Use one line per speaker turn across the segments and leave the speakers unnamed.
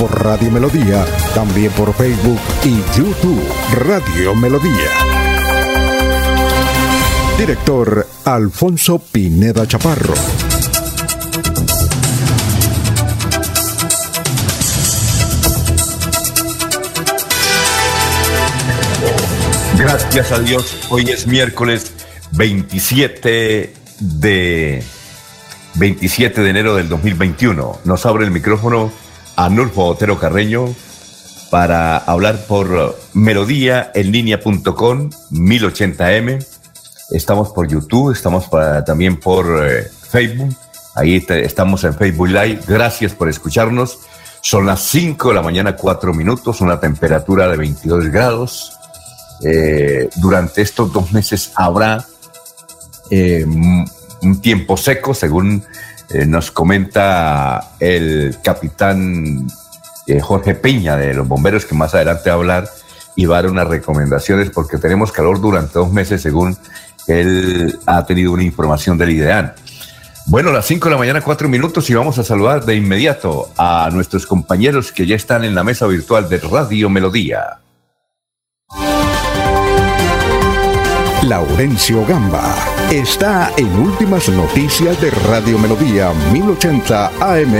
por Radio Melodía, también por Facebook y YouTube Radio Melodía. Director Alfonso Pineda Chaparro.
Gracias a Dios, hoy es miércoles 27 de 27 de enero del 2021. Nos abre el micrófono Anulfo Otero Carreño para hablar por melodía en línea.com 1080m. Estamos por YouTube, estamos también por eh, Facebook. Ahí estamos en Facebook Live. Gracias por escucharnos. Son las 5 de la mañana, 4 minutos, una temperatura de 22 grados. Eh, durante estos dos meses habrá eh, un tiempo seco, según eh, nos comenta el capitán eh, Jorge Peña de los bomberos, que más adelante va a hablar y va a dar unas recomendaciones porque tenemos calor durante dos meses, según él ha tenido una información del IDEAN. Bueno, las 5 de la mañana, cuatro minutos, y vamos a saludar de inmediato a nuestros compañeros que ya están en la mesa virtual de Radio Melodía.
Laurencio Gamba está en Últimas Noticias de Radio Melodía 1080 AM.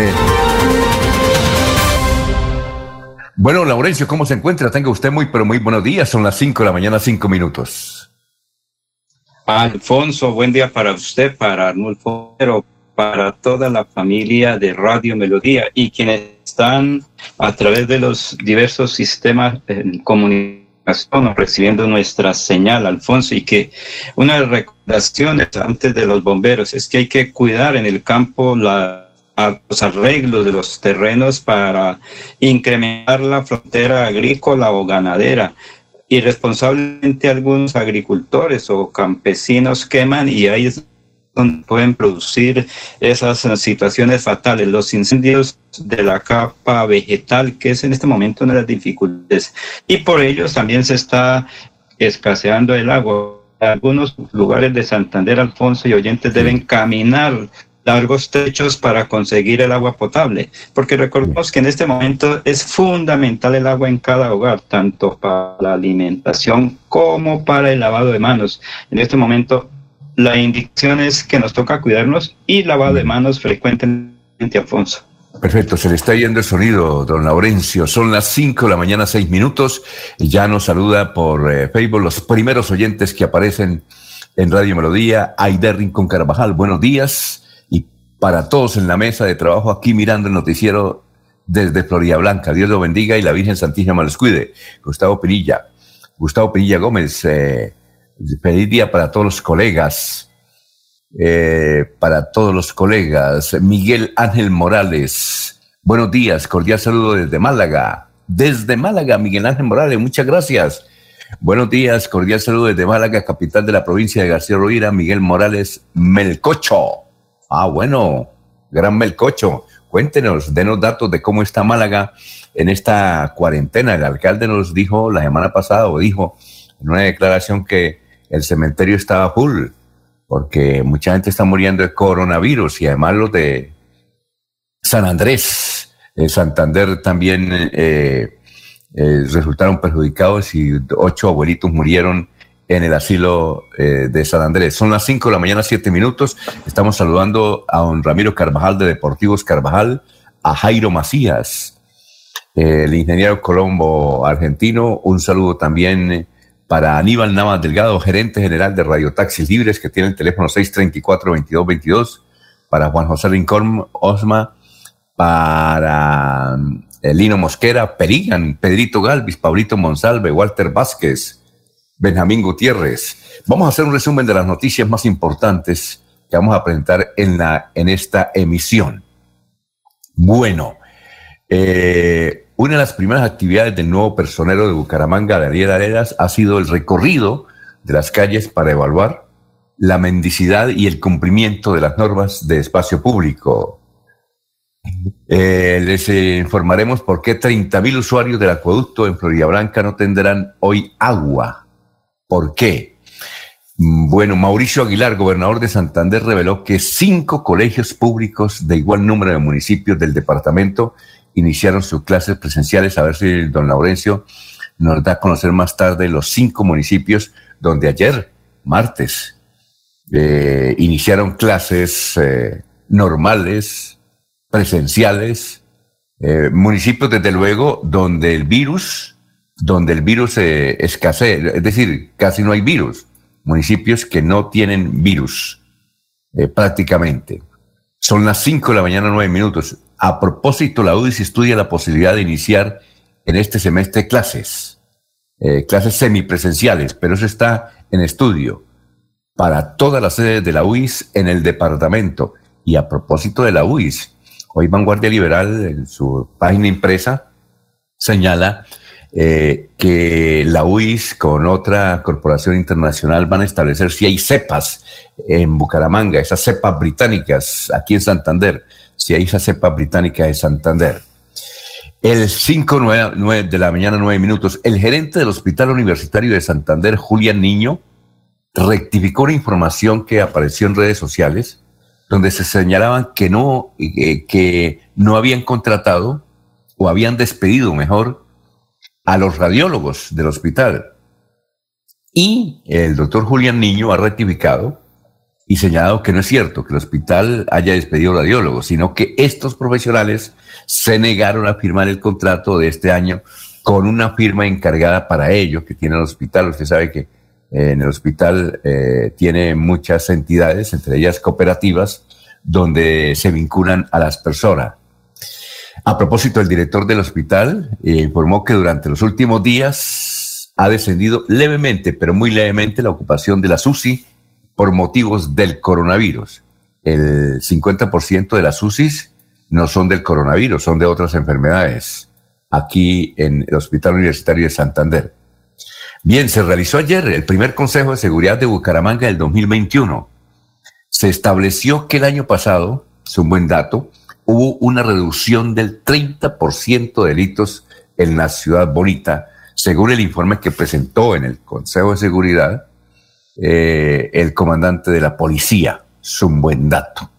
Bueno, Laurencio, ¿cómo se encuentra? Tenga usted muy, pero muy buenos días. Son las 5 de la mañana, 5 minutos.
Alfonso, buen día para usted, para Arnulfo, pero para toda la familia de Radio Melodía y quienes están a través de los diversos sistemas recibiendo nuestra señal, Alfonso, y que una de las recomendaciones antes de los bomberos es que hay que cuidar en el campo los arreglos de los terrenos para incrementar la frontera agrícola o ganadera. Irresponsablemente algunos agricultores o campesinos queman y ahí es pueden producir esas situaciones fatales, los incendios de la capa vegetal, que es en este momento una de las dificultades. Y por ello también se está escaseando el agua. Algunos lugares de Santander, Alfonso y oyentes deben caminar largos techos para conseguir el agua potable, porque recordemos que en este momento es fundamental el agua en cada hogar, tanto para la alimentación como para el lavado de manos. En este momento la indicación es que nos toca cuidarnos y lavado de manos frecuentemente, Alfonso.
Perfecto, se le está yendo el sonido, don Laurencio. Son las 5 de la mañana, 6 minutos. Ya nos saluda por eh, Facebook los primeros oyentes que aparecen en Radio Melodía. Aida Rincón Carvajal, buenos días. Y para todos en la mesa de trabajo aquí mirando el noticiero desde Florida Blanca. Dios lo bendiga y la Virgen Santísima los cuide. Gustavo Pinilla, Gustavo Pinilla Gómez, eh, Feliz día para todos los colegas, eh, para todos los colegas. Miguel Ángel Morales, buenos días, cordial saludo desde Málaga. Desde Málaga, Miguel Ángel Morales, muchas gracias. Buenos días, cordial saludo desde Málaga, capital de la provincia de García Rovira, Miguel Morales Melcocho. Ah, bueno, gran Melcocho. Cuéntenos, denos datos de cómo está Málaga en esta cuarentena. El alcalde nos dijo la semana pasada, o dijo en una declaración que el cementerio estaba full, porque mucha gente está muriendo de coronavirus y además los de San Andrés, en Santander también eh, eh, resultaron perjudicados y ocho abuelitos murieron en el asilo eh, de San Andrés. Son las cinco de la mañana, siete minutos. Estamos saludando a don Ramiro Carvajal de Deportivos Carvajal, a Jairo Macías, el ingeniero Colombo argentino. Un saludo también para Aníbal Navas Delgado, gerente general de Radio Taxis Libres, que tiene el teléfono 634-2222, para Juan José Rincón Osma, para eh, Lino Mosquera, Perigan, Pedrito Galvis, Pablito Monsalve, Walter Vázquez, Benjamín Gutiérrez. Vamos a hacer un resumen de las noticias más importantes que vamos a presentar en, la, en esta emisión. Bueno, eh, una de las primeras actividades del nuevo personero de Bucaramanga, Daniel Aredas, ha sido el recorrido de las calles para evaluar la mendicidad y el cumplimiento de las normas de espacio público. Eh, les informaremos por qué 30.000 usuarios del acueducto en Florida Blanca no tendrán hoy agua. ¿Por qué? Bueno, Mauricio Aguilar, gobernador de Santander, reveló que cinco colegios públicos de igual número de municipios del departamento iniciaron sus clases presenciales. A ver si don Laurencio nos da a conocer más tarde los cinco municipios donde ayer, martes, eh, iniciaron clases eh, normales, presenciales, eh, municipios desde luego donde el virus, donde el virus escasea, es decir, casi no hay virus, municipios que no tienen virus prácticamente. Son las 5 de la mañana, 9 minutos. A propósito, la UDIS estudia la posibilidad de iniciar en este semestre clases, clases semipresenciales, pero eso está en estudio para todas las sedes de la UIS en el departamento. Y a propósito de la UIS, hoy Vanguardia Liberal en su página impresa señala eh, que la UIS con otra corporación internacional van a establecer si hay cepas en Bucaramanga, esas cepas británicas aquí en Santander, si hay esas cepas británicas de Santander. El 5 de la mañana, 9 minutos, el gerente del Hospital Universitario de Santander, Julián Niño, rectificó una información que apareció en redes sociales donde se señalaban que no, eh, que no habían contratado o habían despedido mejor a los radiólogos del hospital. Y el doctor Julián Niño ha rectificado y señalado que no es cierto que el hospital haya despedido radiólogos, sino que estos profesionales se negaron a firmar el contrato de este año con una firma encargada para ello que tiene el hospital. Usted sabe que en el hospital eh, tiene muchas entidades, entre ellas cooperativas, donde se vinculan a las personas. A propósito, el director del hospital eh, informó que durante los últimos días ha descendido levemente, pero muy levemente, la ocupación de la UCI por motivos del coronavirus. El 50% de las UCIs no son del coronavirus, son de otras enfermedades, aquí en el Hospital Universitario de Santander. Bien, se realizó ayer el primer Consejo de Seguridad de Bucaramanga del 2021. Se estableció que el año pasado, es un buen dato, hubo una reducción del 30% de delitos en la ciudad bonita, según el informe que presentó en el Consejo de Seguridad eh, el comandante de la policía. Es un buen dato.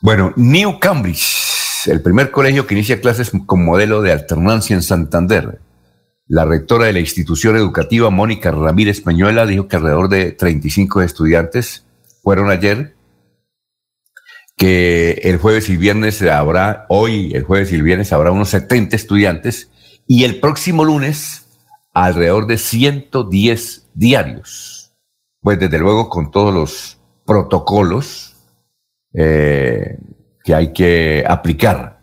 Bueno, New Cambridge, el primer colegio que inicia clases con modelo de alternancia en Santander. La rectora de la institución educativa, Mónica Ramírez Peñuela, dijo que alrededor de 35 estudiantes fueron ayer, que el jueves y viernes habrá, hoy, el jueves y el viernes habrá unos 70 estudiantes y el próximo lunes alrededor de 110 diarios. Pues desde luego con todos los protocolos eh, que hay que aplicar.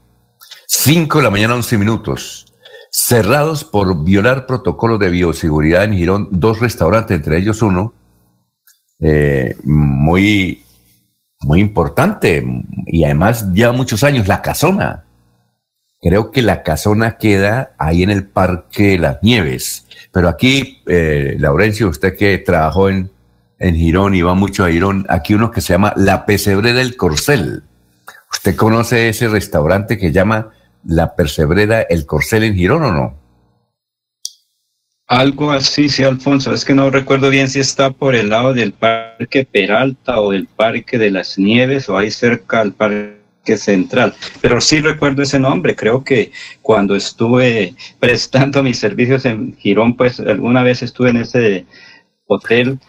5 de la mañana, 11 minutos cerrados por violar protocolos de bioseguridad en Girón, dos restaurantes, entre ellos uno, eh, muy, muy importante y además lleva muchos años, la casona. Creo que la casona queda ahí en el Parque Las Nieves. Pero aquí, eh, Laurencio, usted que trabajó en, en Girón y va mucho a Girón, aquí uno que se llama La Pesebre del Corcel. ¿Usted conoce ese restaurante que llama la Persebrera, el Corcel en Girón o no?
Algo así, sí, Alfonso. Es que no recuerdo bien si está por el lado del Parque Peralta o del Parque de las Nieves o ahí cerca al Parque Central. Pero sí recuerdo ese nombre. Creo que cuando estuve prestando mis servicios en Girón, pues alguna vez estuve en ese hotel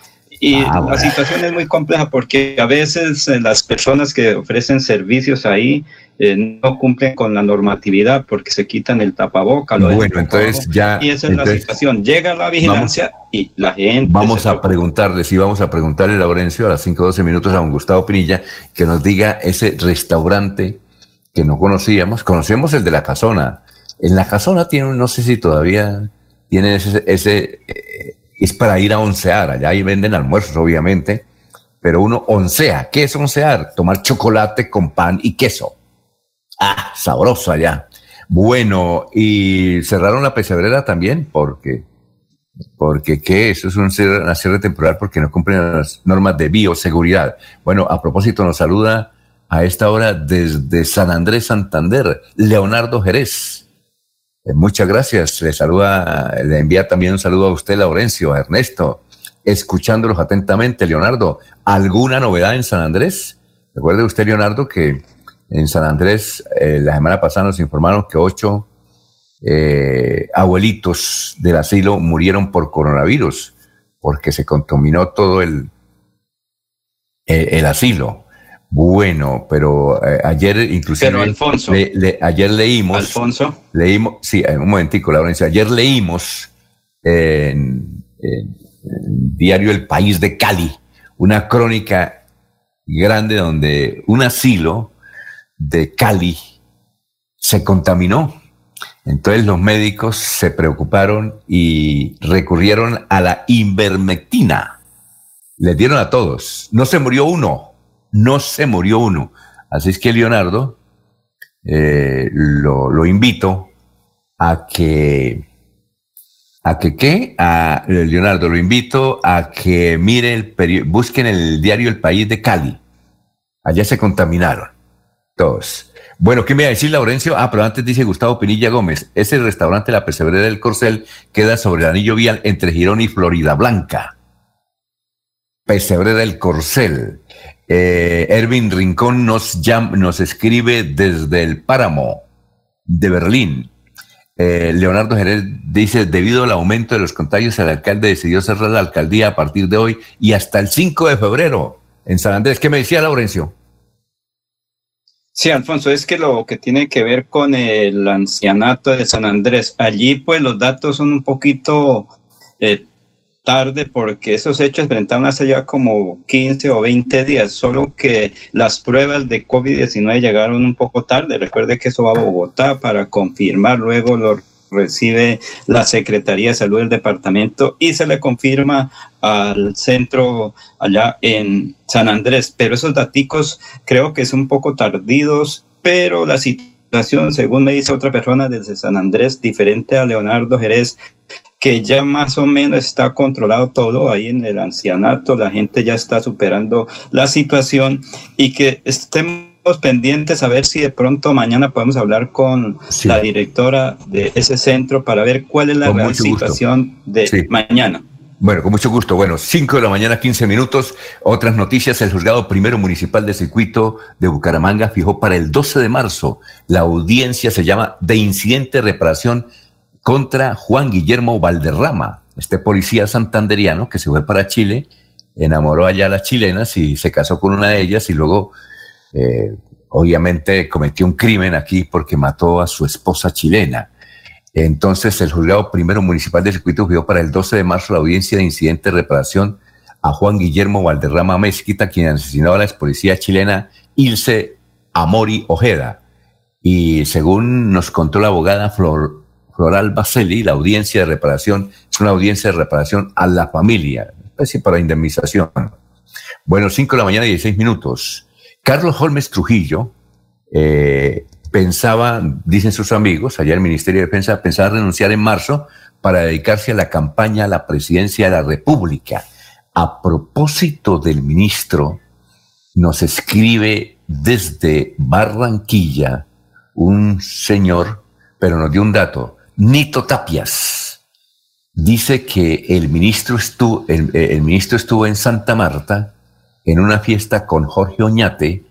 y ah, la situación es muy compleja porque a veces eh, las personas que ofrecen servicios ahí eh, no cumplen con la normatividad porque se quitan el tapaboca.
bueno, entonces ya.
Y esa es la situación. Llega la vigilancia y la gente.
Vamos a preguntarle, sí, vamos a preguntarle, Laurencio, a las 5 12 minutos a don Gustavo Pinilla, que nos diga ese restaurante que no conocíamos. Conocemos el de la Casona. En la Casona tiene, no sé si todavía tiene ese, ese eh, es para ir a oncear. Allá ahí venden almuerzos, obviamente, pero uno oncea. ¿Qué es oncear? Tomar chocolate con pan y queso. Ah, sabroso allá. Bueno, y cerraron la pesebrera también porque, porque ¿qué? Eso es un cierre, una cierre temporal porque no cumplen las normas de bioseguridad. Bueno, a propósito, nos saluda a esta hora desde San Andrés Santander, Leonardo Jerez. Eh, muchas gracias. Le saluda, le envía también un saludo a usted, Laurencio, a Ernesto, escuchándolos atentamente. Leonardo, ¿alguna novedad en San Andrés? Recuerde usted, Leonardo, que en San Andrés eh, la semana pasada nos informaron que ocho eh, abuelitos del asilo murieron por coronavirus, porque se contaminó todo el, el, asilo. Bueno, pero eh, ayer inclusive...
Pero Alfonso.
ayer leímos...
Alfonso.
Leímos, sí, un momentico, Laurencia. Ayer leímos en, en, Diario El País de Cali una crónica grande donde un asilo de Cali se contaminó. Entonces los médicos se preocuparon y recurrieron a la invermectina. Le dieron a todos. No se murió uno. No se murió uno. Así es que Leonardo eh, lo, invito a que a que qué a Leonardo lo invito a que mire el busquen el diario El País de Cali. Allá se contaminaron. Todos. Bueno, ¿qué me va a decir Laurencio? Ah, pero antes dice Gustavo Pinilla Gómez. Ese restaurante La Perseverera del Corcel queda sobre el anillo vial entre Girón y Florida Blanca. Pesebrera del Corcel. Eh, Erwin Rincón nos, nos escribe desde el Páramo de Berlín. Eh, Leonardo Jerez dice, debido al aumento de los contagios, el alcalde decidió cerrar la alcaldía a partir de hoy y hasta el 5 de febrero en San Andrés. ¿Qué me decía Laurencio?
Sí, Alfonso, es que lo que tiene que ver con el ancianato de San Andrés, allí pues los datos son un poquito eh, tarde porque esos hechos enfrentaron hace ya como 15 o 20 días, solo que las pruebas de COVID-19 llegaron un poco tarde. Recuerde que eso va a Bogotá para confirmar luego los recibe la Secretaría de Salud del departamento y se le confirma al centro allá en San Andrés. Pero esos daticos creo que son un poco tardidos, pero la situación, según me dice otra persona desde San Andrés, diferente a Leonardo Jerez, que ya más o menos está controlado todo ahí en el ancianato, la gente ya está superando la situación y que estemos pendientes a ver si de pronto mañana podemos hablar con la directora de ese centro para ver cuál es la real situación de mañana.
Bueno, con mucho gusto. Bueno, 5 de la mañana, 15 minutos. Otras noticias. El juzgado primero municipal de circuito de Bucaramanga fijó para el 12 de marzo la audiencia, se llama de incidente reparación contra Juan Guillermo Valderrama, este policía santanderiano que se fue para Chile, enamoró allá a las chilenas y se casó con una de ellas y luego eh, obviamente cometió un crimen aquí porque mató a su esposa chilena. Entonces el juzgado primero municipal de circuito pidió para el 12 de marzo la audiencia de incidente de reparación a Juan Guillermo Valderrama Mezquita, quien asesinó a la ex policía chilena Ilse Amori Ojeda. Y según nos contó la abogada Flor, Floral Baseli, la audiencia de reparación es una audiencia de reparación a la familia, especie para indemnización. Bueno, 5 de la mañana y 16 minutos. Carlos Holmes Trujillo eh, pensaba, dicen sus amigos, allá el Ministerio de Defensa, pensaba renunciar en marzo para dedicarse a la campaña a la presidencia de la República. A propósito del ministro, nos escribe desde Barranquilla un señor, pero nos dio un dato, Nito Tapias. Dice que el ministro estuvo, el ministro estuvo en Santa Marta en una fiesta con Jorge Oñate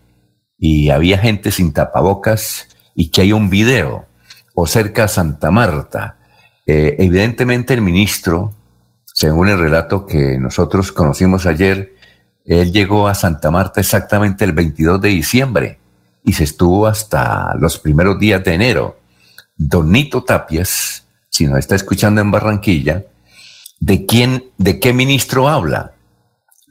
y había gente sin tapabocas y que hay un video, o cerca a Santa Marta. Eh, evidentemente el ministro, según el relato que nosotros conocimos ayer, él llegó a Santa Marta exactamente el 22 de diciembre y se estuvo hasta los primeros días de enero. Donito Tapias, si nos está escuchando en Barranquilla, ¿de quién, de qué ministro habla?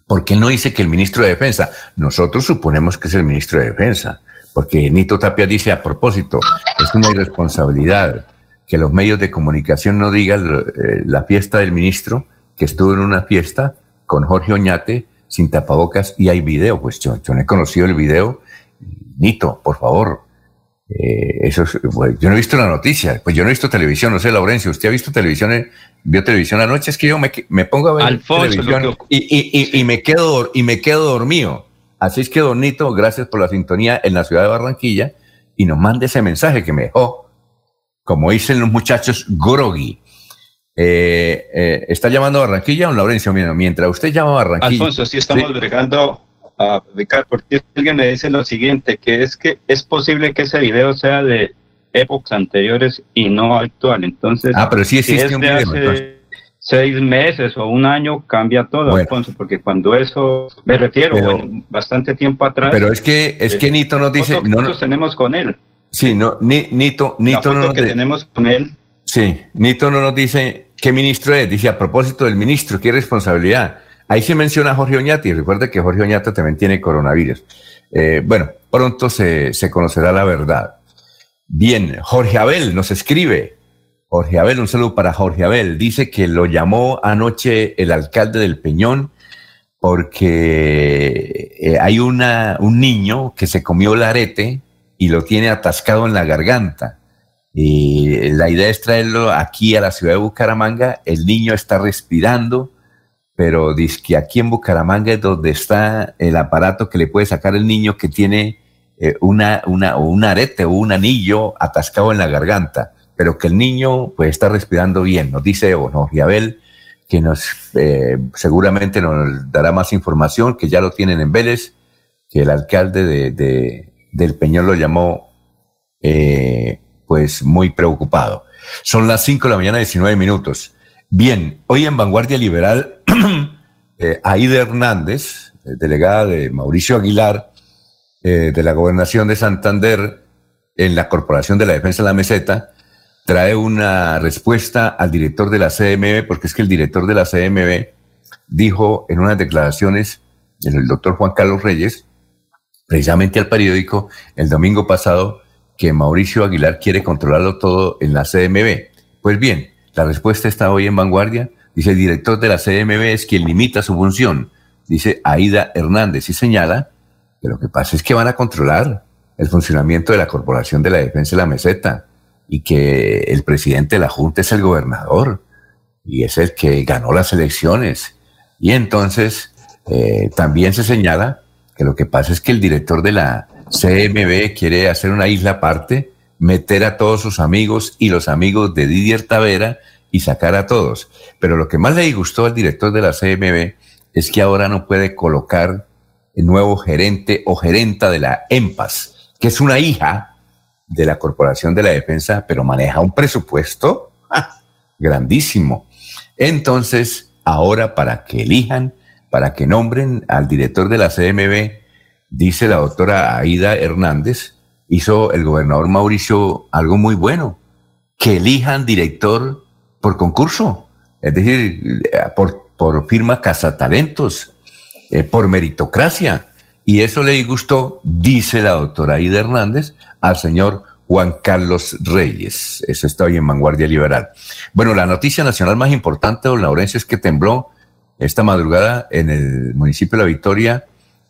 Porque no dice que el ministro de Defensa. Nosotros suponemos que es el ministro de Defensa. Porque Nito Tapia dice a propósito, es una irresponsabilidad que los medios de comunicación no digan eh, la fiesta del ministro, que estuvo en una fiesta con Jorge Oñate sin tapabocas y hay video. Pues yo, no he conocido el video. Nito, por favor, Eh, eso yo no he visto la noticia, pues yo no he visto televisión, no sé, Laurencio, ¿usted ha visto televisión? Eh, ¿Vio televisión anoche? Es que yo me, me pongo a ver televisión y, y, y, me quedo, y me quedo dormido. Así es que, Donito, gracias por la sintonía en la ciudad de Barranquilla y nos mande ese mensaje que me dejó, como dicen los muchachos, groggy. Eh, ¿Está llamando a Barranquilla, don Laurencio? Mientras usted llama a Barranquilla.
Alfonso, sí estamos bregando a publicar, porque alguien me dice lo siguiente, que es que es posible que ese video sea de épocas anteriores y no actual. Entonces,
ah, pero sí existe un video.
Hace seis meses o un año cambia todo, Alfonso, porque cuando eso, me refiero, bastante tiempo atrás.
Pero es que, es que Nito nos dice...
no, no, tenemos con él.
Sí, no, ni, Nito, Nito
no nos que tenemos con él.
Sí, Nito no nos dice qué ministro es. Dice, a propósito del ministro, qué responsabilidad. Ahí se menciona a Jorge Oñate y recuerde que Jorge Oñate también tiene coronavirus. Eh, bueno, pronto se, se conocerá la verdad. Bien, Jorge Abel nos escribe. Jorge Abel, un saludo para Jorge Abel. Dice que lo llamó anoche el alcalde del Peñón porque eh, hay una, un niño que se comió el arete y lo tiene atascado en la garganta. Y la idea es traerlo aquí a la ciudad de Bucaramanga. El niño está respirando, pero dice que aquí en Bucaramanga es donde está el aparato que le puede sacar el niño que tiene eh, una, una, un arete o un anillo atascado en la garganta, pero que el niño pues está respirando bien. Nos dice bueno, Abel que nos eh, seguramente nos dará más información, que ya lo tienen en Vélez, que el alcalde de, del Peñón lo llamó eh, pues muy preocupado. Son las 5 de la mañana, 19 minutos. Bien, hoy en Vanguardia Liberal, eh, Aida Hernández, eh, delegada de Mauricio Aguilar, eh, de la Gobernación de Santander, en la Corporación de la Defensa de la Meseta, trae una respuesta al director de la CMB, porque es que el director de la CMB dijo en unas declaraciones, el doctor Juan Carlos Reyes, precisamente al periódico el domingo pasado, que Mauricio Aguilar quiere controlarlo todo en la CMB. Pues bien, la respuesta está hoy en vanguardia. Dice el director de la CMB es quien limita su función. Dice Aida Hernández y señala que lo que pasa es que van a controlar el funcionamiento de la Corporación de la Defensa de la Meseta y que el presidente de la Junta es el gobernador y es el que ganó las elecciones. Y entonces eh, también se señala que lo que pasa es que el director de la CMB quiere hacer una isla aparte meter a todos sus amigos y los amigos de Didier Tavera y sacar a todos. Pero lo que más le gustó al director de la CMB es que ahora no puede colocar el nuevo gerente o gerenta de la EMPAS, que es una hija de la Corporación de la Defensa, pero maneja un presupuesto grandísimo. Entonces, ahora para que elijan, para que nombren al director de la CMB, dice la doctora Aida Hernández, hizo el gobernador Mauricio algo muy bueno, que elijan director por concurso, es decir, por, por firma Cazatalentos, eh, por meritocracia. Y eso le gustó, dice la doctora Aida Hernández, al señor Juan Carlos Reyes. Eso está hoy en Vanguardia Liberal. Bueno, la noticia nacional más importante, don Laurencio, es que tembló esta madrugada en el municipio de La Victoria,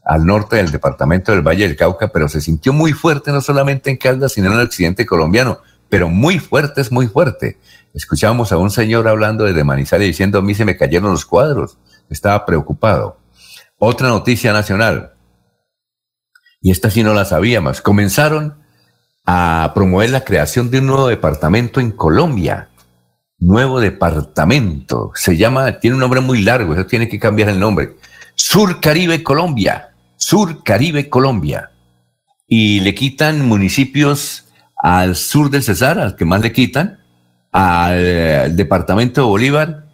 al norte del departamento del Valle del Cauca, pero se sintió muy fuerte no solamente en Caldas, sino en el occidente colombiano, pero muy fuerte, es muy fuerte. Escuchábamos a un señor hablando desde Manizales diciendo, a mí se me cayeron los cuadros, estaba preocupado. Otra noticia nacional, y esta sí no la sabíamos, comenzaron a promover la creación de un nuevo departamento en Colombia. Nuevo departamento, se llama, tiene un nombre muy largo, eso tiene que cambiar el nombre. Sur Caribe Colombia. Sur Caribe Colombia. Y le quitan municipios al sur del Cesar, al que más le quitan, al, departamento de Bolívar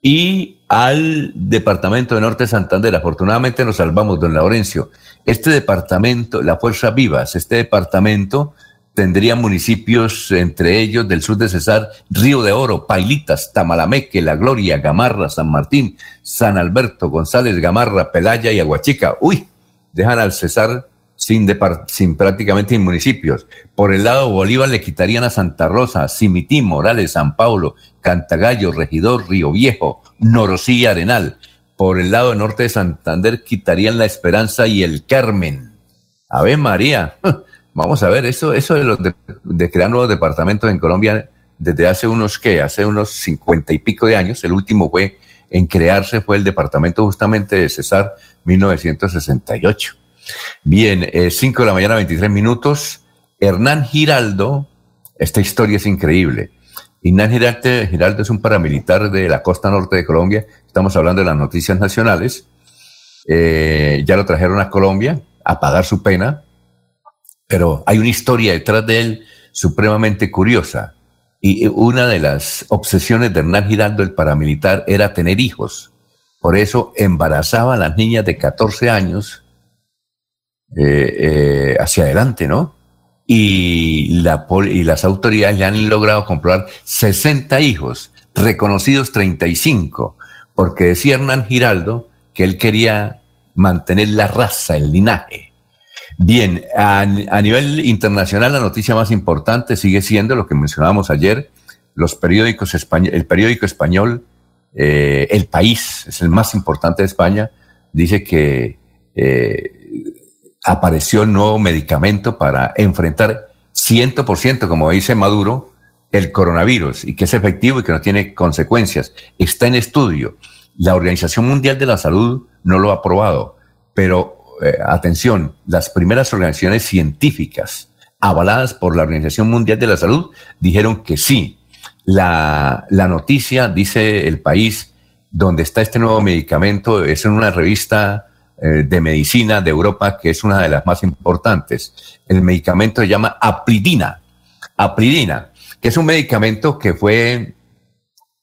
y al departamento de Norte de Santander. Afortunadamente nos salvamos, don Laurencio. Este departamento, la Fuerza Vivas, este departamento tendría municipios, entre ellos del sur de Cesar, Río de Oro, Pailitas, Tamalameque, La Gloria, Gamarra, San Martín, San Alberto, González, Gamarra, Pelaya y Aguachica. Uy, dejan al Cesar sin, sin prácticamente municipios. Por el lado de Bolívar le quitarían a Santa Rosa, Cimití, Morales, San Paulo, Cantagallo, Regidor, Río Viejo, Norosí Arenal. Por el lado norte de Santander quitarían la Esperanza y el Carmen. Ave María, Vamos a ver, eso, eso de, los de, crear nuevos departamentos en Colombia desde hace unos, ¿qué? Hace unos cincuenta y pico de años. El último fue en crearse fue el departamento justamente de Cesar, 1968. Bien, 5 de la mañana, 23 minutos. Hernán Giraldo, esta historia es increíble. Hernán Giraldo es un paramilitar de la costa norte de Colombia. Estamos hablando de las noticias nacionales. Eh, ya lo trajeron a Colombia a pagar su pena, pero hay una historia detrás de él supremamente curiosa. Y una de las obsesiones de Hernán Giraldo, el paramilitar, era tener hijos. Por eso embarazaba a las niñas de 14 años eh, eh, hacia adelante, ¿no? Y, la, y las autoridades ya han logrado comprobar 60 hijos, reconocidos 35, porque decía Hernán Giraldo que él quería mantener la raza, el linaje. Bien, a, nivel internacional la noticia más importante sigue siendo lo que mencionábamos ayer, los periódicos el periódico español, eh, El País, es el más importante de España, dice que eh, apareció un nuevo medicamento para enfrentar 100%, como dice Maduro, el coronavirus y que es efectivo y que no tiene consecuencias. Está en estudio. La Organización Mundial de la Salud no lo ha aprobado, pero eh, atención, las primeras organizaciones científicas avaladas por la Organización Mundial de la Salud dijeron que sí. La, noticia, dice el país, donde está este nuevo medicamento, es en una revista eh, de medicina de Europa que es una de las más importantes. El medicamento se llama aplidina. Aplidina, que es un medicamento que fue,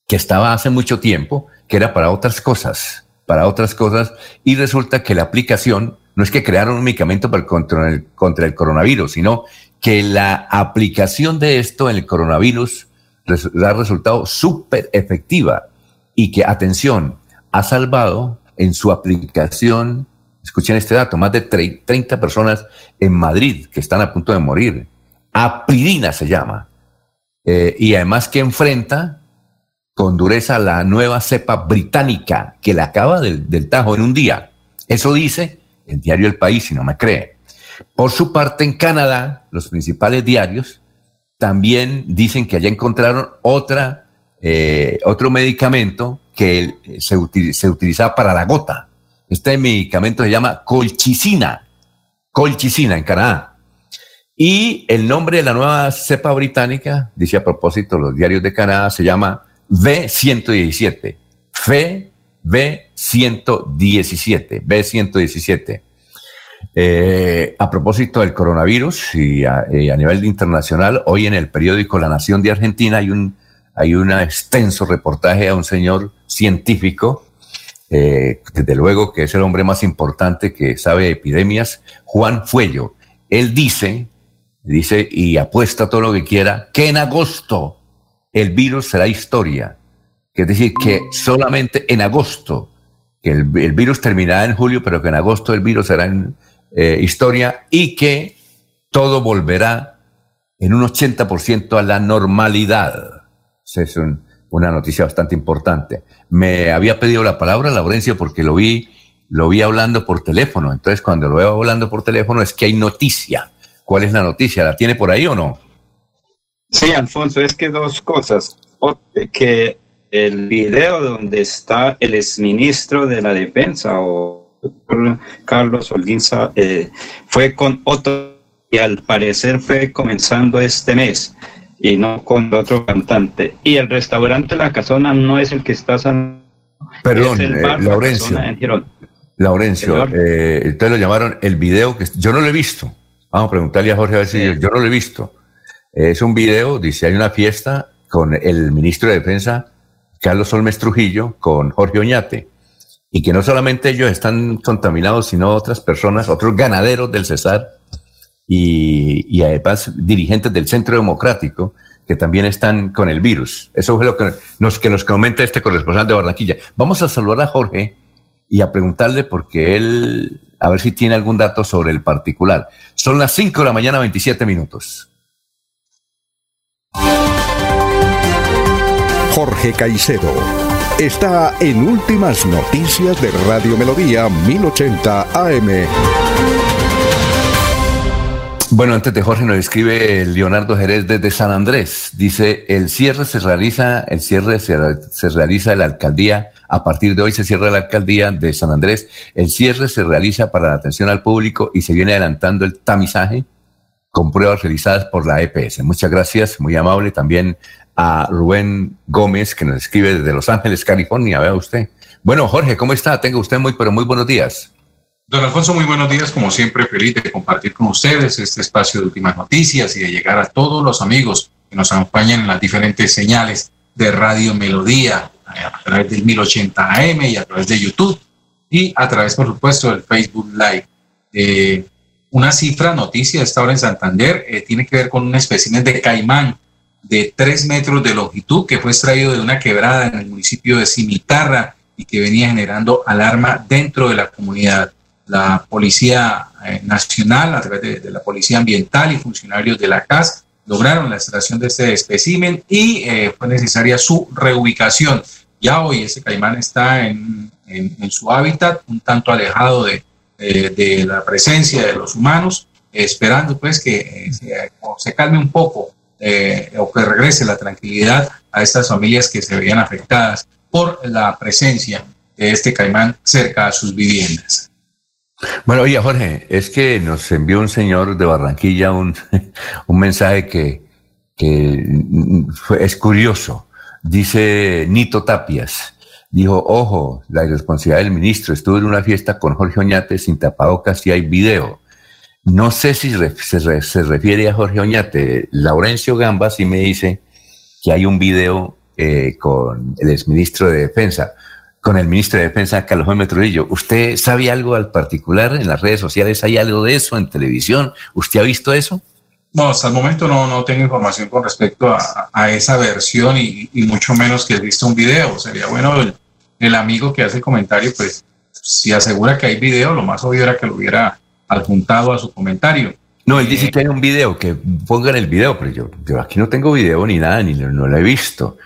que estaba hace mucho tiempo, que era para otras cosas, para otras cosas, y resulta que la aplicación no es que crearon un medicamento para contra, el, contra el coronavirus, sino que la aplicación de esto en el coronavirus ha resultado súper efectiva y que, atención, ha salvado en su aplicación, escuchen este dato, más de 30 personas en Madrid que están a punto de morir. Apridina se llama. Eh, y además que enfrenta con dureza la nueva cepa británica que la acaba del tajo en un día. Eso dice el diario El País, si no me cree. Por su parte, en Canadá, los principales diarios también dicen que allá encontraron otra, eh, otro medicamento que se, se utilizaba para la gota. Este medicamento se llama colchicina, colchicina en Canadá. Y el nombre de la nueva cepa británica, dice a propósito los diarios de Canadá, se llama V117. F B117, B117. Eh, a propósito del coronavirus y a, nivel internacional, hoy en el periódico La Nación de Argentina hay un, hay un extenso reportaje a un señor científico, eh, desde luego que es el hombre más importante que sabe de epidemias, Juan Fuello. Él dice, dice y apuesta todo lo que quiera, que en agosto el virus será historia es decir, que solamente en agosto, que el, virus terminará en julio, pero que en agosto el virus será en eh, historia y que todo volverá en un 80% a la normalidad. Es una noticia bastante importante. Me había pedido la palabra, Laurencio, porque lo vi, lo vi hablando por teléfono. Entonces, cuando lo veo hablando por teléfono, es que hay noticia. ¿Cuál es la noticia? ¿La tiene por ahí o no?
Sí, Alfonso, es que dos cosas. Que el video donde está el exministro de la Defensa o Carlos Olguinza eh, fue con otro y al parecer fue comenzando este mes y no con otro cantante. Y el restaurante La Casona no es el que está...
Perdón, eh, Laurencio. Laurencio, eh, ustedes lo llamaron el video que yo no lo he visto. Vamos a preguntarle a Jorge a ver si yo, yo, no lo he visto. Es un video, dice, hay una fiesta con el ministro de Defensa Carlos Olmes Trujillo con Jorge Oñate. Y que no solamente ellos están contaminados, sino otras personas, otros ganaderos del Cesar y, además dirigentes del Centro Democrático que también están con el virus. Eso fue lo que nos, que nos comenta este corresponsal de Barranquilla. Vamos a saludar a Jorge y a preguntarle porque él, a ver si tiene algún dato sobre el particular. Son las 5 de la mañana, 27 minutos.
Jorge Caicedo. Está en Últimas Noticias de Radio Melodía 1080 AM.
Bueno, antes de Jorge nos escribe Leonardo Jerez desde San Andrés. Dice, el cierre se realiza, el cierre se, se, realiza en la alcaldía, a partir de hoy se cierra la alcaldía de San Andrés. El cierre se realiza para la atención al público y se viene adelantando el tamizaje con pruebas realizadas por la EPS. Muchas gracias, muy amable. También a Rubén Gómez, que nos escribe desde Los Ángeles, California. Vea usted. Bueno, Jorge, ¿cómo está? Tenga usted muy, pero muy buenos días.
Don Alfonso, muy buenos días. Como siempre, feliz de compartir con ustedes este espacio de últimas noticias y de llegar a todos los amigos que nos acompañan en las diferentes señales de Radio Melodía, a través del 1080 AM y a través de YouTube y a través, por supuesto, del Facebook Live. Eh, una cifra, noticia, esta hora en Santander, eh, tiene que ver con un espécimen de caimán de tres metros de longitud que fue extraído de una quebrada en el municipio de Cimitarra y que venía generando alarma dentro de la comunidad la Policía eh, Nacional, a través de, la Policía Ambiental y funcionarios de la CAS, lograron la extracción de este espécimen y eh, fue necesaria su reubicación. Ya hoy ese caimán está en, su hábitat, un tanto alejado de, de, la presencia de los humanos, esperando pues que eh, se, calme un poco o que regrese la tranquilidad a estas familias que se veían afectadas por la presencia de este caimán cerca a sus viviendas.
Bueno, oye, Jorge, es que nos envió un señor de Barranquilla un, un mensaje que, que es curioso. Dice Nito Tapias, dijo, ojo, la irresponsabilidad del ministro, estuve en una fiesta con Jorge Oñate sin tapabocas y hay video. No sé si se, refiere a Jorge Oñate. Laurencio Gamba sí me dice que hay un video eh, con el exministro de Defensa con el ministro de Defensa, Carlos Gómez. ¿Usted sabe algo al particular en las redes sociales? ¿Hay algo de eso en televisión? ¿Usted ha visto eso?
No, hasta el momento no, no tengo información con respecto a, esa versión y, y, mucho menos que he visto un video. Sería bueno el, el, amigo que hace el comentario, pues si asegura que hay video, lo más obvio era que lo hubiera adjuntado a su comentario.
No, él dice eh, que hay un video, que pongan el video, pero yo, yo aquí no tengo video ni nada, ni no lo he visto.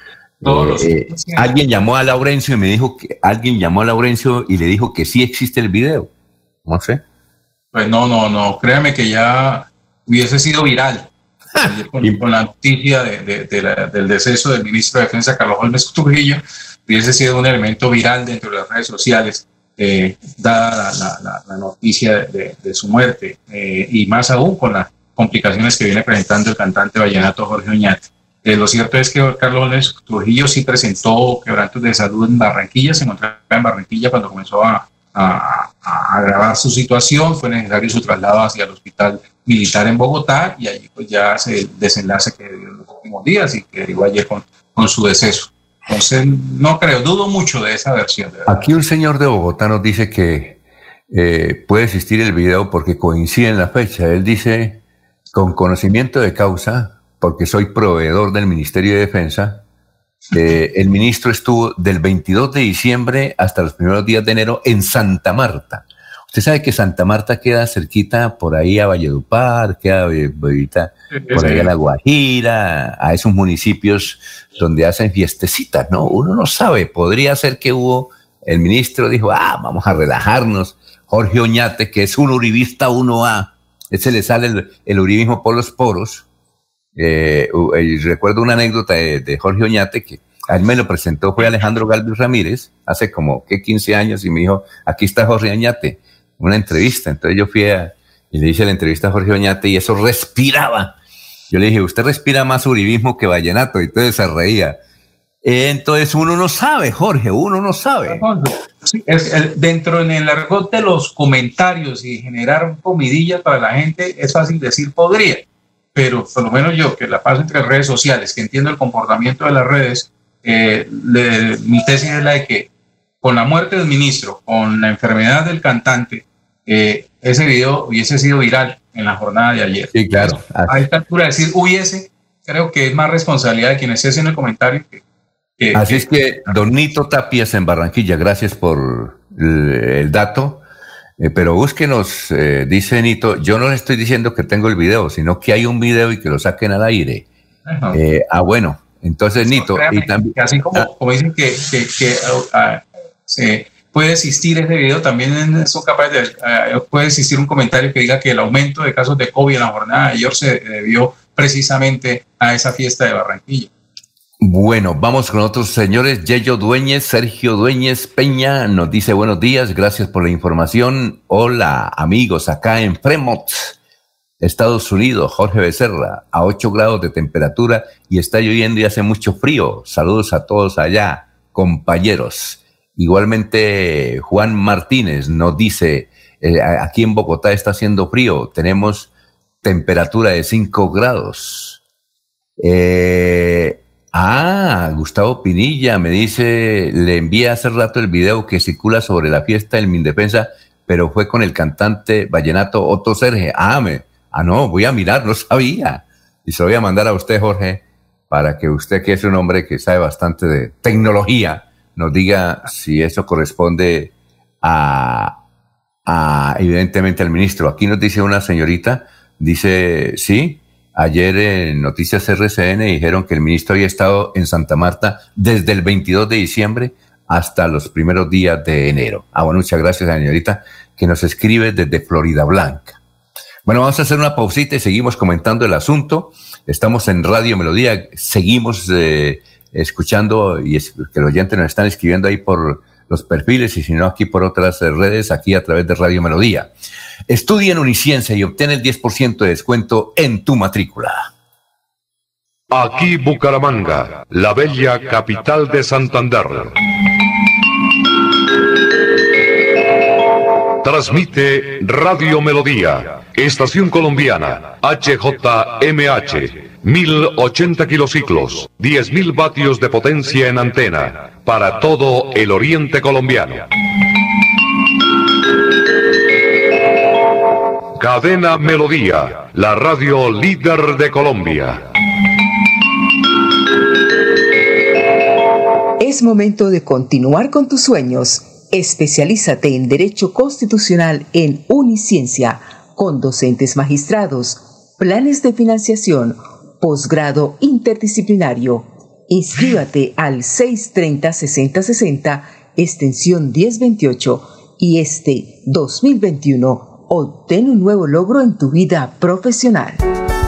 Eh, alguien llamó a Laurencio y me dijo que alguien llamó a Laurencio y le dijo que sí existe el video. No sé.
Pues no, no, no. Créame que ya hubiese sido viral. con, la noticia del deceso del ministro de Defensa, Carlos Holmes Trujillo, hubiese sido un elemento viral dentro de las redes sociales, eh, dada la, noticia de, su muerte, eh, y más aún con las complicaciones que viene presentando el cantante vallenato Jorge Oñate. Eh, lo cierto es que Carlos Trujillo sí presentó quebrantos de salud en Barranquilla, se encontraba en Barranquilla cuando comenzó a, agravar su situación, fue necesario su traslado hacia el hospital militar en Bogotá y allí pues ya se desenlace que en los últimos días y que llegó ayer con su deceso. Entonces, no creo, dudo mucho de esa versión.
Aquí un señor de Bogotá nos dice que eh, puede existir el video porque coincide en la fecha. Él dice, con conocimiento de causa, porque soy proveedor del Ministerio de Defensa, eh, el ministro estuvo del 22 de diciembre hasta los primeros días de enero en Santa Marta. Usted sabe que Santa Marta queda cerquita por ahí a Valledupar, queda por ahí a La Guajira, a esos municipios donde hacen fiestecitas, ¿no? Uno no sabe, podría ser que hubo, el ministro dijo, ah, vamos a relajarnos. Jorge Oñate, que es un uribista 1A, ese le sale el, el uribismo por los poros, eh, recuerdo una anécdota de, Jorge Oñate que a él me lo presentó, fue Alejandro Galvez Ramírez, hace como que 15 años, y me dijo, aquí está Jorge Oñate, una entrevista. Entonces yo fui a, y le hice la entrevista a Jorge Oñate y eso respiraba. Yo le dije, usted respira más uribismo que vallenato, y entonces se reía. Entonces uno no sabe, Jorge, uno no sabe.
dentro en el argot de los comentarios y generar comidillas para la gente, es fácil decir podría pero por lo menos yo, que la paso entre redes sociales, que entiendo el comportamiento de las redes, eh, mi tesis es la de que con la muerte del ministro, con la enfermedad del cantante, eh, ese video hubiese sido viral en la jornada de ayer.
Sí, claro.
A esta altura, decir hubiese, creo que es más responsabilidad de quienes hacen el comentario
que, Así es que, Don Nito Tapias en Barranquilla, gracias por el dato. Eh, pero búsquenos, eh, dice Nito, yo no le estoy diciendo que tengo el video, sino que hay un video y que lo saquen al aire. Eh, ah, bueno, entonces Nito, y
también... Así como, ah. como dicen que, que, que ah, puede existir ese video, también son capaces de, puede existir un comentario que diga que el aumento de casos de COVID en la jornada de ayer se debió precisamente a esa fiesta de Barranquilla.
Bueno, vamos con otros señores. Yello Dueñez, Sergio Dueñez Peña nos dice buenos días, gracias por la información. Hola amigos, acá en Fremont, Estados Unidos, Jorge Becerra, a 8 grados de temperatura y está lloviendo y hace mucho frío. Saludos a todos allá, compañeros. Igualmente, Juan Martínez nos dice, eh, aquí en Bogotá está haciendo frío, tenemos temperatura de 5 grados. Eh, Ah, Gustavo Pinilla me dice, le envié hace rato el video que circula sobre la fiesta del Mindefensa, pero fue con el cantante vallenato Otto Serge. Ah, ah, no, voy a mirar, no sabía. Y se lo voy a mandar a usted, Jorge, para que usted, que es un hombre que sabe bastante de tecnología, nos diga si eso corresponde a, evidentemente al ministro. Aquí nos dice una señorita, dice, sí, Ayer en Noticias RCN dijeron que el ministro había estado en Santa Marta desde el 22 de diciembre hasta los primeros días de enero. Ah, bueno, muchas gracias, señorita, que nos escribe desde Florida Blanca. Bueno, vamos a hacer una pausita y seguimos comentando el asunto. Estamos en Radio Melodía, seguimos eh, escuchando y es, que los oyentes nos están escribiendo ahí por los perfiles y si no aquí por otras redes, aquí a través de Radio Melodía. Estudia en Uniciencia y obtén el 10% de descuento en tu matrícula.
Aquí Bucaramanga, la bella capital de Santander. Transmite Radio Melodía, Estación Colombiana, HJMH, 1080 kilociclos, 10.000 vatios de potencia en antena, para todo el oriente colombiano. Cadena Melodía, la radio líder de Colombia.
Es momento de continuar con tus sueños. Especialízate en Derecho Constitucional en Uniciencia, con docentes magistrados, planes de financiación, posgrado interdisciplinario. Inscríbate al 630-6060, extensión 1028 y este 2021 obtén un nuevo logro en tu vida profesional.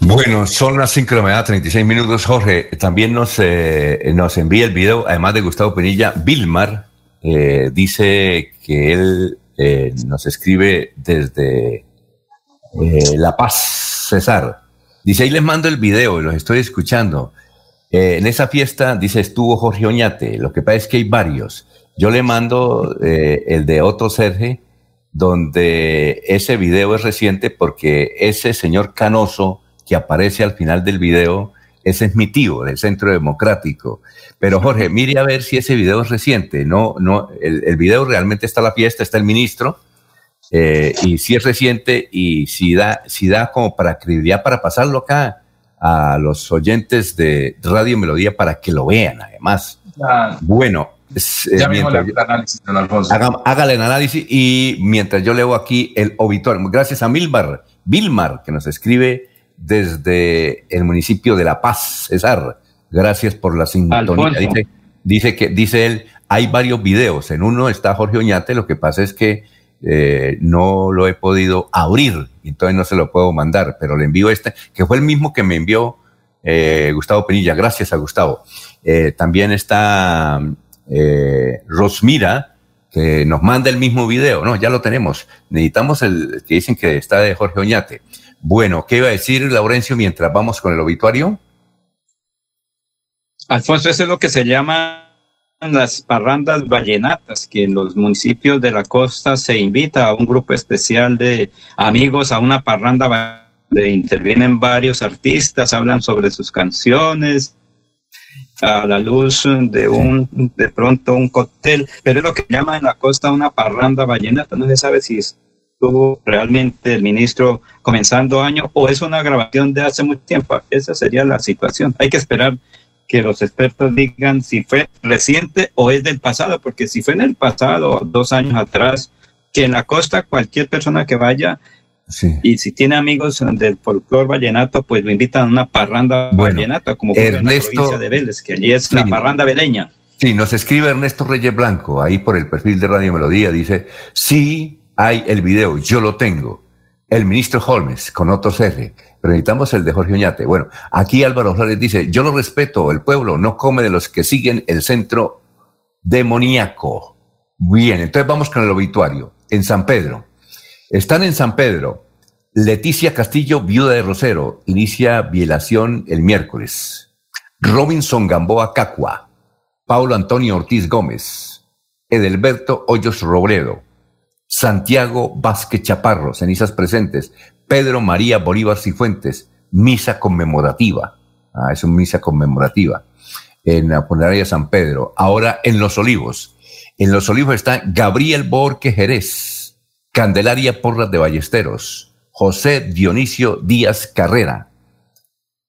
Bueno, son las 5 de la mañana, 36 minutos. Jorge, también nos, eh, nos envía el video, además de Gustavo Penilla, Vilmar eh, dice que él eh, nos escribe desde La Paz, César. Dice, ahí les mando el video y los estoy escuchando. en esa fiesta, dice, estuvo Jorge Oñate. Lo que pasa es que hay varios. Yo le mando el de Otto Serge, donde ese video es reciente porque ese señor Canoso que aparece al final del video, ese es mi tío del Centro Democrático. Pero Jorge, mire a ver si ese video es reciente. No, no, el, video realmente está la fiesta, está el ministro, eh, y si es reciente y si da, si da como para credibilidad para pasarlo acá a los oyentes de Radio Melodía para que lo vean, además. Bueno,
ya eh, el análisis, don Alfonso.
hágale el análisis y mientras yo leo aquí el obituario, gracias a Milmar, Vilmar, que nos escribe desde el municipio de La Paz, César. Gracias por la sintonía. dice que, dice él, hay varios videos. En uno está Jorge Oñate, lo que pasa es que eh, no lo he podido abrir, entonces no se lo puedo mandar, pero le envío este, que fue el mismo que me envió eh, Gustavo Penilla. Gracias a Gustavo. Eh, también está Rosmira, que nos manda el mismo video. No, ya lo tenemos. Necesitamos el que dicen que está de Jorge Oñate. Bueno, ¿qué iba a decir Laurencio mientras vamos con el obituario?
Alfonso, eso es lo que se llama las parrandas vallenatas, que en los municipios de la costa se invita a un grupo especial de amigos a una parranda donde intervienen varios artistas, hablan sobre sus canciones, a la luz de un, de pronto un cóctel, pero es lo que llama en la costa una parranda vallenata, no se sabe si estuvo realmente el ministro comenzando año o es una grabación de hace mucho tiempo, esa sería la situación, hay que esperar que los expertos digan si fue reciente o es del pasado, porque si fue en el pasado, dos años atrás, que en la costa cualquier persona que vaya y si tiene amigos del folclore vallenato, pues lo invitan a una parranda vallenata, como
fue en la provincia
de Vélez, que allí es la parranda veleña.
Sí, nos escribe Ernesto Reyes Blanco, ahí por el perfil de Radio Melodía, dice, sí hay el video, yo lo tengo. El ministro Holmes, con otro R pero necesitamos el de Jorge Oñate. Bueno, aquí Álvaro Flores dice, yo lo respeto, el pueblo no come de los que siguen el centro demoníaco. Bien, entonces vamos con el obituario. En San Pedro. Están en San Pedro. Leticia Castillo, viuda de Rosero, inicia violación el miércoles. Robinson Gamboa Cacua. Paulo Antonio Ortiz Gómez. Edelberto Hoyos Robledo. Santiago Vázquez Chaparro, cenizas presentes. Pedro María Bolívar Cifuentes, misa conmemorativa. Ah, es una misa conmemorativa en la funeraria San Pedro. Ahora en Los Olivos. En Los Olivos está Gabriel Borque Jerez, Candelaria Porras de Ballesteros, José Dionisio Díaz Carrera.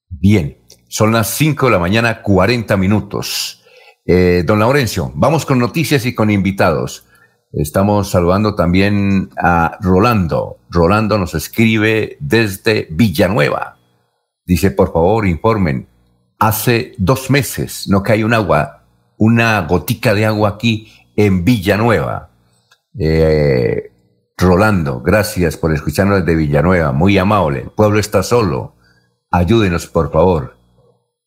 Bien, son las 5 de la mañana, 40 minutos. Eh, don Laurencio, vamos con noticias y con invitados. Estamos saludando también a Rolando. Rolando nos escribe desde Villanueva. Dice, por favor, informen. Hace dos meses no cae un agua, una gotica de agua aquí en Villanueva. Eh, Rolando, gracias por escucharnos desde Villanueva. Muy amable. El pueblo está solo. Ayúdenos, por favor.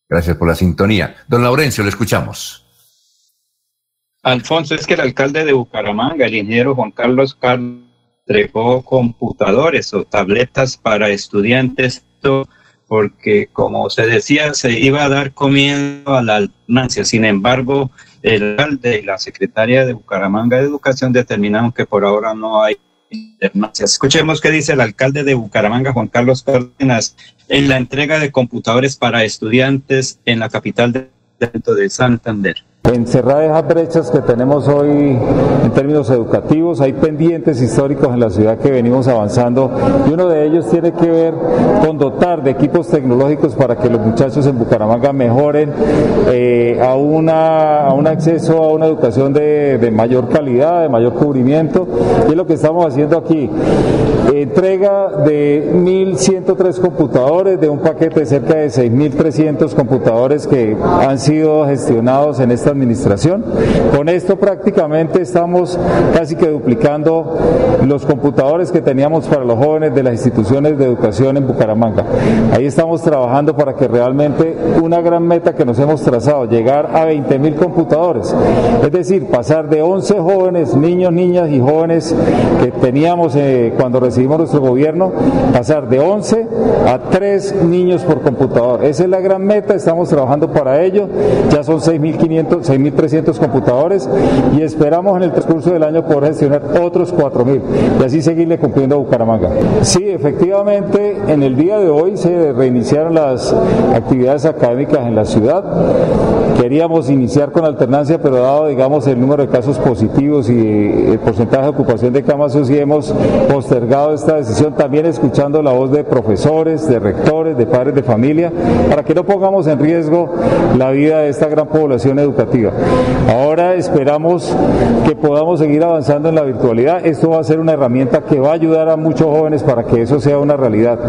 Gracias por la sintonía. Don Laurencio, le escuchamos.
Alfonso, es que el alcalde de Bucaramanga, el ingeniero Juan Carlos Carlos, entregó computadores o tabletas para estudiantes, porque como se decía, se iba a dar comienzo a la alternancia. Sin embargo, el alcalde y la secretaria de Bucaramanga de Educación determinaron que por ahora no hay alternancia. Escuchemos qué dice el alcalde de Bucaramanga, Juan Carlos Cárdenas, en la entrega de computadores para estudiantes en la capital de Santander.
En cerrar esas brechas que tenemos hoy en términos educativos, hay pendientes históricos en la ciudad que venimos avanzando y uno de ellos tiene que ver con dotar de equipos tecnológicos para que los muchachos en Bucaramanga mejoren eh, a, una, a un acceso a una educación de, de mayor calidad, de mayor cubrimiento y es lo que estamos haciendo aquí. Entrega de 1.103 computadores, de un paquete de cerca de 6.300 computadores que han sido gestionados en esta administración. Con esto prácticamente estamos casi que duplicando los computadores que teníamos para los jóvenes de las instituciones de educación en Bucaramanga. Ahí estamos trabajando para que realmente una gran meta que nos hemos trazado, llegar a 20 mil computadores. Es decir, pasar de 11 jóvenes, niños, niñas y jóvenes que teníamos eh, cuando recibimos nuestro gobierno, pasar de 11 a 3 niños por computador. Esa es la gran meta, estamos trabajando para ello. Ya son 6.500 6.300 computadores y esperamos en el transcurso del año poder gestionar otros 4.000 y así seguirle cumpliendo a Bucaramanga. Sí, efectivamente, en el día de hoy se reiniciaron las actividades académicas en la ciudad. Queríamos iniciar con alternancia, pero dado, digamos, el número de casos positivos y el porcentaje de ocupación de camas UCI, hemos postergado esta decisión, también escuchando la voz de profesores, de rectores, de padres de familia, para que no pongamos en riesgo la vida de esta gran población educativa Ahora esperamos que podamos seguir avanzando en la virtualidad. Esto va a ser una herramienta que va a ayudar a muchos jóvenes para que eso sea una realidad.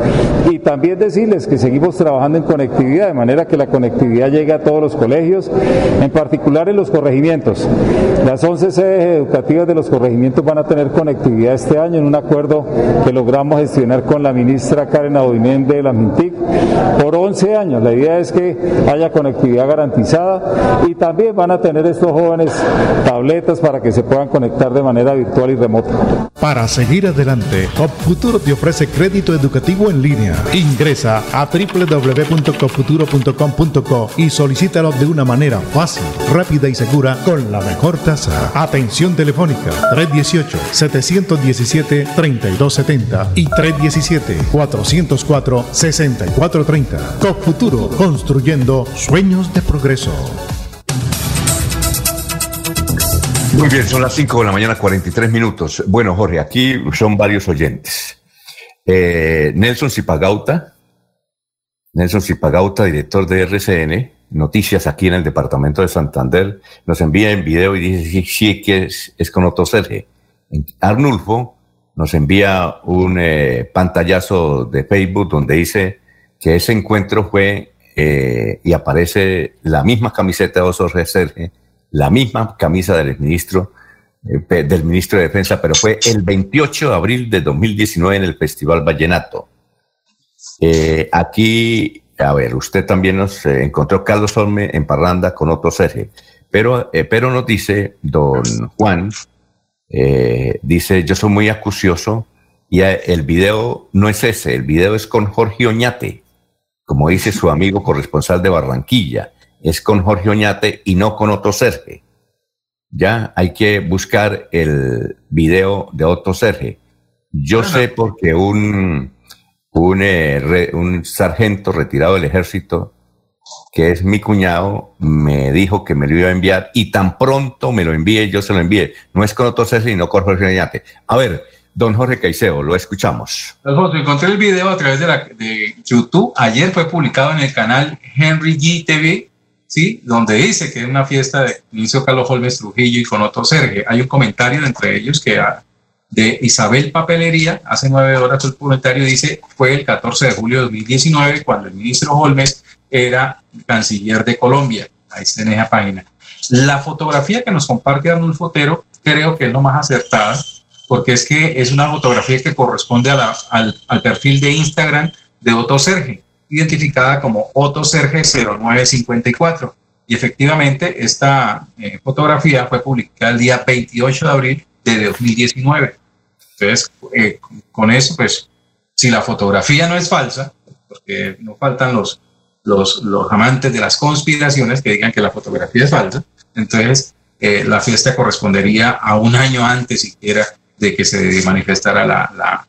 Y también decirles que seguimos trabajando en conectividad, de manera que la conectividad llegue a todos los colegios, en particular en los corregimientos. Las 11 sedes educativas de los corregimientos van a tener conectividad este año en un acuerdo que logramos gestionar con la ministra Karen Audimén de la Mintic por 11 años. La idea es que haya conectividad garantizada y también van a tener estos jóvenes tabletas para que se puedan conectar de manera virtual y remota.
Para seguir adelante, Futuro te ofrece crédito educativo en línea. Ingresa a www.copfuturo.com.co y solicítalo de una manera fácil, rápida y segura con la mejor tasa. Atención telefónica 318-717-3270 y 317-404-6430. Copfuturo, construyendo sueños de progreso.
Muy bien, son las 5 de la mañana, 43 minutos. Bueno, Jorge, aquí son varios oyentes. Eh, Nelson Zipagauta, Nelson Zipagauta, director de RCN, Noticias aquí en el departamento de Santander, nos envía en video y dice sí, sí que es, con Otto Serge. Arnulfo nos envía un eh, pantallazo de Facebook donde dice que ese encuentro fue eh, y aparece la misma camiseta de Otto Serge la misma camisa del ministro, eh, del ministro de Defensa, pero fue el 28 de abril de 2019 en el Festival Vallenato. Eh, aquí, a ver, usted también nos eh, encontró Carlos Olme en Parranda con otro Sergio, pero, pero nos dice don Juan, dice, yo soy muy acucioso y el video no es ese, el video es con Jorge Oñate, como dice su amigo corresponsal de Barranquilla es con Jorge Oñate y no con Otto Serge. Ya hay que buscar el video de Otto Serge. Yo sé porque un, un, eh, un sargento retirado del ejército, que es mi cuñado, me dijo que me lo iba a enviar y tan pronto me lo envíe, yo se lo envié. No es con Otto Serge, sino con Jorge Oñate. A ver, don Jorge Caicedo, lo escuchamos.
Jorge, encontré el video a través de, la, de YouTube. Ayer fue publicado en el canal Henry G TV donde dice que es una fiesta de inicio Carlos Holmes Trujillo y con otro Sergio. Hay un comentario entre ellos que de Isabel Papelería, hace nueve horas el comentario dice, fue el 14 de julio de 2019 cuando el ministro Holmes era canciller de Colombia. Ahí está en esa página. La fotografía que nos comparte Arnulfo Fotero creo que es lo más acertada, porque es que es una fotografía que corresponde al, al, perfil de Instagram de Otto Sergio identificada como Otto Serge 0954. Y efectivamente, esta eh, fotografía fue publicada el día 28 de abril de 2019. Entonces, eh, con eso, pues, si la fotografía no es falsa, porque no faltan los, los, los amantes de las conspiraciones que digan que la fotografía es falsa, entonces eh, la fiesta correspondería a un año antes siquiera de que se manifestara la, la,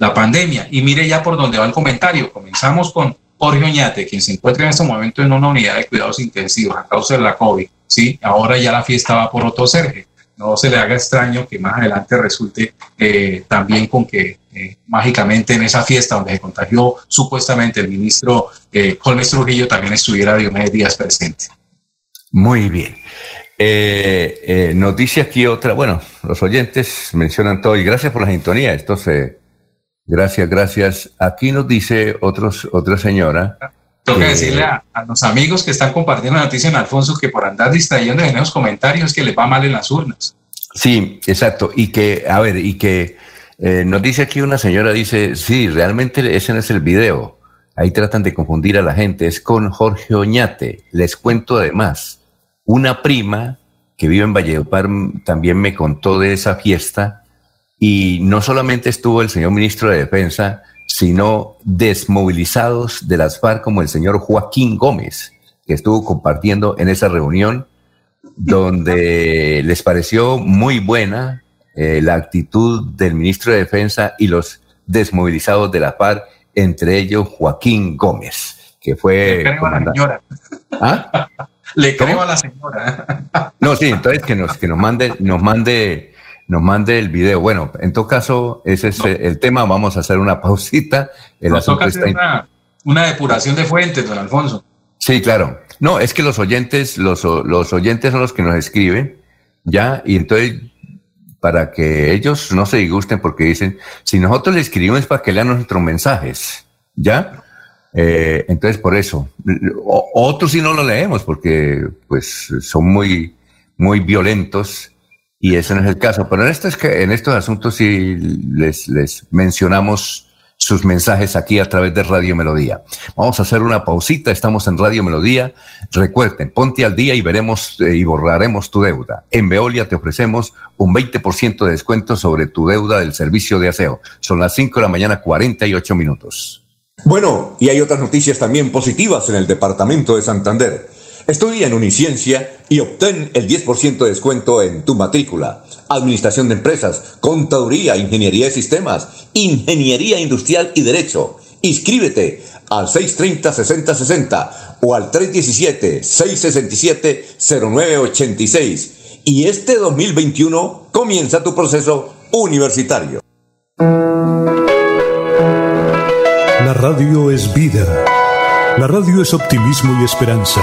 la pandemia. Y mire ya por dónde va el comentario. Comenzamos con Jorge Oñate, quien se encuentra en este momento en una unidad de cuidados intensivos a causa de la COVID. ¿sí? Ahora ya la fiesta va por otro Sergio. No se le haga extraño que más adelante resulte eh, también con que eh, mágicamente en esa fiesta donde se contagió supuestamente el ministro eh, Holmes Trujillo también estuviera Diomedes Díaz presente.
Muy bien. Eh, noticia aquí otra, bueno, los oyentes mencionan todo y gracias por la sintonía. Esto se, Gracias, gracias. Aquí nos dice otros, otra señora.
Toca decirle a, los amigos que están compartiendo la noticia en Alfonso que por andar distrayendo en los comentarios que les va mal en las urnas.
Sí, exacto. Y que, a ver, y que eh, nos dice aquí una señora, dice, sí, realmente ese no es el video. Ahí tratan de confundir a la gente. Es con Jorge Oñate. Les cuento además, una prima que vive en Valledupar también me contó de esa fiesta y no solamente estuvo el señor ministro de Defensa, sino desmovilizados de las FARC como el señor Joaquín Gómez, que estuvo compartiendo en esa reunión donde les pareció muy buena eh, la actitud del ministro de Defensa y los desmovilizados de la FARC, entre ellos Joaquín Gómez, que fue...
Le creo a la señora. ¿Ah? Le creo a la señora.
No, sí, entonces que nos, que nos mande, nos mande nos mande el video. Bueno, en todo caso, ese es el tema. Vamos a hacer una pausita.
El nos toca hacer una, depuración de fuentes, don Alfonso.
Sí, claro. No, es que los oyentes, los, los oyentes son los que nos escriben, ya, y entonces para que ellos no se disgusten porque dicen, si nosotros le escribimos es para que lean nuestros mensajes, ¿ya? Eh, entonces, por eso. otros sí no lo leemos porque pues son muy, muy violentos y ese no es el caso. Pero en estos, en estos asuntos sí les, les mencionamos sus mensajes aquí a través de Radio Melodía. Vamos a hacer una pausita, estamos en Radio Melodía. Recuerden, ponte al día y veremos eh, y borraremos tu deuda. En Veolia te ofrecemos un 20% de descuento sobre tu deuda del servicio de aseo. Son las 5 de la mañana, 48 minutos.
Bueno, y hay otras noticias también positivas en el departamento de Santander. Estudia en Uniciencia y obtén el 10% de descuento en tu matrícula. Administración de empresas, contaduría, ingeniería de sistemas, ingeniería industrial y derecho. Inscríbete al 630-6060 o al 317-667-0986. Y este 2021 comienza tu proceso universitario.
La radio es vida. La radio es optimismo y esperanza.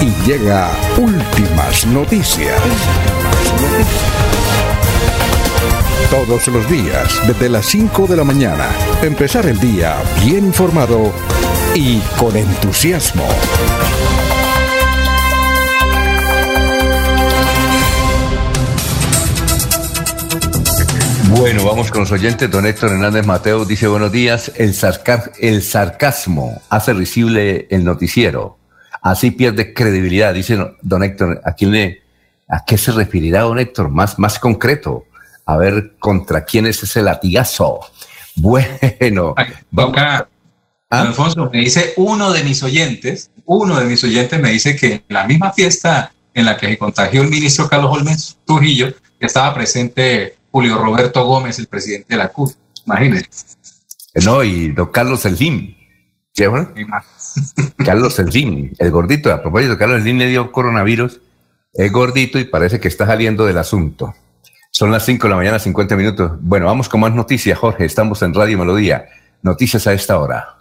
y llega últimas noticias. Todos los días, desde las 5 de la mañana, empezar el día bien informado y con entusiasmo.
Bueno, vamos con los oyentes. Don Héctor Hernández Mateo dice buenos días. El, el sarcasmo hace visible el noticiero así pierde credibilidad. Dice don Héctor, ¿a quién le, a qué se referirá don Héctor? Más, más concreto. A ver, ¿contra quién es ese latigazo? Bueno.
Acá, ¿Ah? Alfonso, me dice uno de mis oyentes, uno de mis oyentes me dice que en la misma fiesta en la que se contagió el ministro Carlos Holmes Trujillo, estaba presente Julio Roberto Gómez, el presidente de la CUT. Imagínese.
No, y don Carlos Elfín. ¿Sí, Carlos Slim, el gordito, a propósito, Carlos Slim le dio coronavirus, es gordito y parece que está saliendo del asunto. Son las 5 de la mañana, 50 minutos. Bueno, vamos con más noticias, Jorge. Estamos en Radio Melodía. Noticias a esta hora.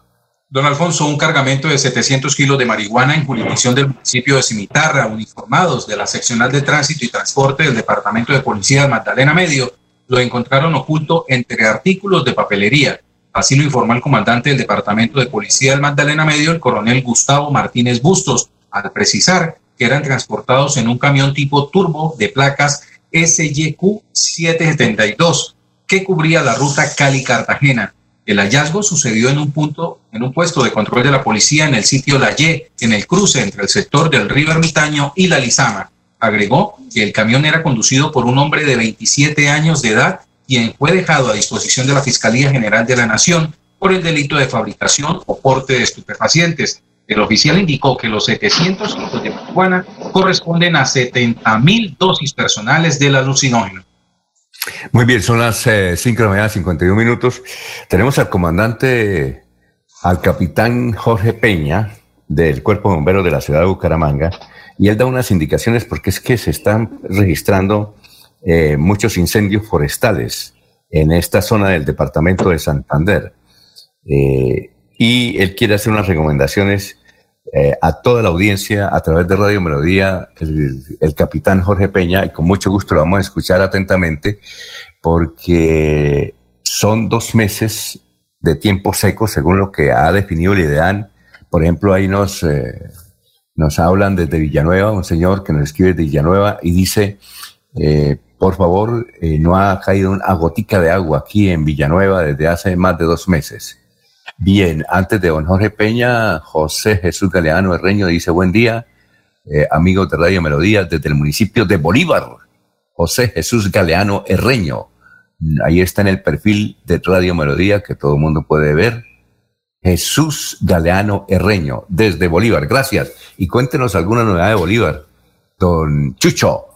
Don Alfonso, un cargamento de 700 kilos de marihuana en jurisdicción del municipio de Cimitarra, uniformados de la seccional de tránsito y transporte del Departamento de Policía de Magdalena Medio, lo encontraron oculto entre artículos de papelería, Así lo informó el comandante del Departamento de Policía del Magdalena Medio, el coronel Gustavo Martínez Bustos, al precisar que eran transportados en un camión tipo turbo de placas SYQ 772 que cubría la ruta Cali-Cartagena. El hallazgo sucedió en un punto, en un puesto de control de la policía en el sitio La Y, en el cruce entre el sector del río Ermitaño y la Lizama. Agregó que el camión era conducido por un hombre de 27 años de edad quien fue dejado a disposición de la Fiscalía General de la Nación por el delito de fabricación o porte de estupefacientes. El oficial indicó que los 700 kilos de marihuana corresponden a 70 mil dosis personales del alucinógeno.
Muy bien, son las 5 eh, de la mañana, 51 minutos. Tenemos al comandante, al capitán Jorge Peña, del Cuerpo de Bomberos de la ciudad de Bucaramanga, y él da unas indicaciones porque es que se están registrando eh, muchos incendios forestales en esta zona del departamento de Santander. Eh, y él quiere hacer unas recomendaciones eh, a toda la audiencia a través de Radio Melodía, el, capitán Jorge Peña, y con mucho gusto lo vamos a escuchar atentamente, porque son dos meses de tiempo seco, según lo que ha definido el IDEAN. Por ejemplo, ahí nos, nos hablan desde Villanueva, un señor que nos escribe de Villanueva y dice, por favor, eh, no ha caído una gotica de agua aquí en Villanueva desde hace más de dos meses. Bien, antes de don Jorge Peña, José Jesús Galeano Herreño dice buen día, eh, amigos de Radio Melodía desde el municipio de Bolívar. José Jesús Galeano Herreño. Ahí está en el perfil de Radio Melodía que todo el mundo puede ver. Jesús Galeano Herreño, desde Bolívar. Gracias. Y cuéntenos alguna novedad de Bolívar. don Chucho.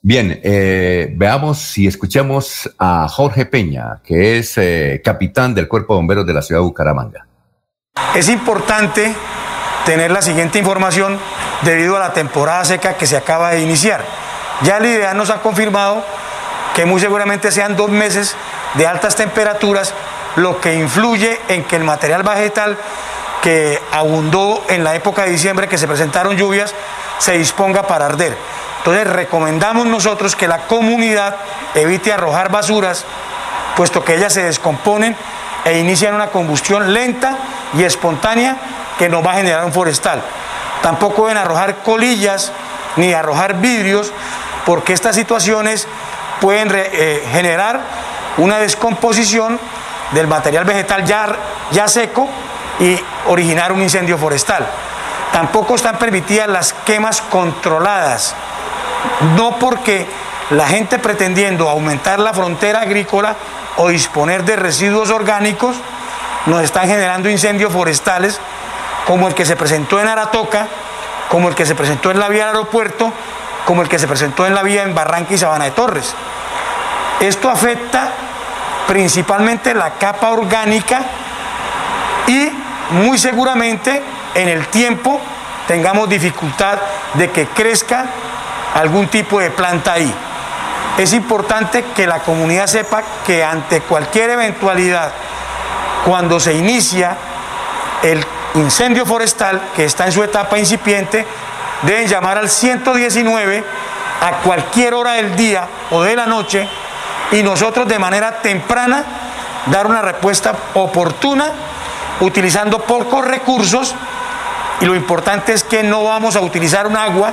Bien, eh, veamos y escuchemos a Jorge Peña, que es eh, capitán del Cuerpo de Bomberos de la ciudad de Bucaramanga.
Es importante tener la siguiente información debido a la temporada seca que se acaba de iniciar. Ya el IDEA nos ha confirmado que muy seguramente sean dos meses de altas temperaturas, lo que influye en que el material vegetal que abundó en la época de diciembre, que se presentaron lluvias, se disponga para arder. Entonces recomendamos nosotros que la comunidad evite arrojar basuras, puesto que ellas se descomponen e inician una combustión lenta y espontánea que nos va a generar un forestal. Tampoco deben arrojar colillas ni arrojar vidrios, porque estas situaciones pueden eh, generar una descomposición del material vegetal ya, ya seco y originar un incendio forestal. Tampoco están permitidas las quemas controladas, no porque la gente pretendiendo aumentar la frontera agrícola o disponer de residuos orgánicos nos están generando incendios forestales como el que se presentó en Aratoca, como el que se presentó en la vía del aeropuerto, como el que se presentó en la vía en Barranca y Sabana de Torres. Esto afecta principalmente la capa orgánica y muy seguramente en el tiempo tengamos dificultad de que crezca algún tipo de planta ahí. Es importante que la comunidad sepa que ante cualquier eventualidad, cuando se inicia el incendio forestal, que está en su etapa incipiente, deben llamar al 119 a cualquier hora del día o de la noche y nosotros de manera temprana dar una respuesta oportuna utilizando pocos recursos y lo importante es que no vamos a utilizar un agua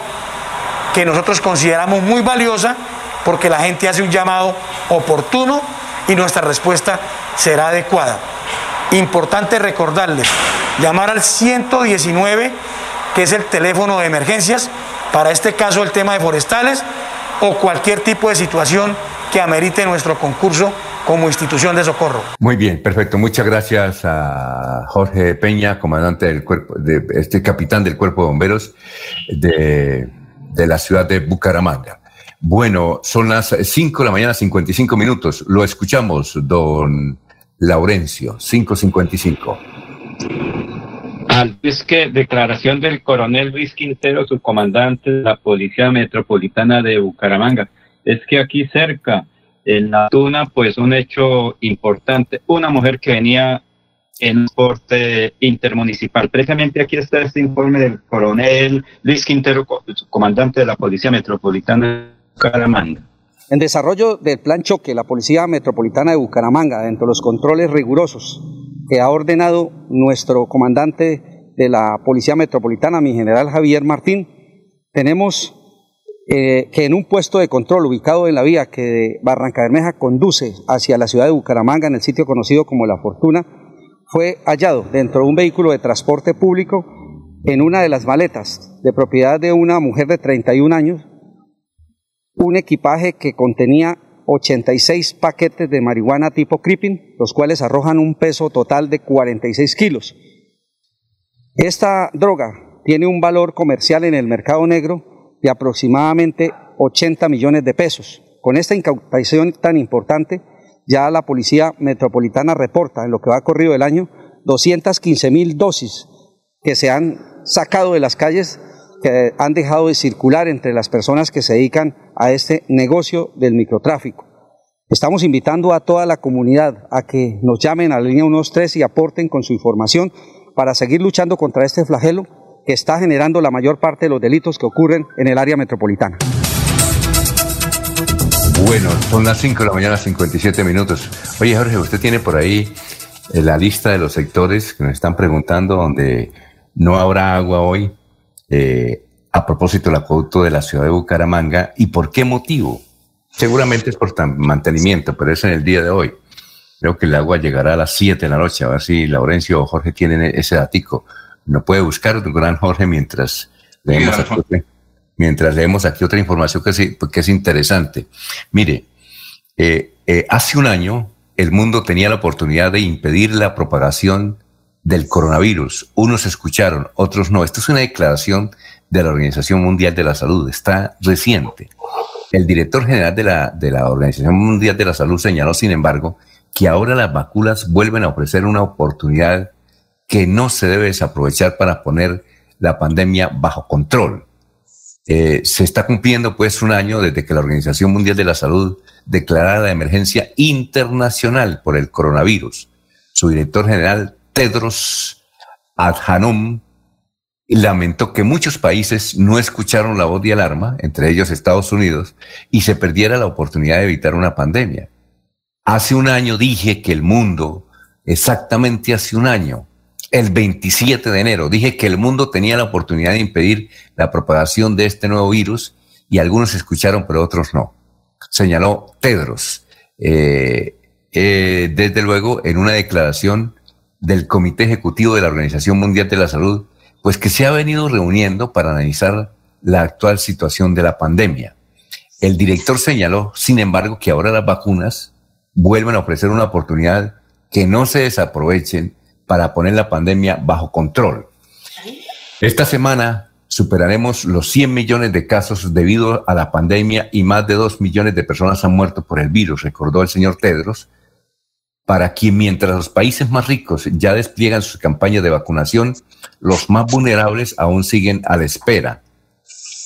que nosotros consideramos muy valiosa porque la gente hace un llamado oportuno y nuestra respuesta será adecuada. Importante recordarles, llamar al 119, que es el teléfono de emergencias, para este caso el tema de forestales o cualquier tipo de situación que amerite nuestro concurso como institución de socorro.
Muy bien, perfecto. Muchas gracias a Jorge Peña, comandante del cuerpo, este capitán del cuerpo de bomberos de, de la ciudad de Bucaramanga. Bueno, son las 5 de la mañana, 55 minutos. Lo escuchamos, don Laurencio, 5.55.
Es que declaración del coronel Luis Quintero, su comandante de la Policía Metropolitana de Bucaramanga. Es que aquí cerca en la Tuna, pues un hecho importante. Una mujer que venía en un porte intermunicipal. Precisamente aquí está este informe del coronel Luis Quintero, comandante de la Policía Metropolitana de Bucaramanga.
En desarrollo del plan choque, la Policía Metropolitana de Bucaramanga, dentro de los controles rigurosos que ha ordenado nuestro comandante de la Policía Metropolitana, mi general Javier Martín, tenemos eh, que en un puesto de control ubicado en la vía que de Barranca Bermeja conduce hacia la ciudad de Bucaramanga, en el sitio conocido como La Fortuna, fue hallado dentro de un vehículo de transporte público en una de las maletas de propiedad de una mujer de 31 años, un equipaje que contenía 86 paquetes de marihuana tipo creeping, los cuales arrojan un peso total de 46 kilos. Esta droga tiene un valor comercial en el mercado negro de aproximadamente 80 millones de pesos. Con esta incautación tan importante, ya la Policía Metropolitana reporta en lo que va corrido el año 215 mil dosis que se han sacado de las calles, que han dejado de circular entre las personas que se dedican a este negocio del microtráfico. Estamos invitando a toda la comunidad a que nos llamen a la línea 123 y aporten con su información para seguir luchando contra este flagelo que está generando la mayor parte de los delitos que ocurren en el área metropolitana.
Bueno, son las 5 de la mañana, 57 minutos. Oye, Jorge, usted tiene por ahí eh, la lista de los sectores que nos están preguntando donde no habrá agua hoy eh, a propósito del acueducto de la ciudad de Bucaramanga y por qué motivo. Seguramente es por mantenimiento, pero es en el día de hoy. Creo que el agua llegará a las 7 de la noche, a ver si Laurencio o Jorge tienen ese datico no puede buscar, gran Jorge, mientras leemos, aquí otra, mientras leemos aquí otra información que es, que es interesante. Mire, eh, eh, hace un año el mundo tenía la oportunidad de impedir la propagación del coronavirus. Unos escucharon, otros no. Esto es una declaración de la Organización Mundial de la Salud. Está reciente. El director general de la, de la Organización Mundial de la Salud señaló, sin embargo, que ahora las vacunas vuelven a ofrecer una oportunidad que no se debe desaprovechar para poner la pandemia bajo control. Eh, se está cumpliendo pues un año desde que la Organización Mundial de la Salud declarara la emergencia internacional por el coronavirus. Su director general, Tedros Adhanom, lamentó que muchos países no escucharon la voz de alarma, entre ellos Estados Unidos, y se perdiera la oportunidad de evitar una pandemia. Hace un año dije que el mundo, exactamente hace un año, el 27 de enero. Dije que el mundo tenía la oportunidad de impedir la propagación de este nuevo virus y algunos escucharon, pero otros no. Señaló Tedros. Eh, eh, desde luego, en una declaración del Comité Ejecutivo de la Organización Mundial de la Salud, pues que se ha venido reuniendo para analizar la actual situación de la pandemia. El director señaló, sin embargo, que ahora las vacunas vuelven a ofrecer una oportunidad que no se desaprovechen para poner la pandemia bajo control. Esta semana superaremos los 100 millones de casos debido a la pandemia y más de 2 millones de personas han muerto por el virus, recordó el señor Tedros, para quien mientras los países más ricos ya despliegan sus campañas de vacunación, los más vulnerables aún siguen a la espera.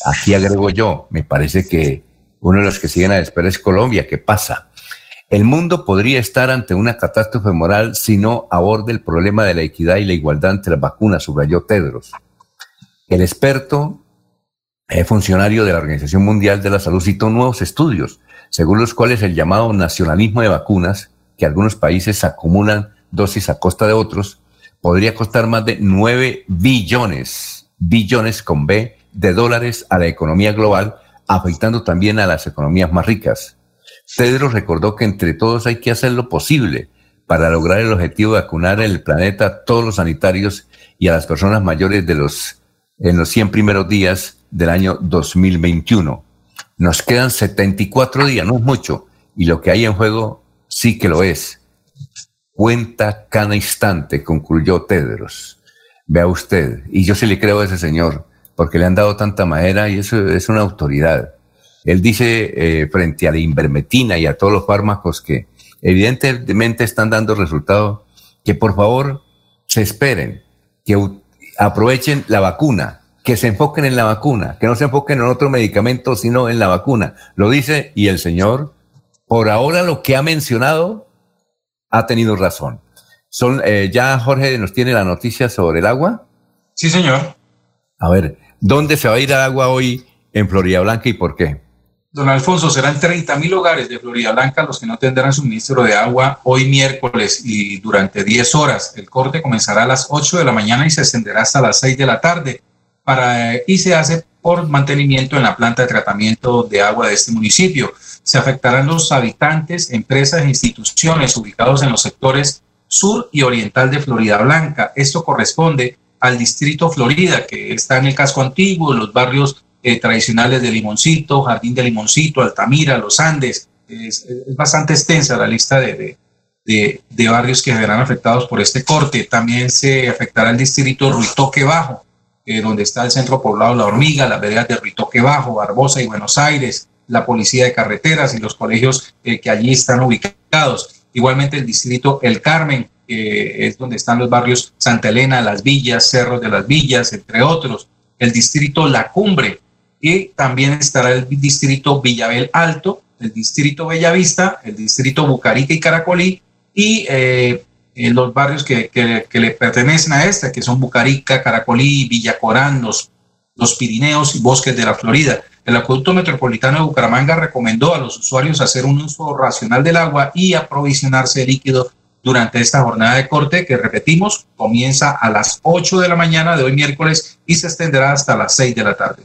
Aquí agrego yo, me parece que uno de los que siguen a la espera es Colombia. ¿Qué pasa? El mundo podría estar ante una catástrofe moral si no aborde el problema de la equidad y la igualdad entre las vacunas, subrayó Tedros. El experto eh, funcionario de la Organización Mundial de la Salud citó nuevos estudios, según los cuales el llamado nacionalismo de vacunas, que algunos países acumulan dosis a costa de otros, podría costar más de 9 billones, billones con B, de dólares a la economía global, afectando también a las economías más ricas. Tedros recordó que entre todos hay que hacer lo posible para lograr el objetivo de vacunar en el planeta a todos los sanitarios y a las personas mayores de los, en los 100 primeros días del año 2021. Nos quedan 74 días, no es mucho, y lo que hay en juego sí que lo es. Cuenta cada instante, concluyó Tedros. Vea usted, y yo sí le creo a ese señor, porque le han dado tanta madera y eso es una autoridad. Él dice eh, frente a la invermetina y a todos los fármacos que evidentemente están dando resultado, que por favor se esperen, que aprovechen la vacuna, que se enfoquen en la vacuna, que no se enfoquen en otro medicamento, sino en la vacuna. Lo dice y el señor, por ahora lo que ha mencionado, ha tenido razón. Son, eh, ya Jorge nos tiene la noticia sobre el agua.
Sí, señor.
A ver, ¿dónde se va a ir el agua hoy en Florida Blanca y por qué?
Don Alfonso, serán 30 mil hogares de Florida Blanca los que no tendrán suministro de agua hoy miércoles y durante 10 horas. El corte comenzará a las 8 de la mañana y se extenderá hasta las 6 de la tarde para, y se hace por mantenimiento en la planta de tratamiento de agua de este municipio. Se afectarán los habitantes, empresas e instituciones ubicados en los sectores sur y oriental de Florida Blanca. Esto corresponde al distrito Florida, que está en el casco antiguo, los barrios eh, tradicionales de Limoncito, Jardín de Limoncito, Altamira, Los Andes. Es, bastante extensa la lista de, de, barrios que serán afectados por este corte. También se afectará el distrito Ruitoque Bajo, eh, donde está el centro poblado La Hormiga, las veredas de Ruitoque Bajo, Barbosa y Buenos Aires, la policía de carreteras y los colegios eh, que allí están ubicados. Igualmente el distrito El Carmen, es donde están los barrios Santa Elena, Las Villas, Cerros de las Villas, entre otros. El distrito La Cumbre, y también estará el distrito Villabel Alto, el distrito Bellavista, el distrito Bucarica y Caracolí y eh, los barrios que, le pertenecen a esta, que son Bucarica, Caracolí, Villacorán, los, los Pirineos y Bosques de la Florida. El Acueducto Metropolitano de Bucaramanga recomendó a los usuarios hacer un uso racional del agua y aprovisionarse de líquido durante esta jornada de corte que repetimos comienza a las 8 de la mañana de hoy miércoles y se extenderá hasta las 6 de la tarde.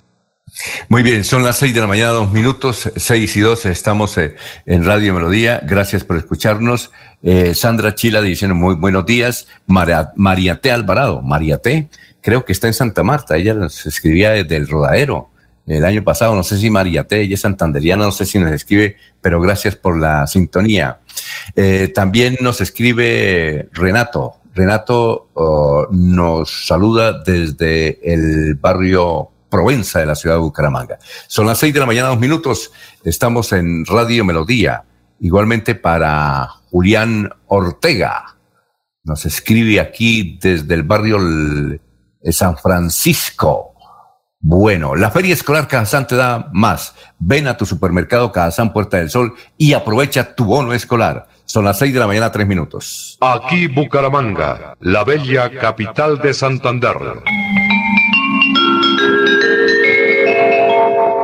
Muy bien, son las seis de la mañana, dos minutos, seis y dos, estamos eh, en Radio Melodía. Gracias por escucharnos. Eh, Sandra Chila diciendo muy buenos días. María, T. Alvarado, María T. Creo que está en Santa Marta. Ella nos escribía desde el rodadero el año pasado. No sé si María T. Ella es santanderiana, no sé si nos escribe, pero gracias por la sintonía. Eh, también nos escribe Renato. Renato oh, nos saluda desde el barrio Provenza de la ciudad de Bucaramanga. Son las seis de la mañana, dos minutos. Estamos en Radio Melodía. Igualmente para Julián Ortega. Nos escribe aquí desde el barrio San Francisco. Bueno, la Feria Escolar Cajazán te da más. Ven a tu supermercado Cajazán Puerta del Sol y aprovecha tu bono escolar. Son las seis de la mañana, tres minutos.
Aquí Bucaramanga, la bella capital de Santander.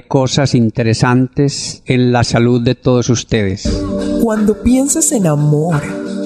cosas interesantes en la salud de todos ustedes.
Cuando pienses en amor,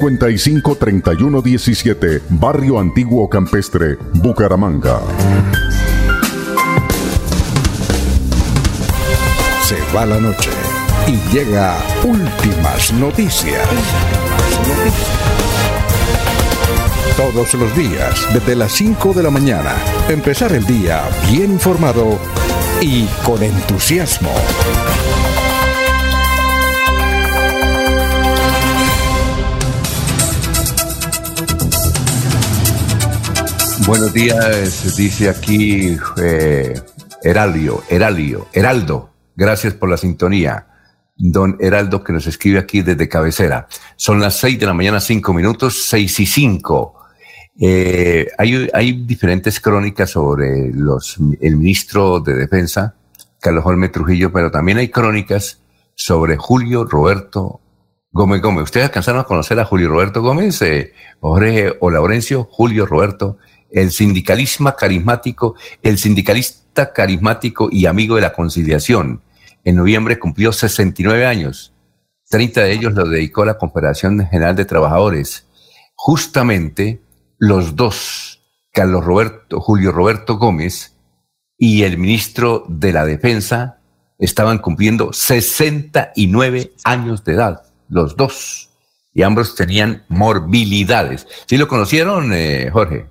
55 31 17, Barrio Antiguo Campestre, Bucaramanga.
Se va la noche y llega últimas noticias. Todos los días, desde las 5 de la mañana, empezar el día bien informado y con entusiasmo.
Buenos días, dice aquí eh, Heralio, Heraldo. Gracias por la sintonía. Don Heraldo que nos escribe aquí desde cabecera. Son las seis de la mañana, cinco minutos, seis y cinco. Eh, hay, hay, diferentes crónicas sobre los, el ministro de Defensa, Carlos Holme Trujillo, pero también hay crónicas sobre Julio Roberto Gómez Gómez. ¿Ustedes alcanzaron a conocer a Julio Roberto Gómez? Eh, Jorge o Laurencio, Julio Roberto el sindicalismo carismático, el sindicalista carismático y amigo de la conciliación. En noviembre cumplió 69 años. 30 de ellos lo dedicó a la Confederación General de Trabajadores. Justamente los dos, Carlos Roberto, Julio Roberto Gómez y el ministro de la Defensa, estaban cumpliendo 69 años de edad, los dos. Y ambos tenían morbilidades. ¿Sí lo conocieron, eh, Jorge?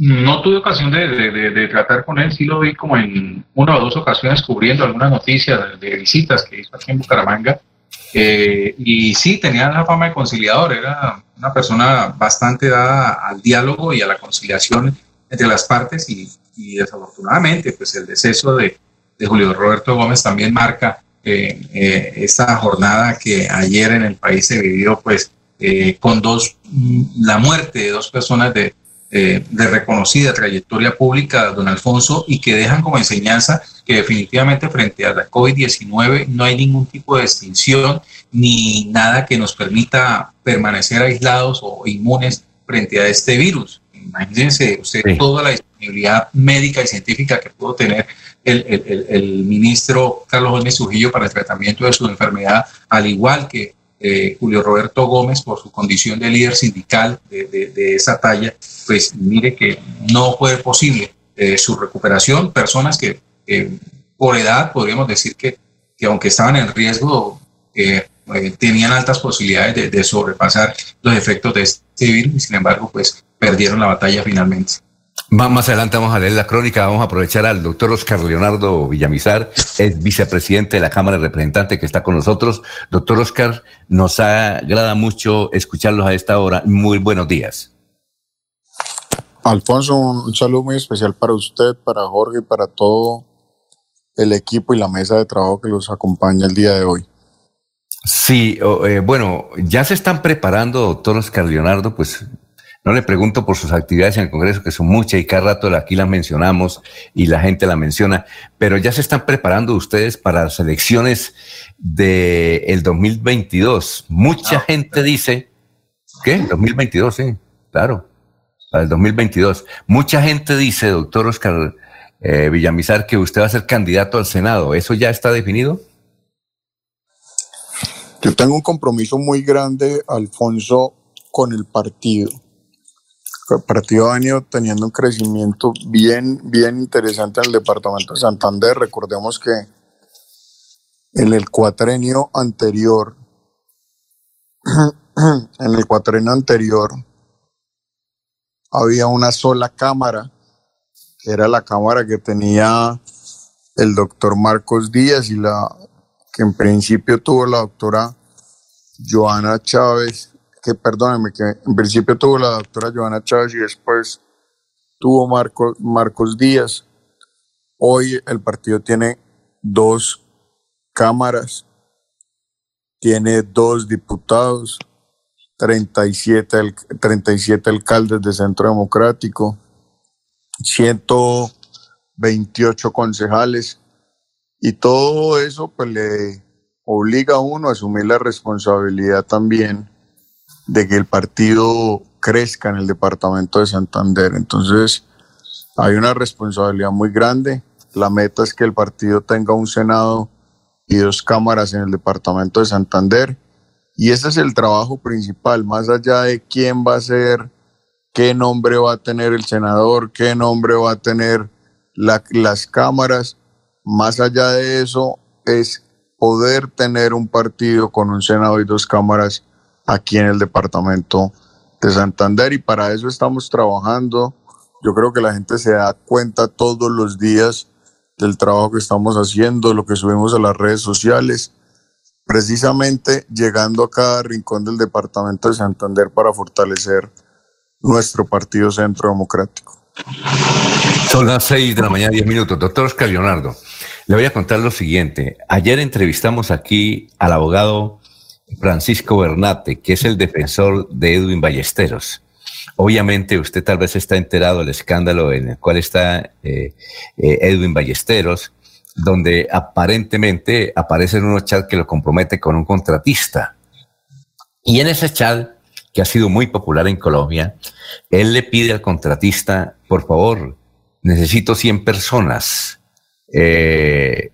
No tuve ocasión de, tratar con él, sí lo vi como en una o dos ocasiones cubriendo algunas noticias de, visitas que hizo aquí en Bucaramanga. Eh, y sí, tenía la fama de conciliador, era una persona bastante dada al diálogo y a la conciliación entre las partes y, desafortunadamente pues el deceso de, Julio Roberto Gómez también marca eh, eh, esta jornada que ayer en el país se vivió pues con dos, la muerte de dos personas de, eh, de reconocida trayectoria pública, don Alfonso, y que dejan como enseñanza que definitivamente frente a la COVID-19 no hay ningún tipo de extinción ni nada que nos permita permanecer aislados o inmunes frente a este virus. Imagínense usted toda la disponibilidad médica y científica que pudo tener el, el, el, ministro Carlos Gómez Trujillo para el tratamiento de su enfermedad, al igual que eh, Julio Roberto Gómez por su condición de líder sindical de, esa talla, pues mire que no fue posible eh, su recuperación. Personas que eh, por edad podríamos decir que, que aunque estaban en riesgo, eh, tenían altas posibilidades de, de, sobrepasar los efectos de este virus y sin embargo pues perdieron la batalla finalmente.
Más adelante vamos a leer la crónica, vamos a aprovechar al doctor Oscar Leonardo Villamizar, es vicepresidente de la Cámara de Representantes que está con nosotros. Doctor Oscar, nos agrada mucho escucharlos a esta hora. Muy buenos días.
Alfonso, un saludo muy especial para usted, para Jorge y para todo el equipo y la mesa de trabajo que los acompaña el día de hoy.
Sí, eh, bueno, ya se están preparando, doctor Oscar Leonardo, pues no le pregunto por sus actividades en el Congreso, que son muchas y cada rato aquí las mencionamos y la gente la menciona, pero ya se están preparando ustedes para las elecciones del el 2022. Mucha ah, gente dice, ¿qué? 2022, sí, claro, para el 2022. Mucha gente dice, doctor Oscar eh, Villamizar, que usted va a ser candidato al Senado. ¿Eso ya está definido?
Yo tengo un compromiso muy grande, Alfonso, con el partido partido ha venido teniendo un crecimiento bien, bien interesante en el departamento de Santander. Recordemos que en el cuatrenio anterior, en el cuatrenio anterior, había una sola cámara, que era la cámara que tenía el doctor Marcos Díaz y la que en principio tuvo la doctora Joana Chávez que perdóneme, que en principio tuvo la doctora Joana Chávez y después tuvo Marcos, Marcos Díaz. Hoy el partido tiene dos cámaras, tiene dos diputados, 37, 37 alcaldes de Centro Democrático, 128 concejales y todo eso pues le obliga a uno a asumir la responsabilidad también de que el partido crezca en el departamento de Santander. Entonces, hay una responsabilidad muy grande. La meta es que el partido tenga un Senado y dos cámaras en el departamento de Santander. Y ese es el trabajo principal, más allá de quién va a ser, qué nombre va a tener el senador, qué nombre va a tener las cámaras. Más allá de eso, es poder tener un partido con un Senado y dos cámaras aquí en el departamento de Santander y para eso estamos trabajando. Yo creo que la gente se da cuenta todos los días del trabajo que estamos haciendo, lo que subimos a las redes sociales, precisamente llegando a cada rincón del departamento de Santander para fortalecer nuestro partido Centro Democrático.
Son las seis de la mañana, diez minutos. Doctor Oscar Leonardo, le voy a contar lo siguiente. Ayer entrevistamos aquí al abogado Francisco Bernate, que es el defensor de Edwin Ballesteros. Obviamente usted tal vez está enterado del escándalo en el cual está eh, eh, Edwin Ballesteros, donde aparentemente aparecen unos chats que lo compromete con un contratista. Y en ese chat, que ha sido muy popular en Colombia, él le pide al contratista, por favor, necesito 100 personas. Eh,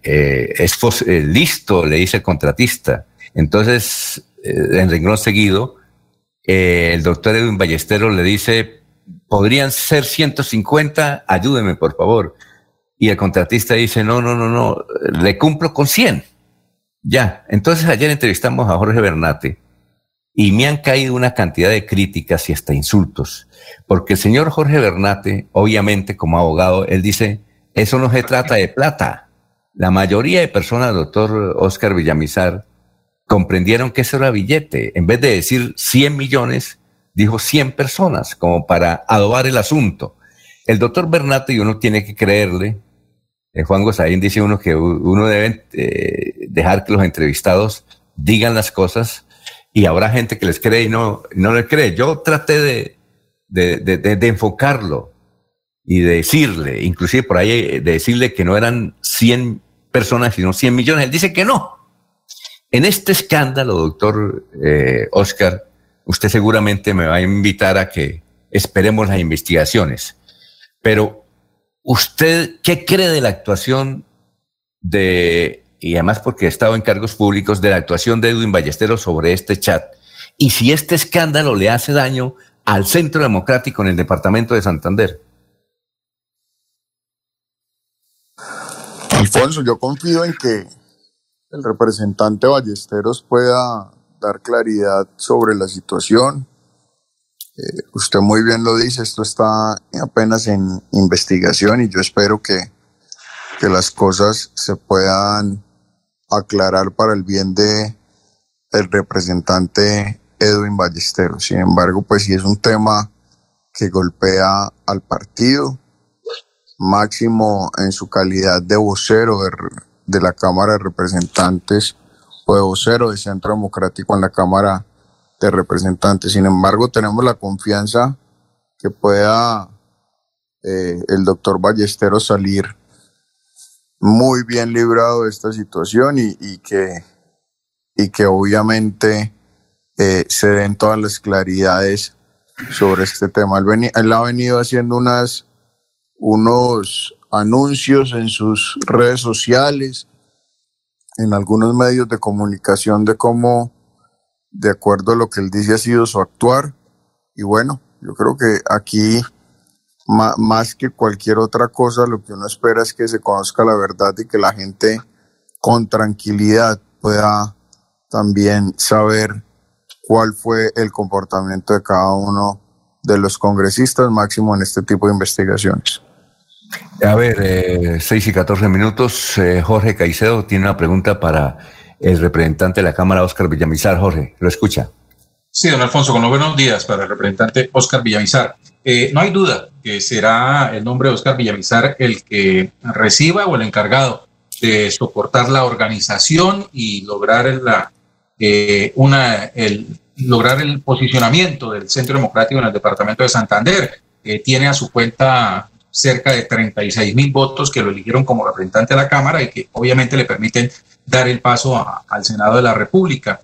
listo, le dice el contratista entonces, eh, en renglón seguido, eh, el doctor Edwin Ballesteros le dice, podrían ser 150, ayúdeme por favor. Y el contratista dice, no, no, no, no, le cumplo con 100. Ya, entonces ayer entrevistamos a Jorge Bernate y me han caído una cantidad de críticas y hasta insultos, porque el señor Jorge Bernate, obviamente como abogado, él dice, eso no se trata de plata. La mayoría de personas, doctor Oscar Villamizar, comprendieron que eso era billete. En vez de decir 100 millones, dijo 100 personas, como para adobar el asunto. El doctor Bernate, y uno tiene que creerle, eh, Juan Gozaín dice uno que uno debe eh, dejar que los entrevistados digan las cosas y habrá gente que les cree y no, no le cree. Yo traté de, de, enfocarlo y de decirle, inclusive por ahí, eh, de decirle que no eran 100 personas, sino 100 millones. Él dice que no, en este escándalo, doctor eh, Oscar, usted seguramente me va a invitar a que esperemos las investigaciones. Pero, ¿usted qué cree de la actuación de, y además porque ha estado en cargos públicos, de la actuación de Edwin Ballesteros sobre este chat? Y si este escándalo le hace daño al Centro Democrático en el departamento de Santander.
Alfonso, yo confío en que el representante Ballesteros pueda dar claridad sobre la situación. Eh, usted muy bien lo dice, esto está apenas en investigación y yo espero que, que las cosas se puedan aclarar para el bien de el representante Edwin Ballesteros. Sin embargo, pues sí es un tema que golpea al partido, máximo en su calidad de vocero de la Cámara de Representantes o de vocero de Centro Democrático en la Cámara de Representantes. Sin embargo, tenemos la confianza que pueda eh, el doctor Ballesteros salir muy bien librado de esta situación y, que, y que obviamente eh, se den todas las claridades sobre este tema. Él, ha venido haciendo unas, unos anuncios en sus redes sociales, en algunos medios de comunicación de cómo, de acuerdo a lo que él dice, ha sido su actuar. Y bueno, yo creo que aquí, más que cualquier otra cosa, lo que uno espera es que se conozca la verdad y que la gente con tranquilidad pueda también saber cuál fue el comportamiento de cada uno de los congresistas, máximo en este tipo de investigaciones.
A ver, eh, 6 y 14 minutos. Eh, Jorge Caicedo tiene una pregunta para el representante de la Cámara, Oscar Villamizar. Jorge, lo escucha.
Sí, don Alfonso, con los buenos días para el representante Oscar Villamizar. Eh, no hay duda que será el nombre de Oscar Villamizar el que reciba o el encargado de soportar la organización y lograr la, eh, una, el, lograr el posicionamiento del Centro Democrático en el departamento de Santander. Eh, tiene a su cuenta cerca de 36 mil votos que lo eligieron como representante de la Cámara y que obviamente le permiten dar el paso a, al Senado de la República.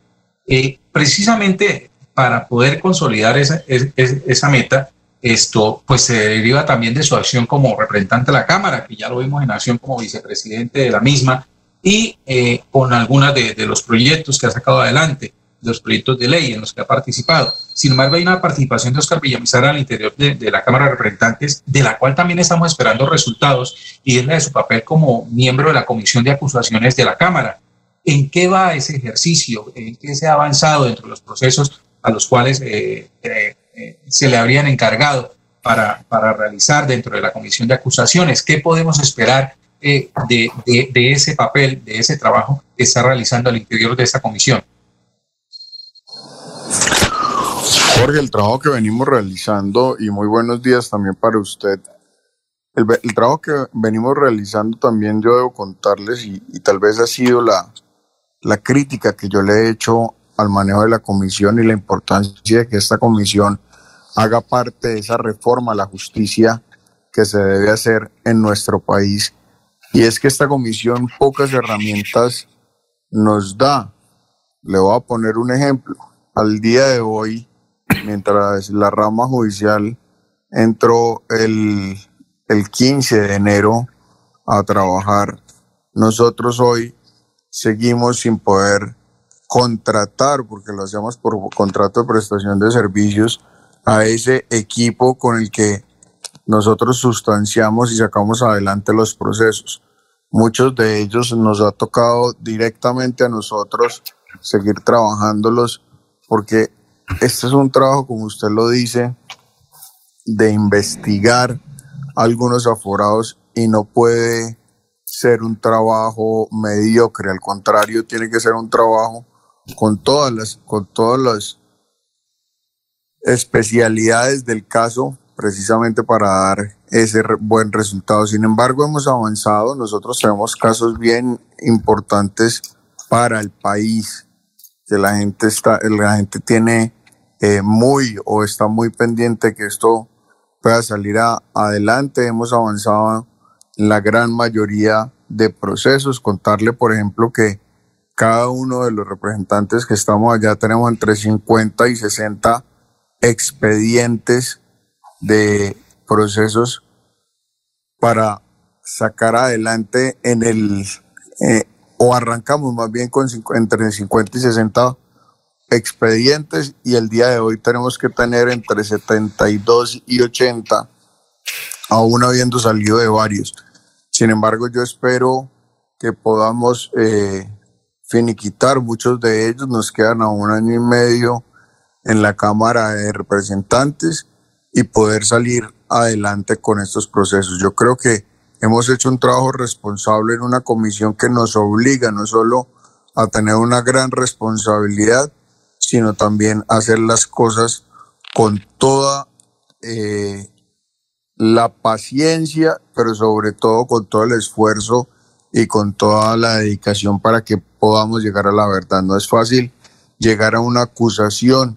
Eh, precisamente para poder consolidar esa, esa meta, esto pues se deriva también de su acción como representante de la Cámara, que ya lo vimos en acción como vicepresidente de la misma, y eh, con algunos de, los proyectos que ha sacado adelante, los proyectos de ley en los que ha participado. Sin embargo, hay una participación de Oscar Villamizar al interior de, de, la Cámara de Representantes, de la cual también estamos esperando resultados, y es la de su papel como miembro de la Comisión de Acusaciones de la Cámara. ¿En qué va ese ejercicio? ¿En qué se ha avanzado dentro de los procesos a los cuales eh, eh, eh, se le habrían encargado para, para realizar dentro de la Comisión de Acusaciones? ¿Qué podemos esperar eh, de, de, de, ese papel, de ese trabajo que está realizando al interior de esta comisión?
Jorge, el trabajo que venimos realizando, y muy buenos días también para usted. El, el trabajo que venimos realizando también yo debo contarles, y, y tal vez ha sido la, la crítica que yo le he hecho al manejo de la comisión y la importancia de que esta comisión haga parte de esa reforma a la justicia que se debe hacer en nuestro país y es que esta comisión pocas herramientas nos da. Le voy a poner un ejemplo. Al día de hoy, mientras la rama judicial entró el, el 15 de enero a trabajar, nosotros hoy seguimos sin poder contratar, porque lo hacemos por contrato de prestación de servicios, a ese equipo con el que nosotros sustanciamos y sacamos adelante los procesos. Muchos de ellos nos ha tocado directamente a nosotros seguir trabajándolos porque este es un trabajo, como usted lo dice, de investigar algunos aforados y no puede ser un trabajo mediocre, al contrario, tiene que ser un trabajo con todas las, con todas las especialidades del caso precisamente para dar ese buen resultado. Sin embargo, hemos avanzado. Nosotros tenemos casos bien importantes para el país, que la gente está, la gente tiene eh, muy o está muy pendiente que esto pueda salir a, adelante. Hemos avanzado en la gran mayoría de procesos. Contarle, por ejemplo, que cada uno de los representantes que estamos allá tenemos entre 50 y 60 expedientes de procesos para sacar adelante en el, eh, o arrancamos más bien con entre 50 y 60 expedientes y el día de hoy tenemos que tener entre 72 y 80, aún habiendo salido de varios. Sin embargo, yo espero que podamos eh, finiquitar muchos de ellos. Nos quedan a un año y medio en la Cámara de Representantes y poder salir adelante con estos procesos. Yo creo que hemos hecho un trabajo responsable en una comisión que nos obliga no solo a tener una gran responsabilidad, sino también a hacer las cosas con toda eh, la paciencia, pero sobre todo con todo el esfuerzo y con toda la dedicación para que podamos llegar a la verdad. No es fácil llegar a una acusación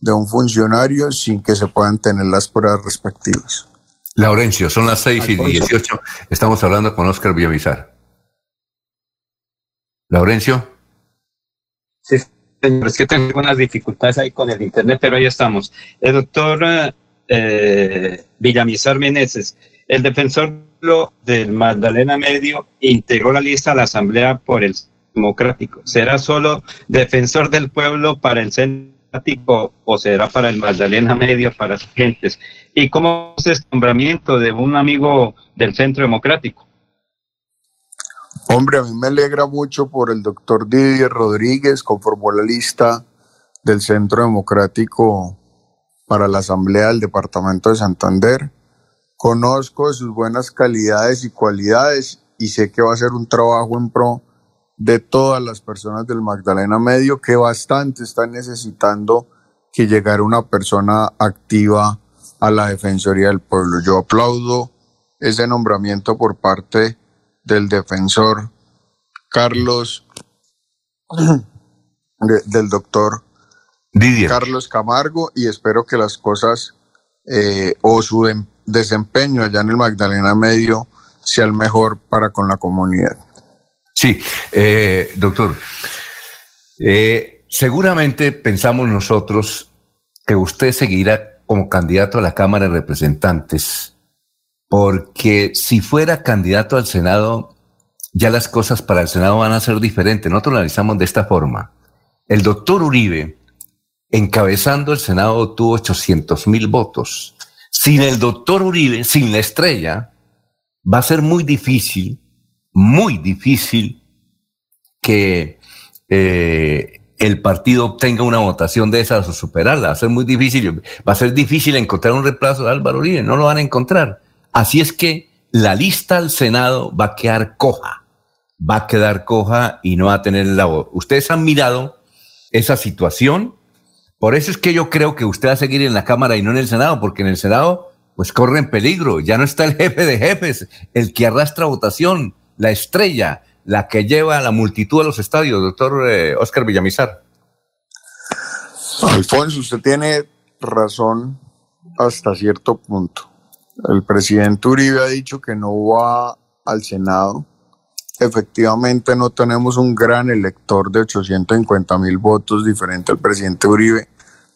de un funcionario sin que se puedan tener las pruebas respectivas.
Laurencio, son las 6 y 18. Estamos hablando con Oscar Villamizar. Laurencio.
Sí, señor, es que tengo unas dificultades ahí con el internet, pero ahí estamos. El doctor eh, Villamizar Meneses, el defensor del Magdalena Medio, integró la lista a la Asamblea por el Democrático. ¿Será solo defensor del pueblo para el Centro o será para el Magdalena Medio, para sus gentes? ¿Y cómo es este nombramiento de un amigo del Centro Democrático?
Hombre, a mí me alegra mucho por el doctor Didier Rodríguez, conformó la lista del Centro Democrático para la Asamblea del Departamento de Santander. Conozco sus buenas calidades y cualidades y sé que va a ser un trabajo en pro de todas las personas del Magdalena Medio que bastante están necesitando que llegara una persona activa a la Defensoría del Pueblo. Yo aplaudo ese nombramiento por parte del defensor Carlos, del doctor Carlos Camargo y espero que las cosas eh, o su em, desempeño allá en el Magdalena Medio sea el mejor para con la comunidad.
Sí, eh, doctor. Eh, seguramente pensamos nosotros que usted seguirá como candidato a la Cámara de Representantes, porque si fuera candidato al Senado, ya las cosas para el Senado van a ser diferentes. Nosotros lo analizamos de esta forma. El doctor Uribe, encabezando el Senado, tuvo 800 mil votos. Sin el doctor Uribe, sin la estrella, va a ser muy difícil muy difícil que eh, el partido obtenga una votación de esas o superarla. Va a ser muy difícil. Va a ser difícil encontrar un reemplazo de Álvaro Uribe. No lo van a encontrar. Así es que la lista al Senado va a quedar coja. Va a quedar coja y no va a tener la voz. Ustedes han mirado esa situación. Por eso es que yo creo que usted va a seguir en la Cámara y no en el Senado, porque en el Senado pues corre en peligro. Ya no está el jefe de jefes, el que arrastra votación la estrella, la que lleva a la multitud a los estadios, doctor eh, Oscar Villamizar.
Alfonso, usted tiene razón hasta cierto punto. El presidente Uribe ha dicho que no va al Senado. Efectivamente, no tenemos un gran elector de 850 mil votos diferente al presidente Uribe,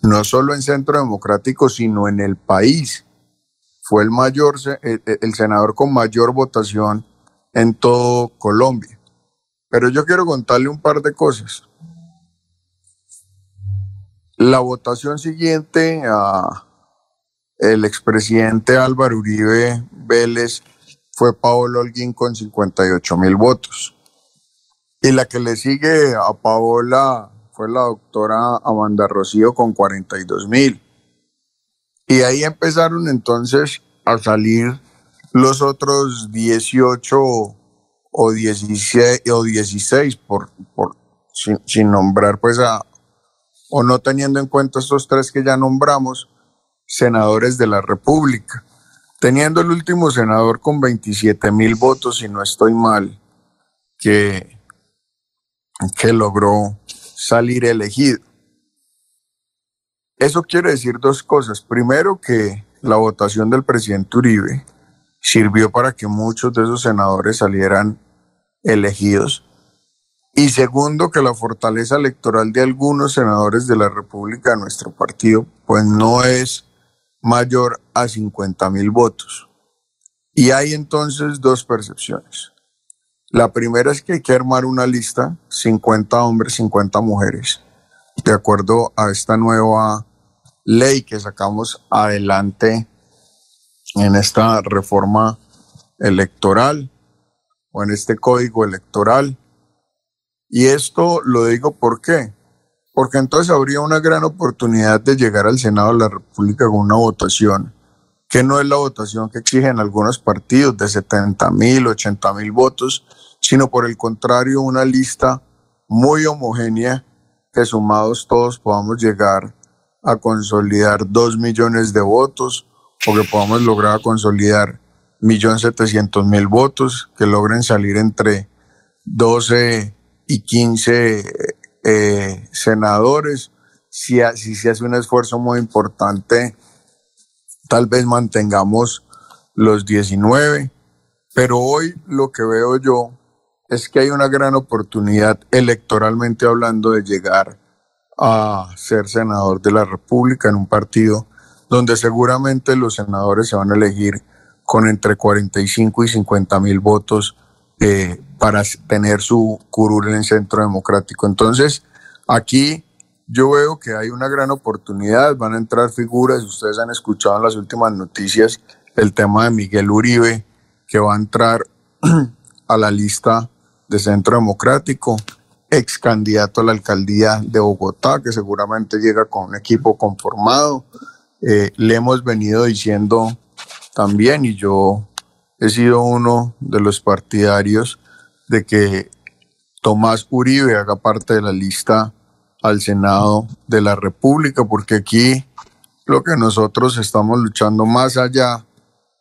no solo en Centro Democrático, sino en el país. Fue el mayor, el senador con mayor votación en todo Colombia. Pero yo quiero contarle un par de cosas. La votación siguiente a el expresidente Álvaro Uribe Vélez fue Paolo Holguín con 58 mil votos. Y la que le sigue a Paola fue la doctora Amanda Rocío con 42 mil. Y ahí empezaron entonces a salir los otros 18 o 16, o 16 por, por, sin, nombrar pues a, o no teniendo en cuenta estos tres que ya nombramos, senadores de la República. Teniendo el último senador con 27 mil votos, si no estoy mal, que, que logró salir elegido. Eso quiere decir dos cosas. Primero, que la votación del presidente Uribe sirvió para que muchos de esos senadores salieran elegidos. Y segundo, que la fortaleza electoral de algunos senadores de la República de nuestro partido, pues no es mayor a 50 mil votos. Y hay entonces dos percepciones. La primera es que hay que armar una lista, 50 hombres, 50 mujeres, de acuerdo a esta nueva ley que sacamos adelante en esta reforma electoral o en este código electoral. Y esto lo digo por qué. Porque entonces habría una gran oportunidad de llegar al Senado de la República con una votación que no es la votación que exigen algunos partidos de 70 mil, 80 mil votos, sino por el contrario una lista muy homogénea que sumados todos podamos llegar a consolidar dos millones de votos o que podamos lograr consolidar millón setecientos mil votos, que logren salir entre 12 y 15 eh, senadores. Si, si se hace un esfuerzo muy importante, tal vez mantengamos los 19, pero hoy lo que veo yo es que hay una gran oportunidad electoralmente hablando de llegar a ser senador de la República en un partido donde seguramente los senadores se van a elegir con entre 45 y 50 mil votos eh, para tener su curul en el centro democrático. Entonces, aquí yo veo que hay una gran oportunidad, van a entrar figuras, ustedes han escuchado en las últimas noticias el tema de Miguel Uribe, que va a entrar a la lista de Centro Democrático, ex candidato a la alcaldía de Bogotá, que seguramente llega con un equipo conformado. Eh, le hemos venido diciendo también, y yo he sido uno de los partidarios de que Tomás Uribe haga parte de la lista al Senado de la República, porque aquí lo que nosotros estamos luchando más allá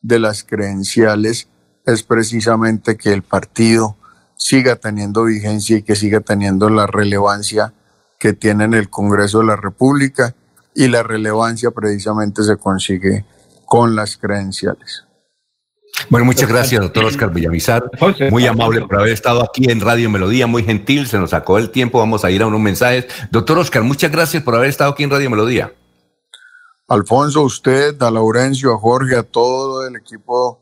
de las credenciales es precisamente que el partido siga teniendo vigencia y que siga teniendo la relevancia que tiene en el Congreso de la República y la relevancia precisamente se consigue con las credenciales.
Bueno, muchas gracias, doctor Oscar Villamizar. Muy amable por haber estado aquí en Radio Melodía, muy gentil, se nos sacó el tiempo, vamos a ir a unos mensajes. Doctor Oscar, muchas gracias por haber estado aquí en Radio Melodía.
Alfonso, usted, a Laurencio, a Jorge, a todo el equipo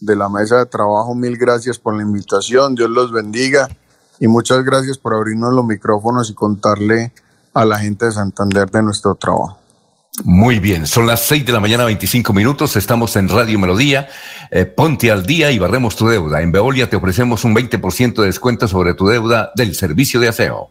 de la mesa de trabajo, mil gracias por la invitación, Dios los bendiga y muchas gracias por abrirnos los micrófonos y contarle a la gente de Santander de nuestro trabajo.
Muy bien, son las 6 de la mañana, 25 minutos. Estamos en Radio Melodía. Eh, ponte al día y barremos tu deuda. En Veolia te ofrecemos un 20% de descuento sobre tu deuda del servicio de aseo.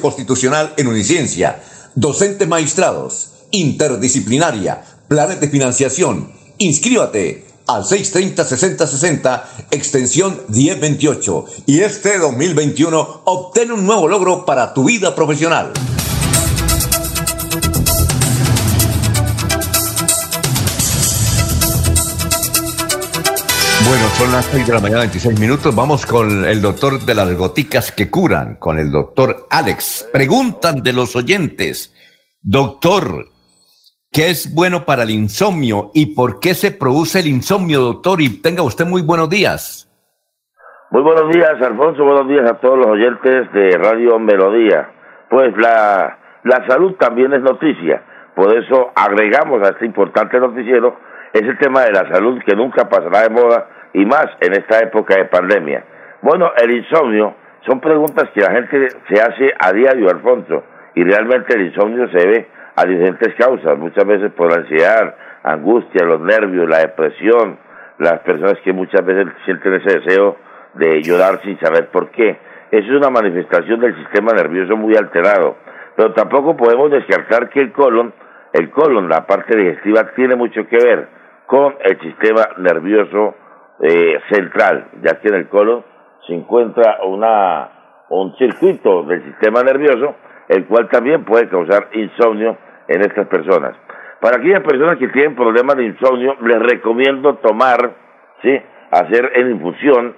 Constitucional en Uniciencia. Docentes maestrados, interdisciplinaria, planes de financiación. Inscríbate al 630-6060, extensión 1028. Y este 2021 obtén un nuevo logro para tu vida profesional.
Bueno, son las 6 de la mañana, 26 minutos. Vamos con el doctor de las goticas que curan, con el doctor Alex. Preguntan de los oyentes, doctor, ¿qué es bueno para el insomnio y por qué se produce el insomnio, doctor? Y tenga usted muy buenos días.
Muy buenos días, Alfonso. Buenos días a todos los oyentes de Radio Melodía. Pues la, la salud también es noticia. Por eso agregamos a este importante noticiero ese tema de la salud que nunca pasará de moda y más en esta época de pandemia. Bueno, el insomnio son preguntas que la gente se hace a diario, Alfonso, y realmente el insomnio se ve a diferentes causas, muchas veces por ansiedad, angustia, los nervios, la depresión, las personas que muchas veces sienten ese deseo de llorar sin saber por qué. Eso es una manifestación del sistema nervioso muy alterado. Pero tampoco podemos descartar que el colon, el colon, la parte digestiva, tiene mucho que ver con el sistema nervioso eh, central, ya que en el colon se encuentra una, un circuito del sistema nervioso, el cual también puede causar insomnio en estas personas. Para aquellas personas que tienen problemas de insomnio, les recomiendo tomar, ¿sí? hacer en infusión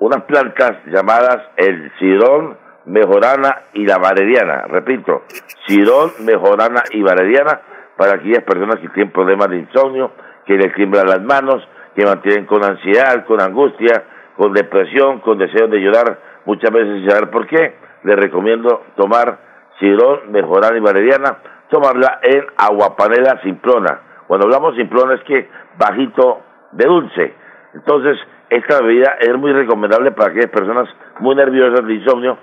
unas plantas llamadas el cirón, mejorana y la valeriana. Repito, cirón, mejorana y valeriana para aquellas personas que tienen problemas de insomnio, que les tiemblan las manos, que mantienen con ansiedad, con angustia, con depresión, con deseo de llorar, muchas veces sin saber por qué, le recomiendo tomar Cirón, Mejorana y Valeriana, tomarla en aguapanela simplona. Cuando hablamos simplona es que bajito de dulce. Entonces, esta bebida es muy recomendable para aquellas personas muy nerviosas de insomnio,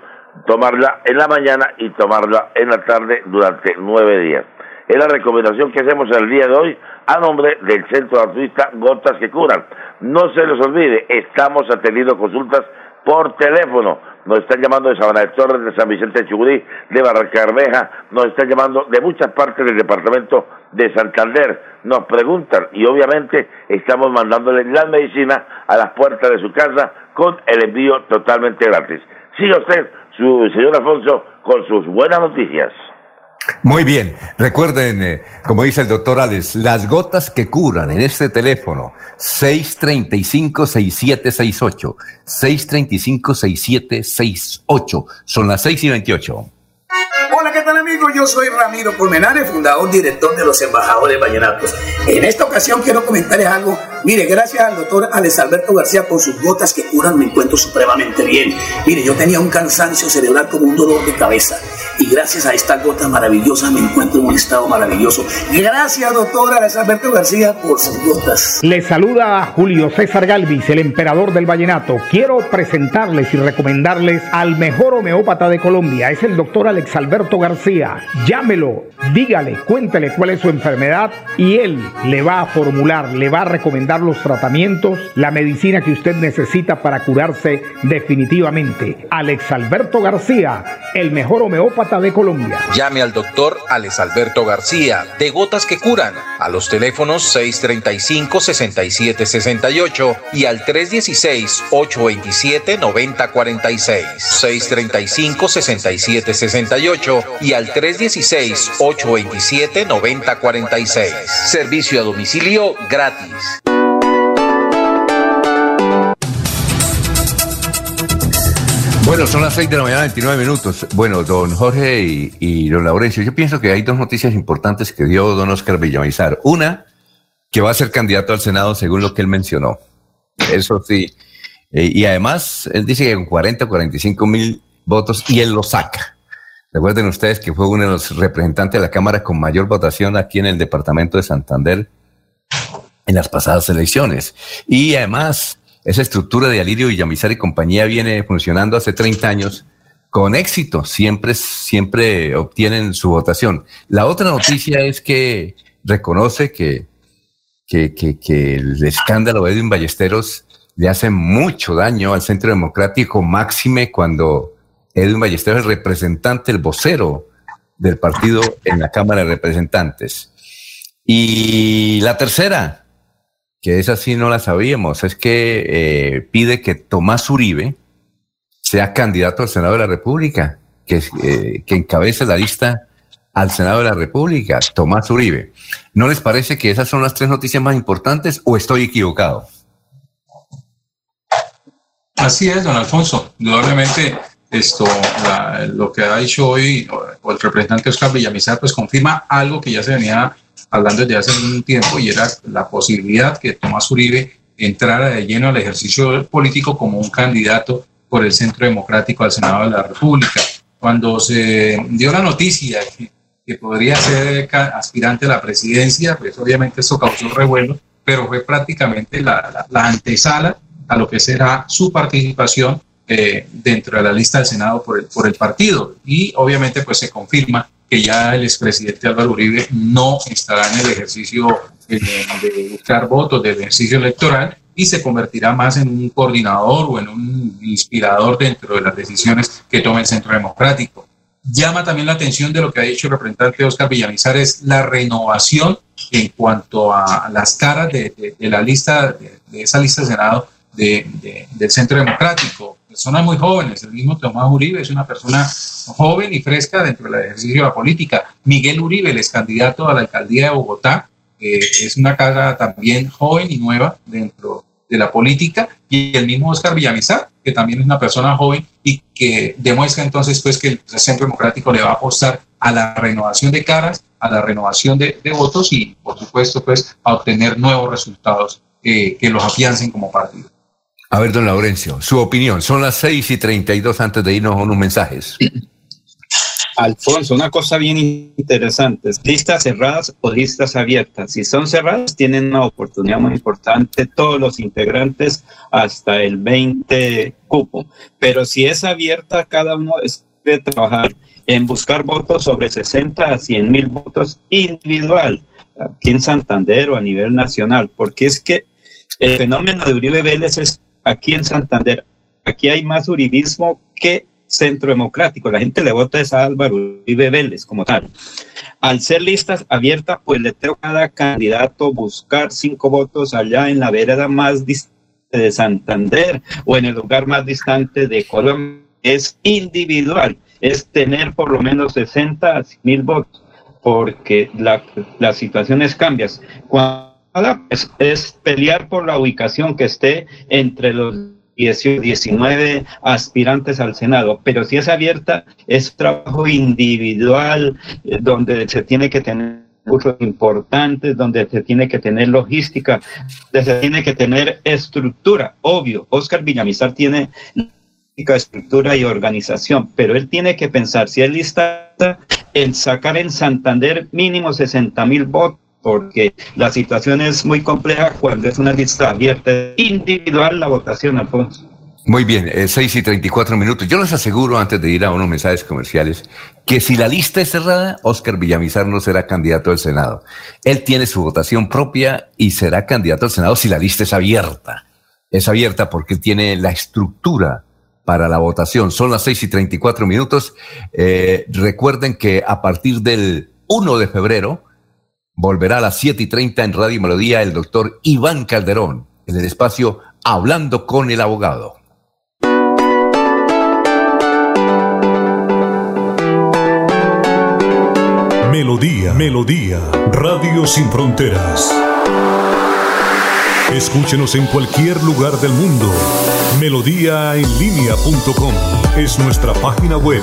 tomarla en la mañana y tomarla en la tarde durante nueve días. Es la recomendación que hacemos el día de hoy a nombre del Centro Altruista Gotas que Curan. No se les olvide, estamos atendiendo consultas por teléfono. Nos están llamando de Sabana de Torres, de San Vicente de Chugurí, de Barranca nos están llamando de muchas partes del departamento de Santander. Nos preguntan y obviamente estamos mandándole la medicina a las puertas de su casa con el envío totalmente gratis. Siga usted, su señor Alfonso, con sus buenas noticias.
Muy bien. Recuerden, eh, como dice el doctor Alex, las gotas que curan en este teléfono, 635-6768. 635-6768. Son las 6 y 28.
Hola, ¿qué tal amigos? Yo soy Ramiro Pulmenares, fundador, director de los Embajadores Vallenatos. En esta ocasión quiero comentarles algo. Mire, gracias al doctor Alex Alberto García por sus gotas que curan me encuentro supremamente bien. Mire, yo tenía un cansancio cerebral como un dolor de cabeza y gracias a estas gotas maravillosas me encuentro en un estado maravilloso. Gracias, doctor Alex Alberto García, por sus gotas.
Le saluda a Julio César Galvis, el emperador del vallenato. Quiero presentarles y recomendarles al mejor homeópata de Colombia. Es el doctor Alex Alberto García. Llámelo, dígale, cuéntele cuál es su enfermedad y él le va a formular, le va a recomendar los tratamientos, la medicina que usted necesita para curarse definitivamente. Alex Alberto García, el mejor homeópata de Colombia.
Llame al doctor Alex Alberto García, de Gotas que Curan, a los teléfonos 635-6768 y al 316-827-9046. 635-6768 y al 316-827-9046. Servicio a domicilio gratis.
Bueno, son las 6 de la mañana, 29 minutos. Bueno, don Jorge y, don Laurencio, yo pienso que hay dos noticias importantes que dio don Oscar Villamizar. Una, que va a ser candidato al Senado según lo que él mencionó. Eso sí. Eh, y además, él dice que con 40 o 45 mil votos y él lo saca. Recuerden ustedes que fue uno de los representantes de la Cámara con mayor votación aquí en el departamento de Santander en las pasadas elecciones. Y además, esa estructura de Alirio Villamizar y compañía viene funcionando hace 30 años con éxito. Siempre, siempre obtienen su votación. La otra noticia es que reconoce que, que, que, el escándalo de Edwin Ballesteros le hace mucho daño al Centro Democrático, máxime cuando Edwin Ballesteros es el representante, el vocero del partido en la Cámara de Representantes. Y la tercera, que esa sí no la sabíamos, es que eh, pide que Tomás Uribe sea candidato al Senado de la República, que, eh, encabece la lista al Senado de la República, Tomás Uribe. ¿No les parece que esas son las tres noticias más importantes o estoy equivocado?
Así es, don Alfonso. Indudablemente, esto, lo que ha dicho hoy o el representante Oscar Villamizar, pues confirma algo que ya se venía hablando desde hace un tiempo y era la posibilidad que Tomás Uribe entrara de lleno al ejercicio político como un candidato por el Centro Democrático al Senado de la República. Cuando se dio la noticia que, podría ser aspirante a la presidencia, pues obviamente eso causó revuelo, pero fue prácticamente la, antesala a lo que será su participación eh, dentro de la lista del Senado por el, por el partido. Y obviamente pues se confirma que ya el expresidente Álvaro Uribe no estará en el ejercicio eh, de buscar votos del ejercicio electoral y se convertirá más en un coordinador o en un inspirador dentro de las decisiones que toma el Centro Democrático. Llama también la atención de lo que ha dicho el representante Oscar Villamizar, es la renovación en cuanto a las caras de, la lista, de, esa lista de Senado del Centro Democrático personas muy jóvenes. El mismo Tomás Uribe es una persona joven y fresca dentro del ejercicio de la política. Miguel Uribe, el ex candidato a la alcaldía de Bogotá, eh, es una cara también joven y nueva dentro de la política. Y el mismo Oscar Villamizar, que también es una persona joven y que demuestra entonces pues que el Centro Democrático le va a apostar a la renovación de caras, a la renovación de, votos y, por supuesto, pues a obtener nuevos resultados eh, que los afiancen como partido.
A ver, don Laurencio, su opinión. Son las 6 y 32 antes de irnos a unos mensajes.
Alfonso, una cosa bien interesante, listas cerradas o listas abiertas. Si son cerradas, tienen una oportunidad muy importante todos los integrantes hasta el 20 cupo. Pero si es abierta, cada uno debe trabajar en buscar votos sobre 60 a 100 mil votos individual, aquí en Santander o a nivel nacional, porque es que el fenómeno de Uribe Vélez es aquí en Santander. Aquí hay más uribismo que centro democrático. La gente le vota a Álvaro Uribe Vélez como tal. Al ser listas abiertas, pues le tengo a cada candidato buscar cinco votos allá en la vereda más distante de Santander o en el lugar más distante de Colombia. Es individual, es tener por lo menos 60 mil votos, porque la, las situaciones cambian. Cuando es, pelear por la ubicación que esté entre los 19 aspirantes al Senado, pero si es abierta, es trabajo individual, eh, donde se tiene que tener recursos importantes, donde se tiene que tener logística, donde se tiene que tener estructura. Obvio, Oscar Villamizar tiene estructura y organización, pero él tiene que pensar, si él lista en sacar en Santander mínimo 60 mil votos, porque la situación es muy compleja cuando es una lista abierta individual la votación, Alfonso.
Muy bien, eh, 6 y 34 minutos. Yo les aseguro, antes de ir a unos mensajes comerciales, que si la lista es cerrada, Oscar Villamizar no será candidato al Senado. Él tiene su votación propia y será candidato al Senado si la lista es abierta. Es abierta porque tiene la estructura para la votación. Son las 6 y 34 minutos. Eh, recuerden que a partir del 1 de febrero, volverá a las 7 y 30 en Radio Melodía el doctor Iván Calderón, en el espacio Hablando con el Abogado.
Melodía, Melodía, Radio Sin Fronteras. Escúchenos en cualquier lugar del mundo. Melodíaenlínea.com es nuestra página web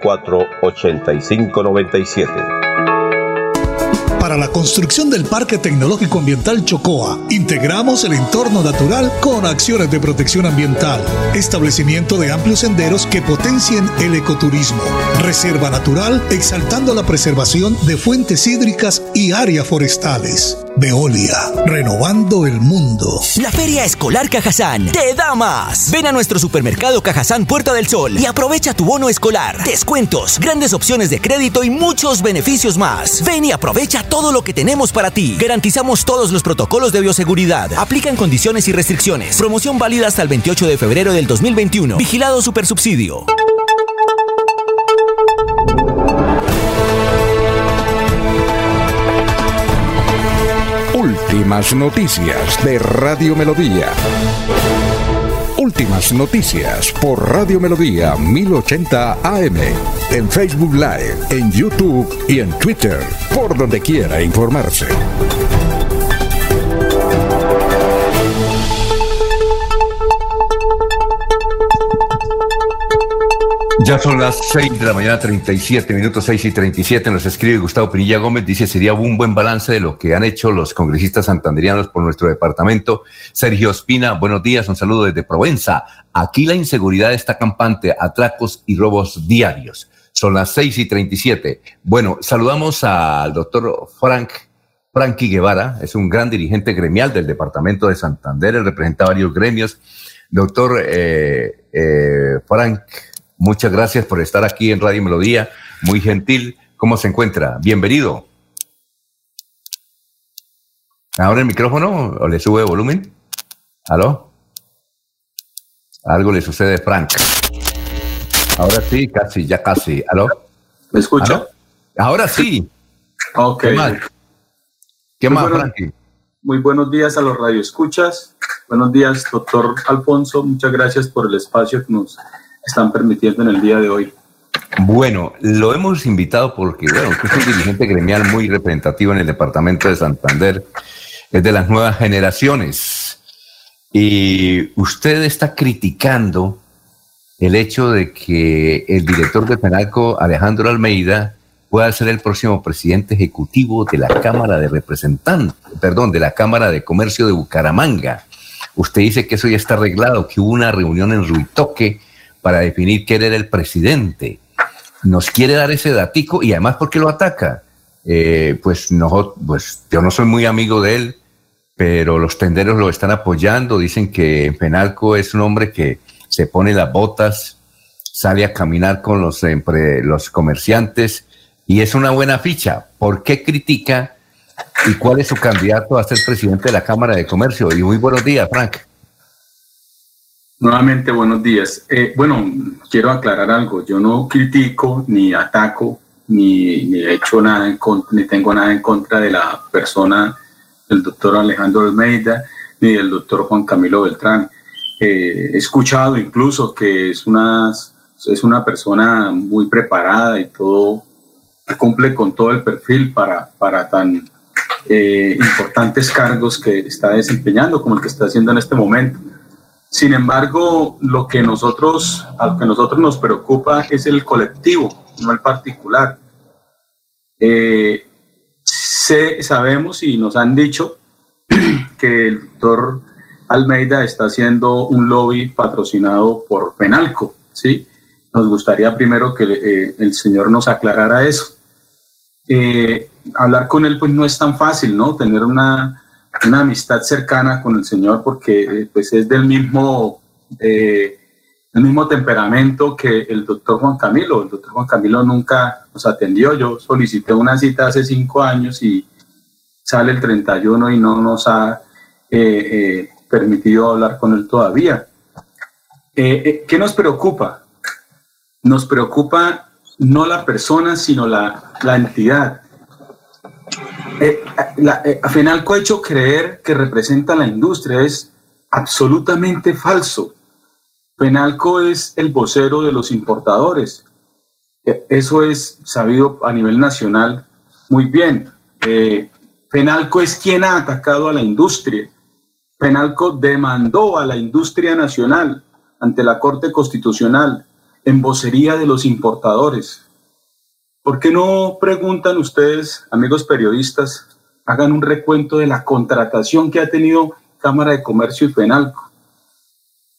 8597 634 8597.
Para la construcción del Parque Tecnológico Ambiental Chocoa, integramos el entorno natural con acciones de protección ambiental, establecimiento de amplios senderos que potencien el ecoturismo, reserva natural exaltando la preservación de fuentes hídricas y áreas forestales. Veolia, renovando el mundo.
La Feria Escolar Cajazán te da más. Ven a nuestro supermercado Cajazán Puerta del Sol y aprovecha tu bono escolar, descuentos, grandes opciones de crédito y muchos beneficios más. Ven y aprovecha todo lo que tenemos para ti. Garantizamos todos los protocolos de bioseguridad. Aplican condiciones y restricciones. Promoción válida hasta el 28 de febrero del 2021. Vigilado Supersubsidio.
Últimas noticias de Radio Melodía. Últimas noticias por Radio Melodía 1080 AM. En Facebook Live, en YouTube y en Twitter. Por donde quiera informarse.
Ya son las 6 de la mañana, 37 minutos, 6 y 37. Nos escribe Gustavo Pinilla Gómez. Dice: Sería un buen balance de lo que han hecho los congresistas santanderianos por nuestro departamento. Sergio Espina, buenos días. Un saludo desde Provenza. Aquí la inseguridad está campante, atracos y robos diarios. Son las 6 y 37. Bueno, saludamos al doctor Frank. Frankie Guevara es un gran dirigente gremial del departamento de Santander. Representa varios gremios. Doctor eh, eh, Frank Muchas gracias por estar aquí en Radio Melodía. Muy gentil. ¿Cómo se encuentra? Bienvenido. ¿Ahora el micrófono o le sube volumen? ¿Aló? Algo le sucede Frank. Ahora sí, casi, ya casi. ¿Aló?
¿Me escucha?
Ahora sí.
Ok.
¿Qué más, ¿Qué
Muy
más Frankie?
Muy buenos días a los radioescuchas. Buenos días, doctor Alfonso. Muchas gracias por el espacio que nos están permitiendo en el día de hoy.
Bueno, lo hemos invitado porque, bueno, usted es un dirigente gremial muy representativo en el departamento de Santander, es de las nuevas generaciones. Y usted está criticando el hecho de que el director de Penalco, Alejandro Almeida, pueda ser el próximo presidente ejecutivo de la Cámara de Representantes, perdón, de la Cámara de Comercio de Bucaramanga. Usted dice que eso ya está arreglado, que hubo una reunión en Ruitoque para definir quién era el presidente. Nos quiere dar ese datico y además, ¿por qué lo ataca? Eh, pues, no, pues yo no soy muy amigo de él, pero los tenderos lo están apoyando. Dicen que en Penalco es un hombre que se pone las botas, sale a caminar con los, empre- los comerciantes y es una buena ficha. ¿Por qué critica y cuál es su candidato a ser presidente de la Cámara de Comercio? Y muy buenos días, Frank.
Nuevamente, buenos días. Eh, bueno, quiero aclarar algo. Yo no critico ni ataco ni, ni he hecho nada en contra, ni tengo nada en contra de la persona del doctor Alejandro Almeida ni del doctor Juan Camilo Beltrán. He escuchado incluso que es una, es una persona muy preparada y todo, cumple con todo el perfil para, para tan eh, importantes cargos que está desempeñando como el que está haciendo en este momento. Sin embargo, lo que nosotros, a lo que nosotros nos preocupa es el colectivo, no el particular. Eh, sabemos y nos han dicho que el doctor Almeida está haciendo un lobby patrocinado por Penalco, ¿sí? Nos gustaría primero que eh, el señor nos aclarara eso. Eh, hablar con él pues no es tan fácil, ¿no? Tener una, una amistad cercana con el señor porque eh, pues es del mismo, eh, el mismo temperamento que el doctor Juan Camilo. El doctor Juan Camilo nunca nos atendió. Yo solicité una cita hace cinco años y sale el 31 y no nos ha eh, permitido hablar con él todavía. Eh, eh, ¿Qué nos preocupa? Nos preocupa no la persona, sino la, la entidad. Eh, la, eh, Fenalco ha hecho creer que representa la industria. Es absolutamente falso. Fenalco es el vocero de los importadores. Eso es sabido a nivel nacional muy bien. Fenalco es quien ha atacado a la industria. Penalco demandó a la industria nacional ante la Corte Constitucional en vocería de los importadores. ¿Por qué no preguntan ustedes, amigos periodistas, hagan un recuento de la contratación que ha tenido Cámara de Comercio y Penalco?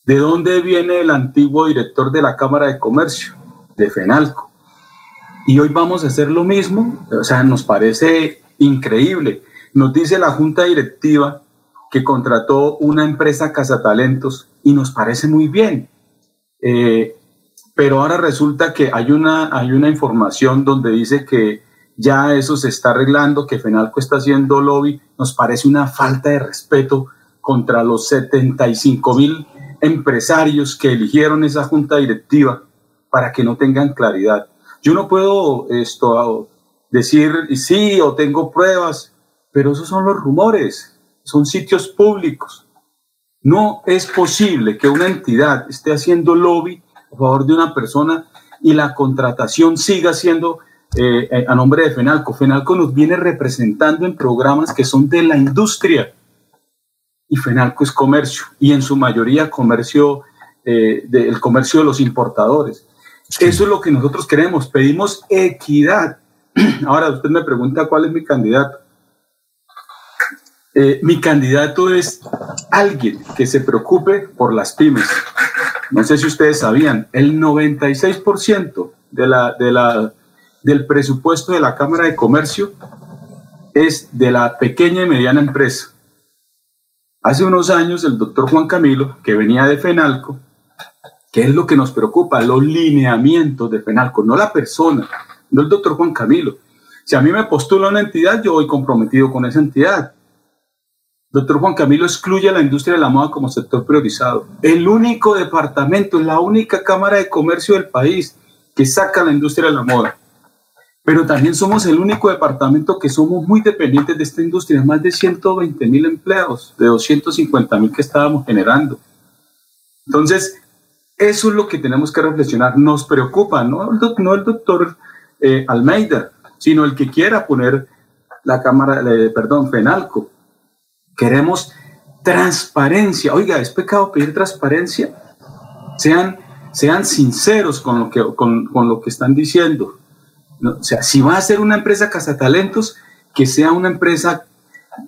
¿De dónde viene el antiguo director de la Cámara de Comercio? De Fenalco. Y hoy vamos a hacer lo mismo. O sea, nos parece increíble. Nos dice la Junta Directiva que contrató una empresa cazatalentos y nos parece muy bien. Eh, pero ahora resulta que hay una, hay una información donde dice que ya eso se está arreglando, que Fenalco está haciendo lobby. Nos parece una falta de respeto contra los 75 mil empresarios que eligieron esa junta directiva para que no tengan claridad. Yo no puedo esto decir sí o tengo pruebas, pero esos son los rumores, son sitios públicos. No es posible que una entidad esté haciendo lobby a favor de una persona y la contratación siga siendo eh, a nombre de Fenalco. Fenalco nos viene representando en programas que son de la industria y Fenalco es comercio y en su mayoría comercio, eh, de- el comercio de los importadores. Eso es lo que nosotros queremos, pedimos equidad. Ahora usted me pregunta cuál es mi candidato. Eh, mi candidato es alguien que se preocupe por las pymes. No sé si ustedes sabían, el 96% de la, de del presupuesto de la Cámara de Comercio es de la pequeña y mediana empresa. Hace unos años el doctor Juan Camilo, que venía de Fenalco, ¿qué es lo que nos preocupa? Los lineamientos de Fenalco, no la persona, no el doctor Juan Camilo. Si a mí me postula una entidad, yo voy comprometido con esa entidad. Doctor Juan Camilo excluye a la industria de la moda como sector priorizado. El único departamento, la única Cámara de Comercio del país que saca la industria de la moda. Pero también somos el único departamento que somos muy dependientes de esta industria, más de 120 mil empleados, de 250 mil que estábamos generando. Entonces, eso es lo que tenemos que reflexionar. Nos preocupa, no el, doctor eh, Almeida, sino el que quiera poner la Cámara, eh, perdón, FENALCO Queremos transparencia. Oiga, ¿es pecado pedir transparencia? Sean, sean sinceros con lo que, con, lo que están diciendo. O sea, si va a ser una empresa cazatalentos, que sea una empresa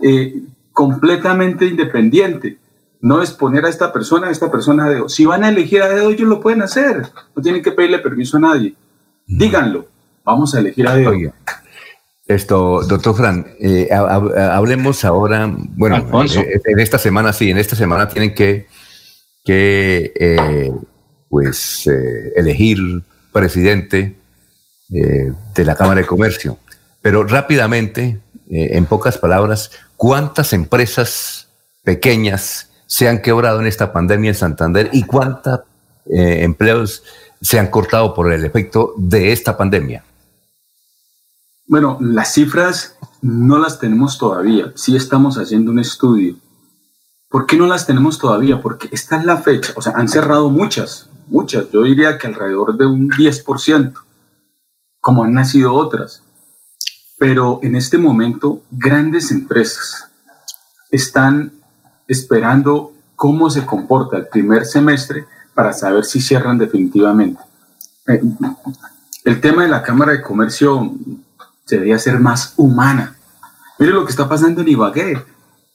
eh, completamente independiente. No es poner a esta persona, a esta persona a dedo. Si van a elegir a dedo, ellos lo pueden hacer. No tienen que pedirle permiso a nadie. Díganlo. Vamos a elegir a dedo.
Esto, doctor Fran, eh, hablemos ahora, bueno, eh, en esta semana sí, en esta semana tienen que, que eh, pues, elegir presidente de la Cámara de Comercio. Pero rápidamente, en pocas palabras, ¿cuántas empresas pequeñas se han quebrado en esta pandemia en Santander y cuántos empleos se han cortado por el efecto de esta pandemia?
Bueno, las cifras no las tenemos todavía. Sí estamos haciendo un estudio. ¿Por qué no las tenemos todavía? Porque esta es la fecha. O sea, han cerrado muchas, muchas. Yo diría que alrededor de un 10%, como han nacido otras. Pero en este momento, grandes empresas están esperando cómo se comporta el primer semestre para saber si cierran definitivamente. Eh, el tema de la Cámara de Comercio debería ser más humana. Mire lo que está pasando en Ibagué.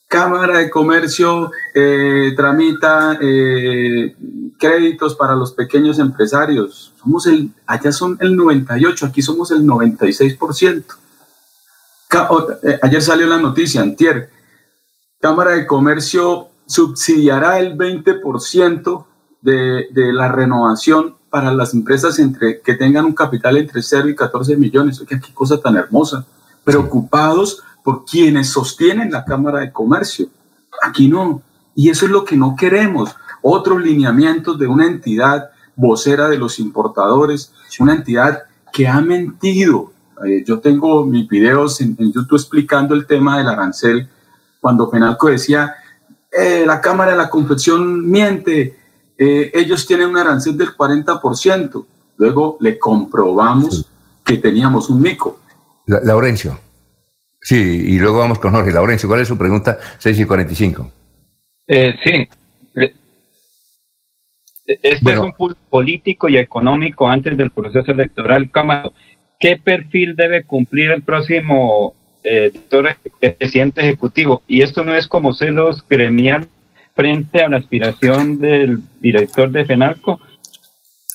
Cámara de Comercio eh, tramita eh, créditos para los pequeños empresarios. Somos el, allá son el 98, aquí somos el 96%. Eh, ayer salió la noticia, antier. Cámara de Comercio subsidiará el 20% de, de la renovación para las empresas entre, que tengan un capital entre 0 y 14 millones. Oiga, qué cosa tan hermosa. Preocupados por quienes sostienen la Cámara de Comercio. Aquí no. Y eso es lo que no queremos. Otros lineamientos de una entidad vocera de los importadores, una entidad que ha mentido. Eh, yo tengo mis videos en, YouTube explicando el tema del arancel, cuando Penalco decía, eh, la Cámara de la Confección miente, eh, ellos tienen un arancel del 40%. Luego le comprobamos que teníamos un mico.
Laurencio. Sí, y luego vamos con Jorge. Laurencio, ¿cuál es su pregunta? 6 y 45.
Eh, sí. Este es un político y económico antes del proceso electoral. ¿Qué perfil debe cumplir el próximo eh, presidente ejecutivo? Y esto no es como celos gremiales frente a la aspiración del director de FENALCO.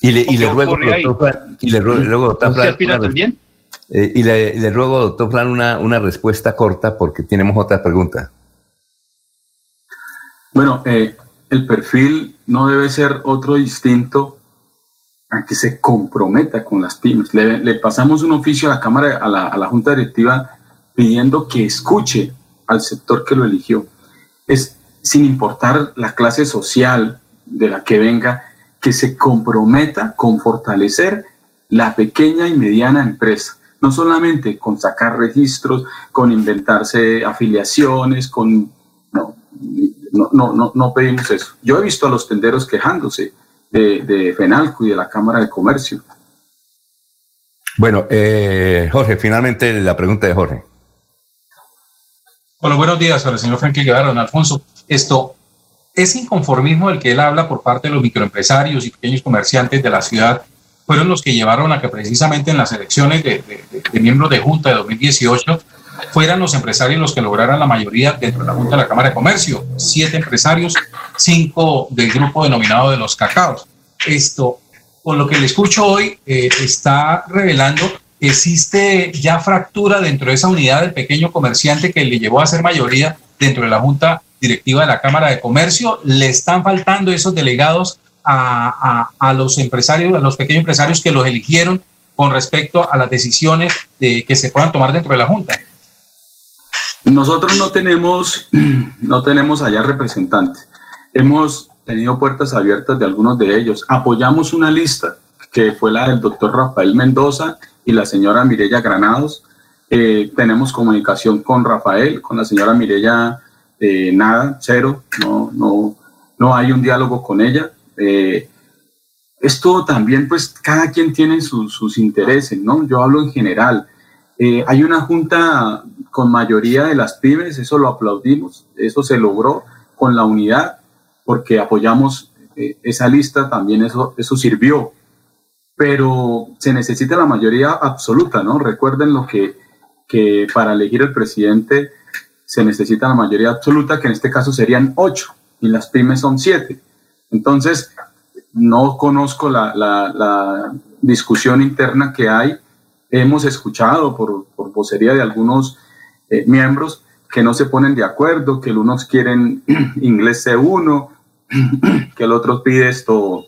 Y le, y le ruego, doctor y le ruego, doctor también? Eh, y le, le, ruego, doctor Flan, una, una respuesta corta porque tenemos otra pregunta.
Bueno, eh, el perfil no debe ser otro distinto a que se comprometa con las pymes. Le, le pasamos un oficio a la Cámara, a la, a la Junta Directiva, pidiendo que escuche al sector que lo eligió. Es sin importar la clase social de la que venga, que se comprometa con fortalecer la pequeña y mediana empresa, no solamente con sacar registros, con inventarse afiliaciones, con... No, no, no, no, pedimos eso. Yo he visto a los tenderos quejándose de, de FENALCO y de la Cámara de Comercio.
Bueno, eh, Jorge, finalmente la pregunta de Jorge.
Bueno, buenos días al señor Frankie Guevara, don Alfonso esto, ese inconformismo del que él habla por parte de los microempresarios y pequeños comerciantes de la ciudad fueron los que llevaron a que precisamente en las elecciones de, miembros de Junta de 2018 fueran los empresarios los que lograran la mayoría dentro de la Junta de la Cámara de Comercio. Siete empresarios, cinco del grupo denominado de los cacaos. Esto, con lo que le escucho hoy, eh, está revelando que existe ya fractura dentro de esa unidad del pequeño comerciante que le llevó a ser mayoría dentro de la Junta directiva de la Cámara de Comercio. Le están faltando esos delegados a, a, los empresarios, a los pequeños empresarios que los eligieron con respecto a las decisiones de, que se puedan tomar dentro de la Junta.
Nosotros no tenemos, no tenemos allá representantes. Hemos tenido puertas abiertas de algunos de ellos. Apoyamos una lista que fue la del doctor Rafael Mendoza y la señora Mirella Granados. Eh, tenemos comunicación con Rafael, con la señora Mirella, eh, nada, cero, no, no, no hay un diálogo con ella. Eh, esto también, pues, cada quien tiene sus intereses, ¿no? Yo hablo en general. hay una junta con mayoría de las pymes, eso lo aplaudimos, eso se logró con la unidad, porque apoyamos esa lista, también eso, eso sirvió pero se necesita la mayoría absoluta, ¿no? Recuerden lo que, que para elegir el presidente se necesita la mayoría absoluta, que en este caso serían ocho, y las pymes son siete. Entonces, no conozco la, la, discusión interna que hay. Hemos escuchado por, por vocería de algunos eh, miembros que no se ponen de acuerdo, que unos quieren inglés C1, que el otro pide esto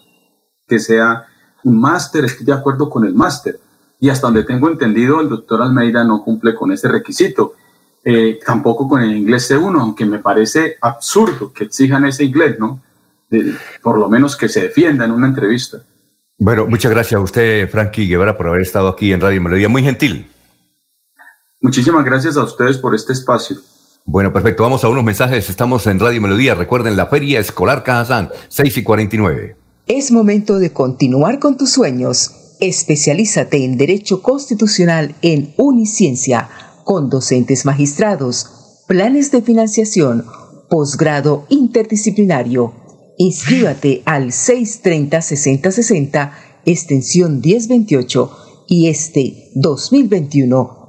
que sea un máster, estoy de acuerdo con el máster. Y hasta donde tengo entendido, el doctor Almeida no cumple con ese requisito. Eh, tampoco con el inglés C1, aunque me parece absurdo que exijan ese inglés, ¿no? por lo menos que se defienda en una entrevista.
Bueno, muchas gracias a usted, Frankie Guevara, por haber estado aquí en Radio Melodía. Muy gentil.
Muchísimas gracias a ustedes por este espacio.
Bueno, perfecto. Vamos a unos mensajes. Estamos en Radio Melodía. Recuerden la Feria Escolar Cajazán, 6 y 49.
Es momento de continuar con tus sueños. Especialízate en Derecho Constitucional en Uniciencia, con docentes magistrados, planes de financiación, posgrado interdisciplinario. Inscríbate al 630-6060, extensión 1028 y este 2021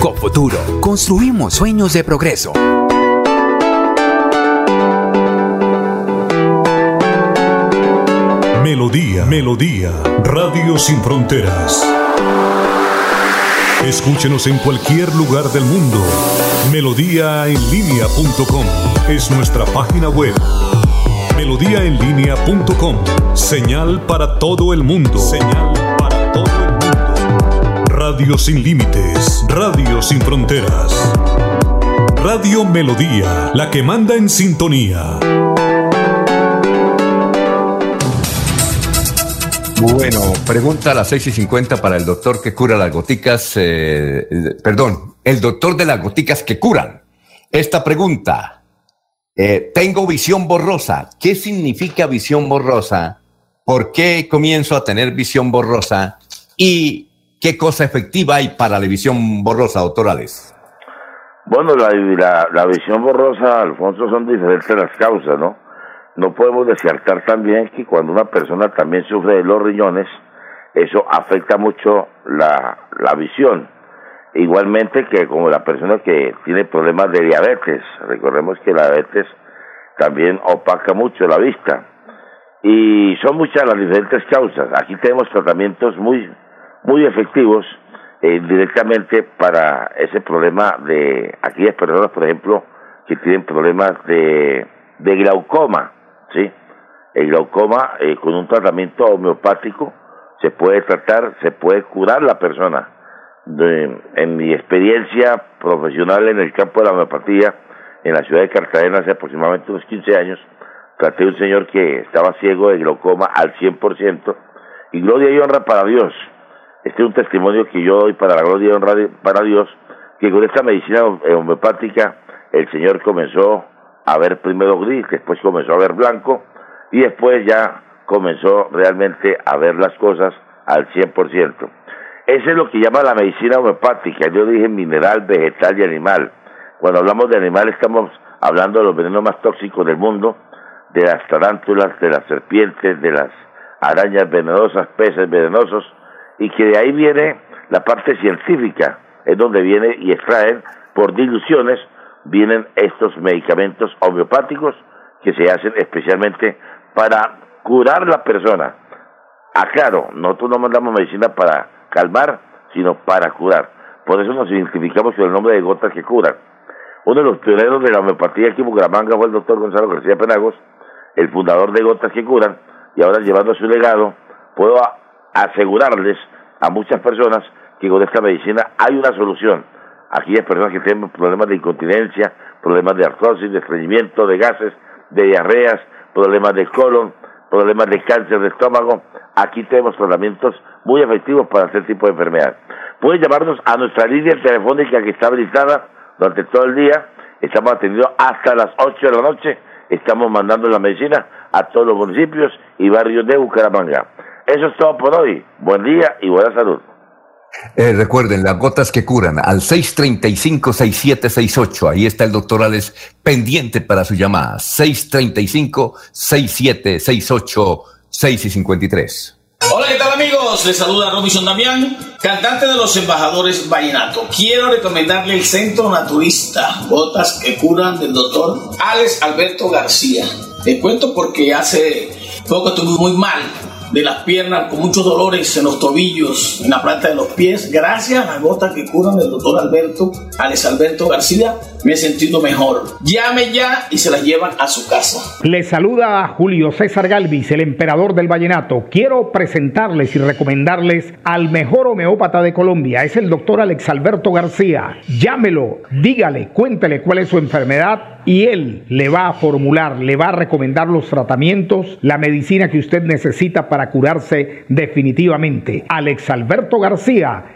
Cofuturo, construimos sueños de progreso.
Melodía, Melodía, Radio Sin Fronteras. Escúchenos en cualquier lugar del mundo. Melodíaenlínea.com es nuestra página web. Melodíaenlínea.com, señal para todo el mundo. Radio sin límites, radio sin fronteras. Radio Melodía, la que manda en sintonía.
Bueno, pregunta a las 6 y 50 para el doctor que cura las goticas, eh, perdón, el doctor de las goticas que curan. Esta pregunta, eh, tengo visión borrosa. ¿Qué significa visión borrosa? ¿Por qué comienzo a tener visión borrosa? Y ¿Qué cosa efectiva hay para la visión borrosa, doctorales?
Bueno, la, visión borrosa, Alfonso, son diferentes las causas, ¿no? No podemos descartar también que cuando una persona también sufre de los riñones, eso afecta mucho la, la visión. Igualmente que como la persona que tiene problemas de diabetes, recordemos que la diabetes también opaca mucho la vista. Y son muchas las diferentes causas. Aquí tenemos tratamientos muy muy efectivos eh, directamente para ese problema de aquellas personas, por ejemplo, que tienen problemas de, de glaucoma, ¿sí? El glaucoma eh, con un tratamiento homeopático se puede tratar, se puede curar la persona. en mi experiencia profesional en el campo de la homeopatía, en la ciudad de Cartagena hace aproximadamente unos 15 años, traté a un señor que estaba ciego de glaucoma al 100%, y gloria y honra para Dios, este es un testimonio que yo doy para la gloria y honra para Dios, que con esta medicina homeopática el Señor comenzó a ver primero gris, después comenzó a ver blanco y después ya comenzó realmente a ver las cosas al 100%. Eso es lo que llama la medicina homeopática. Yo dije mineral, vegetal y animal. Cuando hablamos de animal estamos hablando de los venenos más tóxicos del mundo, de las tarántulas, de las serpientes, de las arañas venenosas, peces venenosos, y que de ahí viene la parte científica, es donde viene y extraen por diluciones vienen estos medicamentos homeopáticos que se hacen especialmente para curar la persona. Aclaro, nosotros no mandamos medicina para calmar, sino para curar. Por eso nos identificamos con el nombre de gotas que curan. Uno de los pioneros de la homeopatía aquí en Bucaramanga fue el doctor Gonzalo García Penagos, el fundador de Gotas que Curan, y ahora llevando su legado, puedo asegurarles a muchas personas que con esta medicina hay una solución. Aquellas personas que tienen problemas de incontinencia, problemas de artrosis, de estreñimiento, de gases, de diarreas, problemas de colon, problemas de cáncer de estómago, aquí tenemos tratamientos muy efectivos para este tipo de enfermedad. Pueden llamarnos a nuestra línea telefónica que está habilitada durante todo el día. Estamos atendiendo hasta las 8 de la noche. Estamos mandando la medicina a todos los municipios y barrios de Bucaramanga. Eso es todo por hoy. Buen día y buena salud.
Eh, recuerden, las gotas que curan al 635-6768. Ahí está el doctor Alex pendiente para su llamada. 635-6768, 6 y 53.
Hola, ¿qué tal amigos? Les saluda Robinson Damián, cantante de los embajadores Vallenato. Quiero recomendarle el Centro Naturista, gotas que curan del doctor Alex Alberto García. Les cuento porque hace poco estuve muy mal de las piernas con muchos dolores en los tobillos, en la planta de los pies, gracias a las gotas que curan del doctor Alberto, Alex Alberto García, me he sentido mejor. Llame ya y se las llevan a su casa.
Le saluda a Julio César Galvis, el emperador del vallenato. Quiero presentarles y recomendarles al mejor homeópata de Colombia. Es el doctor Alex Alberto García. Llámelo, dígale, cuéntele cuál es su enfermedad y él le va a formular, le va a recomendar los tratamientos, la medicina que usted necesita para curarse definitivamente. Alex Alberto García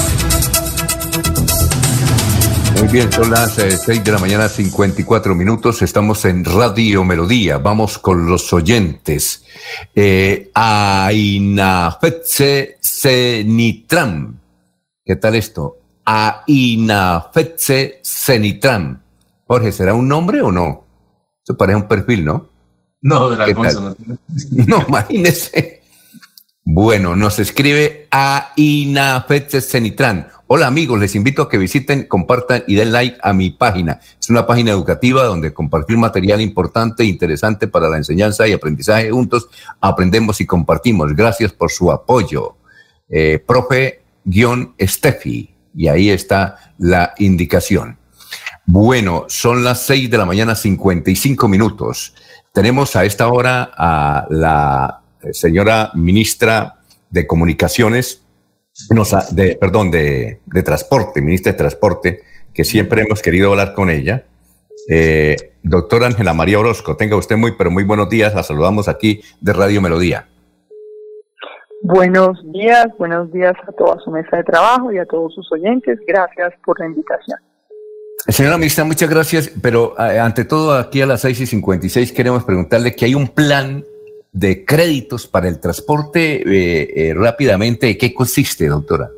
Muy bien, son las 6 eh, de la mañana, 54 minutos. Estamos en Radio Melodía. Vamos con los oyentes. Eh, Ainafetse Cenitram. ¿Qué tal esto? Ainafetse Cenitram. Jorge, ¿será un nombre o no? Eso parece un perfil, ¿no?
No, de no.
No, imagínese. Bueno, nos escribe Ainafetse Cenitram Hola amigos, les invito a que visiten, compartan y den like a mi página. Es una página educativa donde compartir material importante e interesante para la enseñanza y aprendizaje juntos. Aprendemos y compartimos. Gracias por su apoyo. Eh, Profe-Steffi. Y ahí está la indicación. Bueno, son las seis de la mañana, 55 minutos. Tenemos a esta hora a la señora ministra de Comunicaciones, de, perdón, de, Transporte, ministra de Transporte, que siempre hemos querido hablar con ella. Eh, doctora Ángela María Orozco, tenga usted muy, pero muy buenos días. La saludamos aquí de Radio Melodía.
Buenos días, buenos días a toda su mesa de trabajo y a todos sus oyentes. Gracias por la invitación.
Señora ministra, muchas gracias, pero eh, ante todo aquí a las 6 y 56 queremos preguntarle que hay un plan de créditos para el transporte eh, eh, rápidamente. ¿Qué consiste, doctora?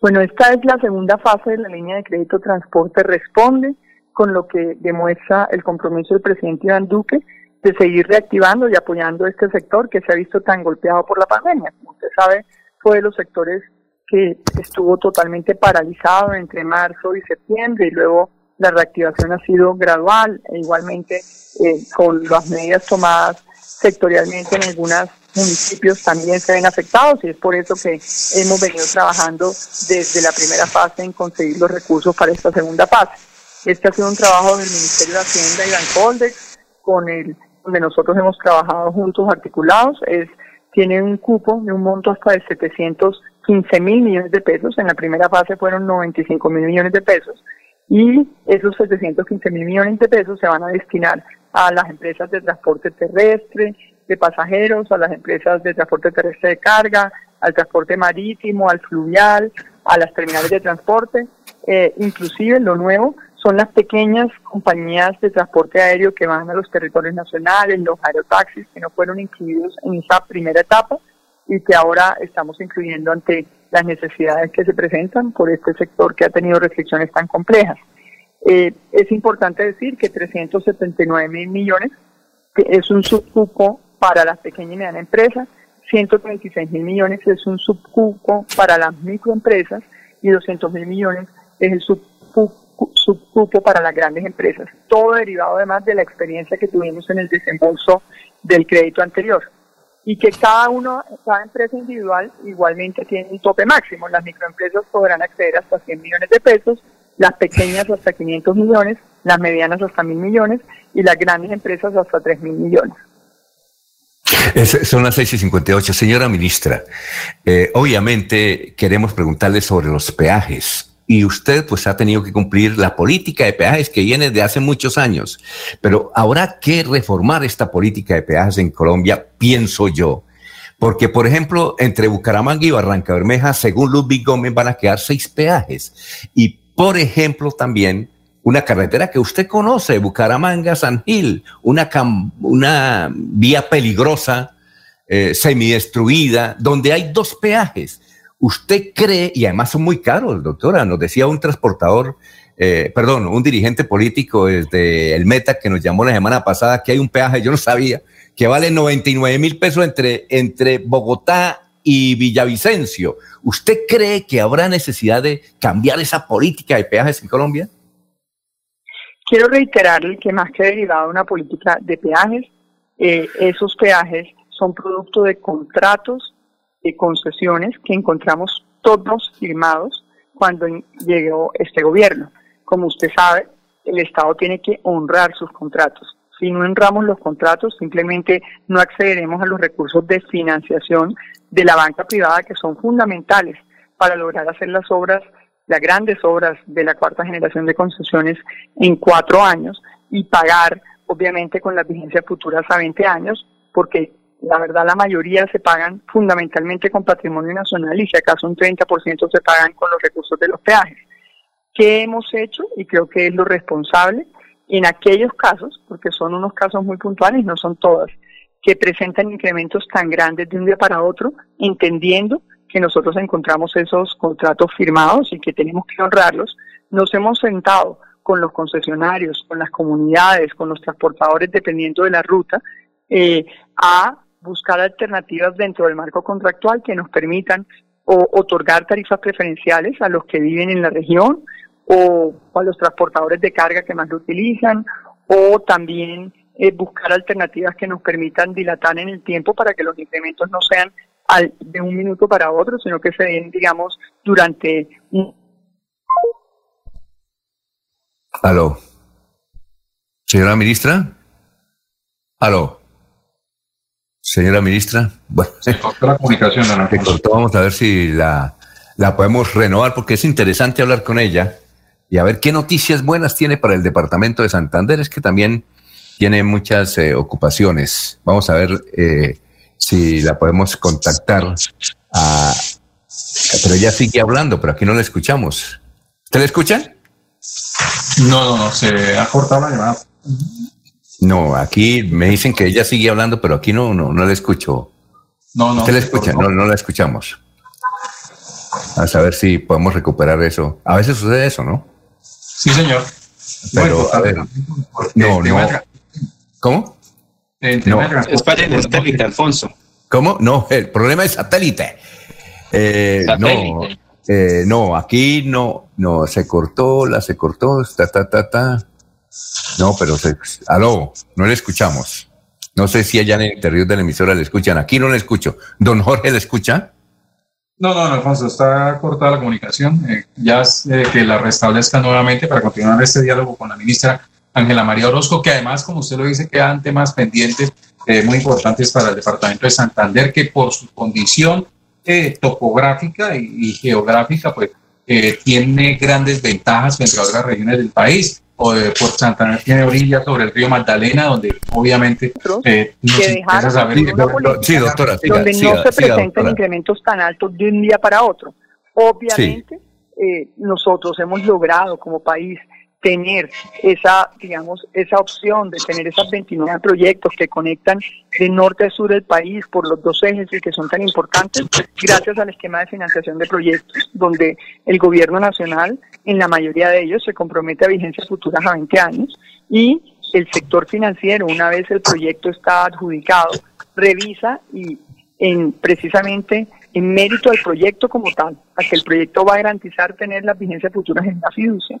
Bueno, esta es la segunda fase de la línea de crédito transporte responde con lo que demuestra el compromiso del presidente Iván Duque de seguir reactivando y apoyando este sector que se ha visto tan golpeado por la pandemia. Como usted sabe, fue de los sectores que estuvo totalmente paralizado entre marzo y septiembre y luego la reactivación ha sido gradual e igualmente eh, con las medidas tomadas sectorialmente en algunos municipios también se ven afectados y es por eso que hemos venido trabajando desde la primera fase en conseguir los recursos para esta segunda fase. Este ha sido un trabajo del Ministerio de Hacienda y Bancoldex, con el donde nosotros hemos trabajado juntos articulados, es tiene un cupo de un monto hasta de 715 mil millones de pesos, en la primera fase fueron 95 mil millones de pesos, y esos 715 mil millones de pesos se van a destinar a las empresas de transporte terrestre, de pasajeros, a las empresas de transporte terrestre de carga, al transporte marítimo, al fluvial, a las terminales de transporte. Eh, inclusive lo nuevo son las pequeñas compañías de transporte aéreo que van a los territorios nacionales, los aerotaxis que no fueron incluidos en esa primera etapa, y que ahora estamos incluyendo ante las necesidades que se presentan por este sector que ha tenido restricciones tan complejas. Eh, es importante decir que 379 mil millones es un subcupo para las pequeñas y medianas empresas, 136 mil millones es un subcupo para las microempresas y 200 mil millones es el subcupo, para las grandes empresas. Todo derivado además de la experiencia que tuvimos en el desembolso del crédito anterior. Y que cada uno, cada empresa individual igualmente tiene un tope máximo. Las microempresas podrán acceder hasta 100 millones de pesos, las pequeñas hasta 500 millones, las medianas hasta 1.000 millones y las grandes empresas hasta 3.000 millones
son las 6 y 58. Señora ministra, eh, obviamente queremos preguntarle sobre los peajes. Y usted pues ha tenido que cumplir la política de peajes que viene de hace muchos años. Pero habrá que reformar esta política de peajes en Colombia, pienso yo. Porque, por ejemplo, entre Bucaramanga y Barranca Bermeja, según Ludwig Gómez, van a quedar seis peajes. Y, por ejemplo, también una carretera que usted conoce, Bucaramanga, San Gil, una, vía peligrosa, eh, semidestruida, donde hay dos peajes. ¿Usted cree, y además son muy caros, doctora, nos decía un transportador, eh, perdón, un dirigente político desde el Meta que nos llamó la semana pasada que hay un peaje, yo no sabía, que vale 99 mil pesos entre, entre Bogotá y Villavicencio. ¿Usted cree que habrá necesidad de cambiar esa política de peajes en Colombia?
Quiero reiterarle que más que derivado de una política de peajes, eh, esos peajes son producto de contratos de concesiones que encontramos todos firmados cuando llegó este gobierno. Como usted sabe, el Estado tiene que honrar sus contratos. Si no honramos los contratos, simplemente no accederemos a los recursos de financiación de la banca privada que son fundamentales para lograr hacer las obras las grandes obras de la cuarta generación de concesiones en cuatro años y pagar, obviamente, con las vigencias futuras a 20 años, porque la verdad la mayoría se pagan fundamentalmente con patrimonio nacional y si acaso un 30% se pagan con los recursos de los peajes. ¿Qué hemos hecho? Y creo que es lo responsable en aquellos casos, porque son unos casos muy puntuales, no son todas, que presentan incrementos tan grandes de un día para otro, entendiendo que nosotros encontramos esos contratos firmados y que tenemos que honrarlos, nos hemos sentado con los concesionarios, con las comunidades, con los transportadores, dependiendo de la ruta, eh, a buscar alternativas dentro del marco contractual que nos permitan o, otorgar tarifas preferenciales a los que viven en la región o a los transportadores de carga que más lo utilizan o también eh, buscar alternativas que nos permitan dilatar en el tiempo para que los incrementos no sean de un minuto para otro, sino que se den, digamos, durante un...
Aló. Señora ministra. Aló. Señora ministra. Bueno,
se cortó la comunicación.
Se cortó. Vamos a ver si la, la podemos renovar porque es interesante hablar con ella y a ver qué noticias buenas tiene para el departamento de Santander. Es que también tiene muchas eh, ocupaciones. Vamos a ver eh, si la podemos contactar. A, pero ella sigue hablando, pero aquí no la escuchamos. ¿Usted la escucha?
No, no, no, se ha cortado la llamada.
No, aquí me dicen que ella sigue hablando, pero aquí no, no, no la escucho.
No, no.
¿Usted la escucha? No, no la escuchamos. A saber si podemos recuperar eso. A veces sucede eso, ¿no?
Sí, señor.
Pero, a ver, no, no. ¿Cómo?
no. Es para el satélite, Alfonso.
¿Cómo? No, el problema es satélite. Eh, no, eh, no, aquí no, no, se cortó, la se cortó, ta, ta, ta, ta. No, pero se, aló, no le escuchamos. No sé si allá en el interior de la emisora le escuchan. Aquí no le escucho. ¿Don Jorge le escucha?
No, no, Alfonso, está cortada la comunicación. Eh, ya que la restablezca nuevamente para continuar este diálogo con la ministra Ángela María Orozco, que además, como usted lo dice, quedan temas pendientes eh, muy importantes para el departamento de Santander, que por su condición eh, topográfica y, geográfica, pues eh, tiene grandes ventajas frente a otras regiones del país. O, por Santander tiene orilla sobre el río Magdalena, donde obviamente
eh, nos saber.
Sí, doctora,
donde no se presentan incrementos tan altos de un día para otro. Obviamente, nosotros hemos logrado como país tener esa, digamos, esa opción de tener esas 29 proyectos que conectan de norte a sur del país por los dos ejes y que son tan importantes, gracias al esquema de financiación de proyectos, donde el gobierno nacional, en la mayoría de ellos, se compromete a vigencias futuras a 20 años y el sector financiero, una vez el proyecto está adjudicado, revisa y en precisamente en mérito al proyecto como tal, a que el proyecto va a garantizar tener las vigencias futuras en la fiducia,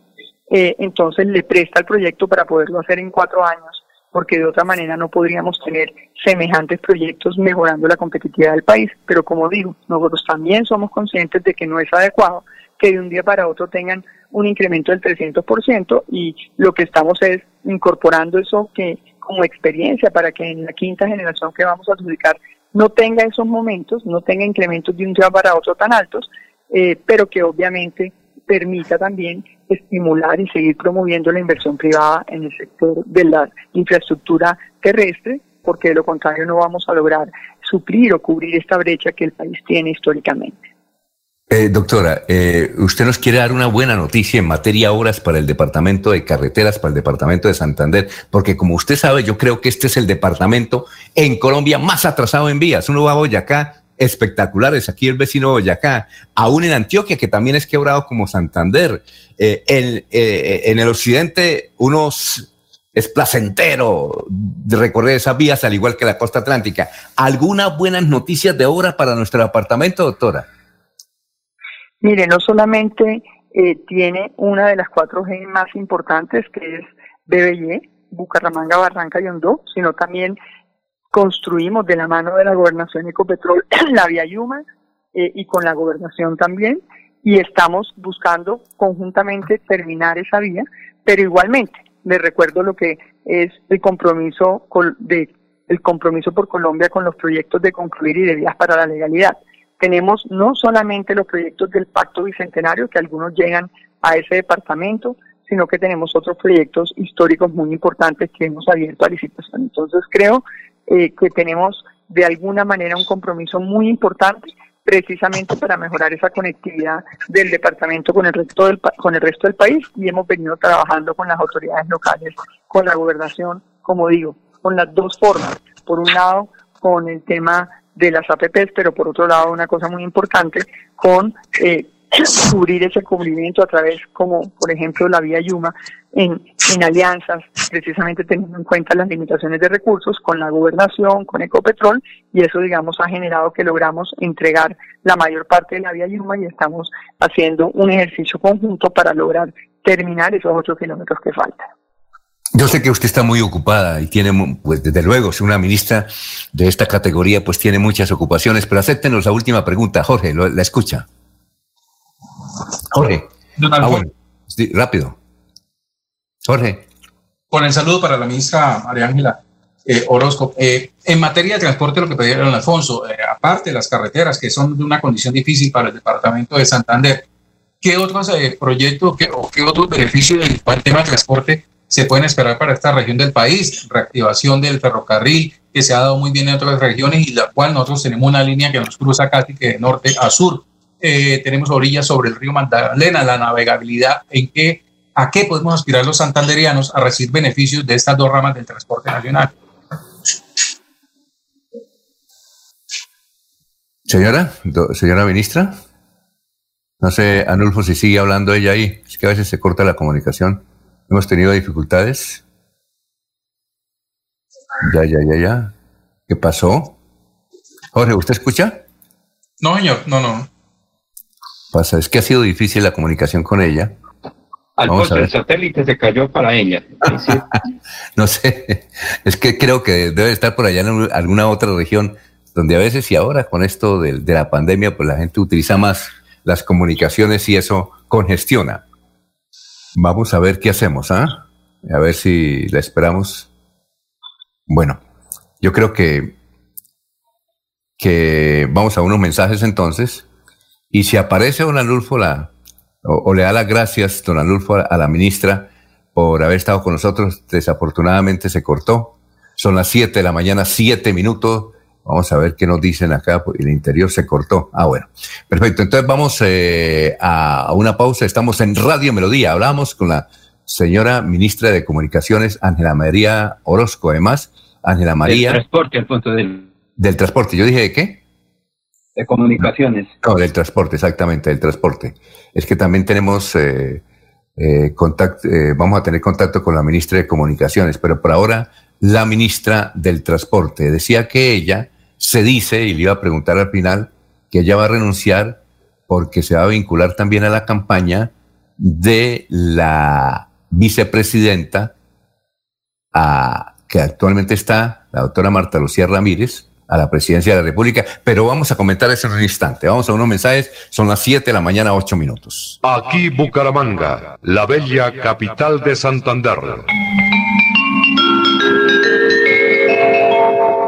eh, entonces le presta el proyecto para poderlo hacer en cuatro años, porque de otra manera no podríamos tener semejantes proyectos mejorando la competitividad del país. Pero como digo, nosotros también somos conscientes de que no es adecuado que de un día para otro tengan un incremento del 300% y lo que estamos es incorporando eso que como experiencia para que en la quinta generación que vamos a adjudicar no tenga esos momentos, no tenga incrementos de un día para otro tan altos, eh, pero que obviamente permita también estimular y seguir promoviendo la inversión privada en el sector de la infraestructura terrestre, porque de lo contrario no vamos a lograr suplir o cubrir esta brecha que el país tiene históricamente.
Eh, doctora, eh, usted nos quiere dar una buena noticia en materia de obras para el departamento de carreteras, para el departamento de Santander, porque como usted sabe, yo creo que este es el departamento en Colombia más atrasado en vías. Uno va a Boyacá, espectaculares, aquí el vecino Boyacá, aún en Antioquia, que también es quebrado como Santander. Eh, en el occidente, unos es placentero recorrer esas vías, al igual que la costa atlántica. ¿Algunas buenas noticias de obra para nuestro departamento, doctora?
Mire, no solamente eh, tiene una de las cuatro G más importantes, que es BBY, Bucaramanga, Barranca y Hondó, sino también construimos de la mano de la gobernación Ecopetrol la vía Yuma eh, y con la gobernación también, y estamos buscando conjuntamente terminar esa vía, pero igualmente les recuerdo lo que es el compromiso de el compromiso por Colombia con los proyectos de concluir y de vías para la legalidad tenemos no solamente los proyectos del Pacto Bicentenario, que algunos llegan a ese departamento, sino que tenemos otros proyectos históricos muy importantes que hemos abierto a licitación. Entonces creo eh, que tenemos de alguna manera un compromiso muy importante precisamente para mejorar esa conectividad del departamento con el resto del, con el resto del país y hemos venido trabajando con las autoridades locales, con la gobernación, como digo, con las dos formas. Por un lado, con el tema de las APPs, pero por otro lado una cosa muy importante con eh, cubrir ese cubrimiento a través, como por ejemplo la vía Yuma, en, en alianzas, precisamente teniendo en cuenta las limitaciones de recursos con la gobernación, con Ecopetrol, y eso, digamos, ha generado que logramos entregar la mayor parte de la vía Yuma y estamos haciendo un ejercicio conjunto para lograr terminar esos ocho kilómetros que faltan.
Yo sé que usted está muy ocupada y tiene, pues desde luego, si una ministra de esta categoría, pues tiene muchas ocupaciones, pero acéptenos la última pregunta. Jorge, la escucha. Jorge. Ah, bueno. rápido. Jorge.
Con el saludo para la ministra María Ángela eh, Orozco. Eh, en materia de transporte, lo que pedía Alfonso, eh, aparte de las carreteras, que son de una condición difícil para el departamento de Santander, ¿qué otros proyectos o qué otros beneficios del tema de transporte se pueden esperar para esta región del país, reactivación del ferrocarril que se ha dado muy bien en otras regiones y la cual nosotros tenemos una línea que nos cruza casi que de norte a sur. Eh, tenemos orillas sobre el río Magdalena, la navegabilidad, en qué, a qué podemos aspirar los santanderianos a recibir beneficios de estas dos ramas del transporte nacional.
Señora, señora ministra, no sé, Anulfo, si sigue hablando ella ahí, es que a veces se corta la comunicación. Hemos tenido dificultades. Ya, ya, ya, ya. ¿Qué pasó? Jorge, ¿usted escucha?
No, señor, no, no.
Pasa, es que ha sido difícil la comunicación con ella.
Alfonso, el satélite se cayó para ella.
no sé, es que creo que debe estar por allá en alguna otra región donde a veces y ahora con esto de, de la pandemia, pues la gente utiliza más las comunicaciones y eso congestiona. Vamos a ver qué hacemos, ¿ah? A ver si la esperamos. Bueno, yo creo que, que vamos a unos mensajes entonces. Y si aparece don Anulfo o, le da las gracias don Anulfo a, la ministra por haber estado con nosotros, desafortunadamente se cortó. Son las 7 de la mañana, 7 minutos. Vamos a ver qué nos dicen acá. El interior se cortó. Ah, bueno. Perfecto. Entonces vamos eh, a una pausa. Estamos en Radio Melodía. Hablamos con la señora ministra de Comunicaciones, Ángela María Orozco. Además, Ángela María.
Del transporte, Alfonso. Del,
del transporte. ¿Yo dije de qué?
De comunicaciones.
No, del transporte, exactamente, del transporte. Es que también tenemos eh, eh, contacto, eh, vamos a tener contacto con la ministra de Comunicaciones, pero por ahora la ministra del Transporte decía que ella se dice, y le iba a preguntar al final, que ella va a renunciar porque se va a vincular también a la campaña de la vicepresidenta a, que actualmente está, la doctora Marta Lucía Ramírez, a la presidencia de la República, pero vamos a comentar eso en un instante. Vamos a unos mensajes, son las 7 de la mañana, 8 minutos.
Aquí Bucaramanga, la bella capital de Santander.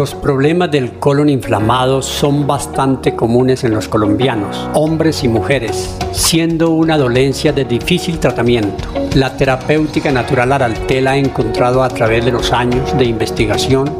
Los problemas del colon inflamado son bastante comunes en los colombianos, hombres y mujeres, siendo una dolencia de difícil tratamiento. La terapéutica natural Araltel ha encontrado a través de los años de investigación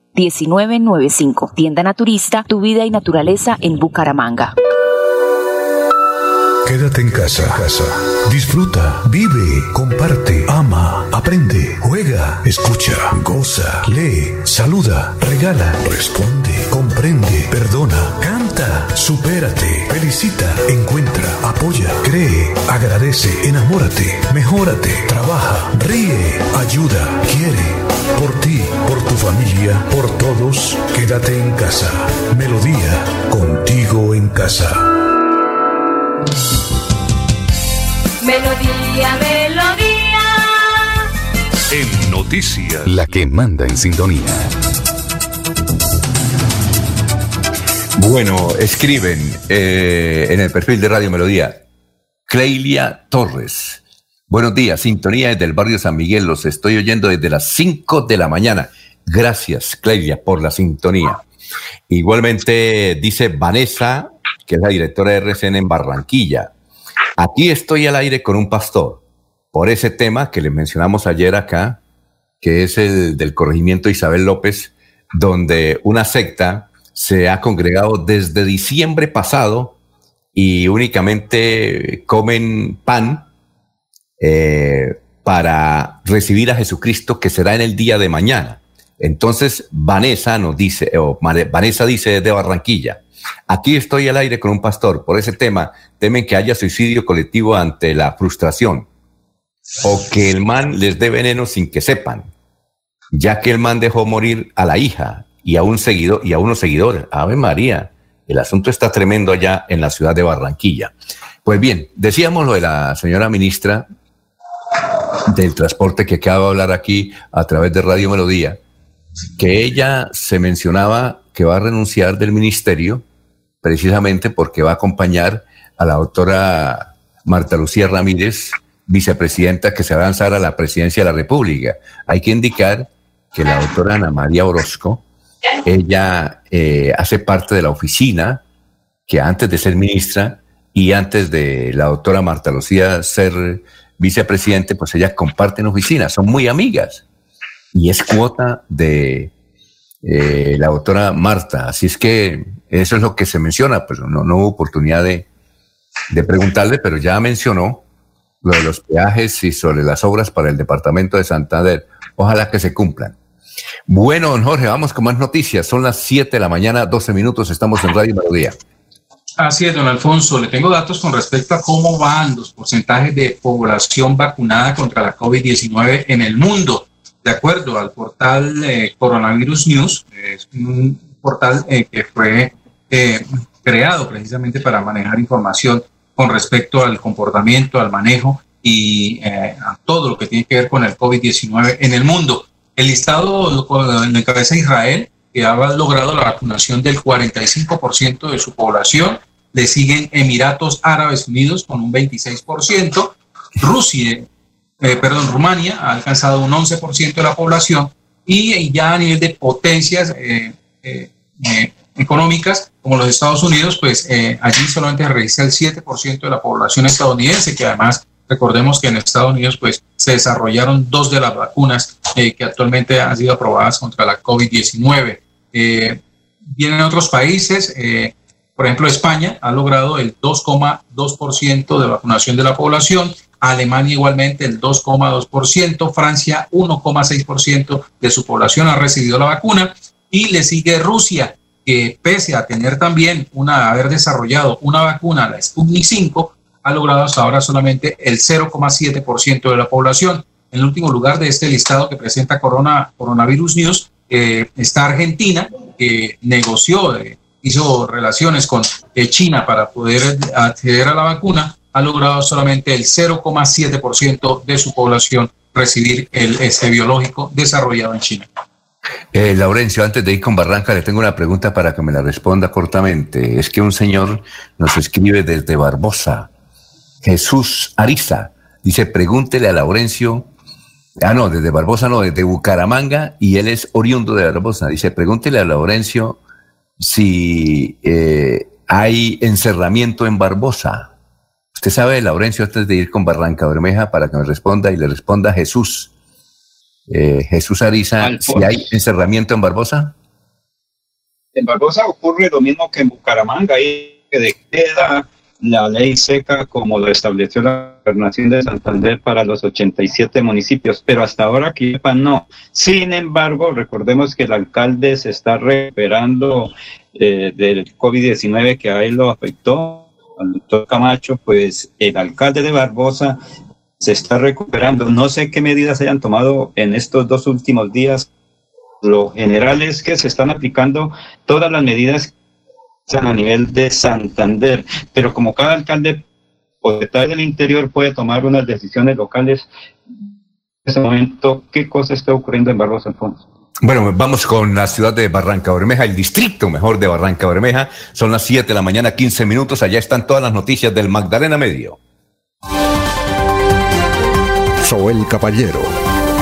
Tienda Naturista, tu vida y naturaleza en Bucaramanga.
Quédate en casa, casa. Disfruta, vive, comparte, ama, aprende, juega, escucha, goza, lee, saluda, regala, responde, comprende, perdona, canta, supérate, felicita, encuentra, apoya, cree, agradece, enamórate, mejórate, trabaja, ríe, ayuda, quiere. Por ti, por tu familia, por todos, quédate en casa. Melodía, contigo en casa.
Melodía, melodía.
En noticias.
La que manda en sintonía.
Bueno, escriben eh, en el perfil de Radio Melodía, Cleilia Torres. Buenos días, sintonía desde el barrio San Miguel, los estoy oyendo desde las 5 de la mañana. Gracias, Cleilia, por la sintonía. Igualmente dice Vanessa, que es la directora de RCN en Barranquilla. Aquí estoy al aire con un pastor por ese tema que le mencionamos ayer acá, que es el del corregimiento Isabel López, donde una secta se ha congregado desde diciembre pasado y únicamente comen pan eh, para recibir a Jesucristo que será en el día de mañana. Entonces, Vanessa nos dice, o Vanessa dice de Barranquilla, aquí estoy al aire con un pastor, por ese tema temen que haya suicidio colectivo ante la frustración, o que el man les dé veneno sin que sepan, ya que el man dejó morir a la hija y a un seguidor y a unos seguidores. Ave María, el asunto está tremendo allá en la ciudad de Barranquilla. Pues bien, decíamos lo de la señora ministra del transporte que acaba de hablar aquí a través de Radio Melodía, que ella se mencionaba que va a renunciar del ministerio precisamente porque va a acompañar a la doctora Marta Lucía Ramírez, vicepresidenta que se va a lanzar a la presidencia de la República. Hay que indicar que la doctora Ana María Orozco, ella eh, hace parte de la oficina que antes de ser ministra y antes de la doctora Marta Lucía ser vicepresidente, pues ellas comparten oficina, son muy amigas y es cuota de eh, la doctora Marta. Así es que eso es lo que se menciona, pues no, no hubo oportunidad de, de preguntarle, pero ya mencionó lo de los peajes y sobre las obras para el departamento de Santander. Ojalá que se cumplan. Bueno, don Jorge, vamos con más noticias. Son las 7 de la mañana, 12 minutos, estamos en Radio Melodía.
Así es, don Alfonso. Le tengo datos con respecto a cómo van los porcentajes de población vacunada contra la COVID-19 en el mundo. De acuerdo al portal eh, Coronavirus News, es un portal eh, que fue eh, creado precisamente para manejar información con respecto al comportamiento, al manejo y a todo lo que tiene que ver con el COVID-19 en el mundo. El listado lo encabeza Israel, que ha logrado la vacunación del 45% de su población. Le siguen Emiratos Árabes Unidos con un 26%. Rusia, eh, perdón, Rumania ha alcanzado un 11% de la población y ya a nivel de potencias eh, económicas como los Estados Unidos, pues allí solamente registra el 7% de la población estadounidense, que además Recordemos que en Estados Unidos pues, se desarrollaron dos de las vacunas eh, que actualmente han sido aprobadas contra la COVID-19. Eh, vienen otros países, eh, por ejemplo España ha logrado el 2,2% de vacunación de la población, Alemania igualmente el 2,2%, Francia 1,6% de su población ha recibido la vacuna y le sigue Rusia, que pese a tener también una, haber desarrollado una vacuna, la Sputnik 5, ha logrado hasta ahora solamente el 0,7% de la población. En último lugar de este listado que presenta Corona, Coronavirus News eh, está Argentina, que negoció, eh, hizo relaciones con eh, China para poder acceder a la vacuna, ha logrado solamente el 0,7% de su población recibir el este biológico desarrollado en China.
Eh, Laurencio, antes de ir con Barranca, le tengo una pregunta para que me la responda cortamente. Es que un señor nos escribe desde Barbosa. Jesús Ariza. Dice, pregúntele a Laurencio, ah, no, desde Barbosa, no, desde Bucaramanga, y él es oriundo de Barbosa. Dice, pregúntele a Laurencio si eh, hay encerramiento en Barbosa. Usted sabe, Laurencio, antes de ir con Barranca Bermeja, para que me responda y le responda Jesús. Eh, Jesús Ariza, si hay encerramiento en Barbosa.
En Barbosa ocurre lo mismo que en Bucaramanga, ahí que queda la ley seca como lo estableció la gobernación de Santander para los 87 municipios, pero hasta ahora Quipa no. Sin embargo, recordemos que el alcalde se está recuperando eh, del COVID-19 que a él lo afectó, al doctor Camacho, pues el alcalde de Barbosa se está recuperando. No sé qué medidas hayan tomado en estos dos últimos días. Lo general es que se están aplicando todas las medidas a nivel de Santander, pero como cada alcalde o detrás del interior puede tomar unas decisiones locales, en ese momento, ¿qué cosa está ocurriendo en Barroso Alfonso?
Bueno, vamos con la ciudad de Barranca Bermeja, el distrito mejor de Barranca Bermeja. Son las 7 de la mañana, 15 minutos. Allá están todas las noticias del Magdalena Medio.
Soel Caballero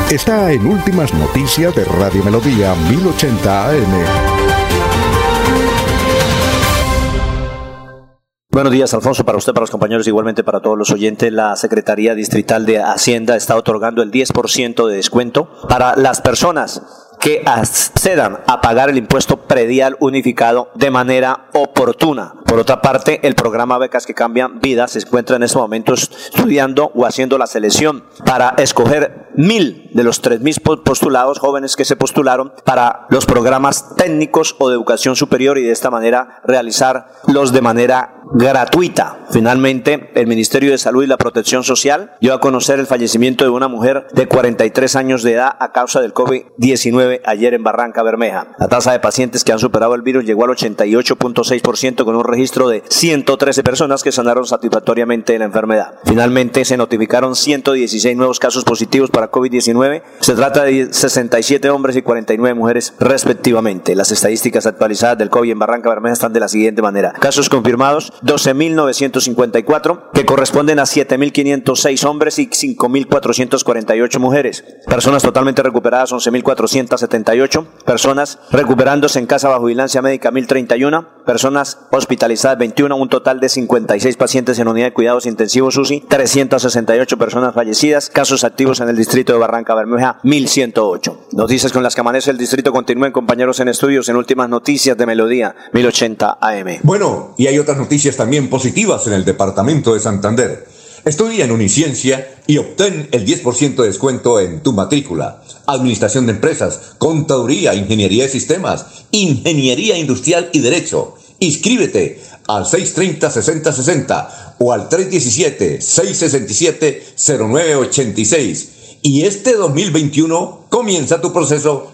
está en Últimas Noticias de Radio Melodía 1080 AM.
Buenos días, Alfonso, para usted, para los compañeros, igualmente para todos los oyentes. La Secretaría Distrital de Hacienda está otorgando el 10% de descuento para las personas que accedan a pagar el impuesto predial unificado de manera oportuna. Por otra parte, el programa Becas que Cambian Vidas se encuentra en estos momentos estudiando o haciendo la selección para escoger mil de los tres mil postulados jóvenes que se postularon para los programas técnicos o de educación superior y de esta manera realizarlos de manera gratuita. Finalmente, el Ministerio de Salud y la Protección Social dio a conocer el fallecimiento de una mujer de 43 años de edad a causa del COVID-19 ayer en Barranca Bermeja. La tasa de pacientes que han superado el virus llegó al 88.6% con un registro de 113 personas que sanaron satisfactoriamente de la enfermedad. Finalmente, se notificaron 116 nuevos casos positivos para COVID-19. Se trata de 67 hombres y 49 mujeres respectivamente. Las estadísticas actualizadas del COVID en Barranca Bermeja están de la siguiente manera. Casos confirmados 12.954, que corresponden a 7.506 hombres y 5.448 mujeres. Personas totalmente recuperadas 11.478. Personas recuperándose en casa bajo vigilancia médica 1.031. Personas hospitalizadas 21, un total de 56 pacientes en unidad de cuidados intensivos UCI, 368 personas fallecidas, casos activos en el distrito de Barranca Bermeja 1108. Noticias con las que amanece el distrito continúen compañeros en estudios en últimas noticias de Melodía 1080 AM.
Bueno, y hay otras noticias también positivas en el departamento de Santander. Estudia en Uniciencia y obtén el 10% de descuento en tu matrícula. Administración de empresas, contaduría, ingeniería de sistemas, ingeniería industrial y derecho. Inscríbete al 630-6060 o al 317-667-0986. Y este 2021 comienza tu proceso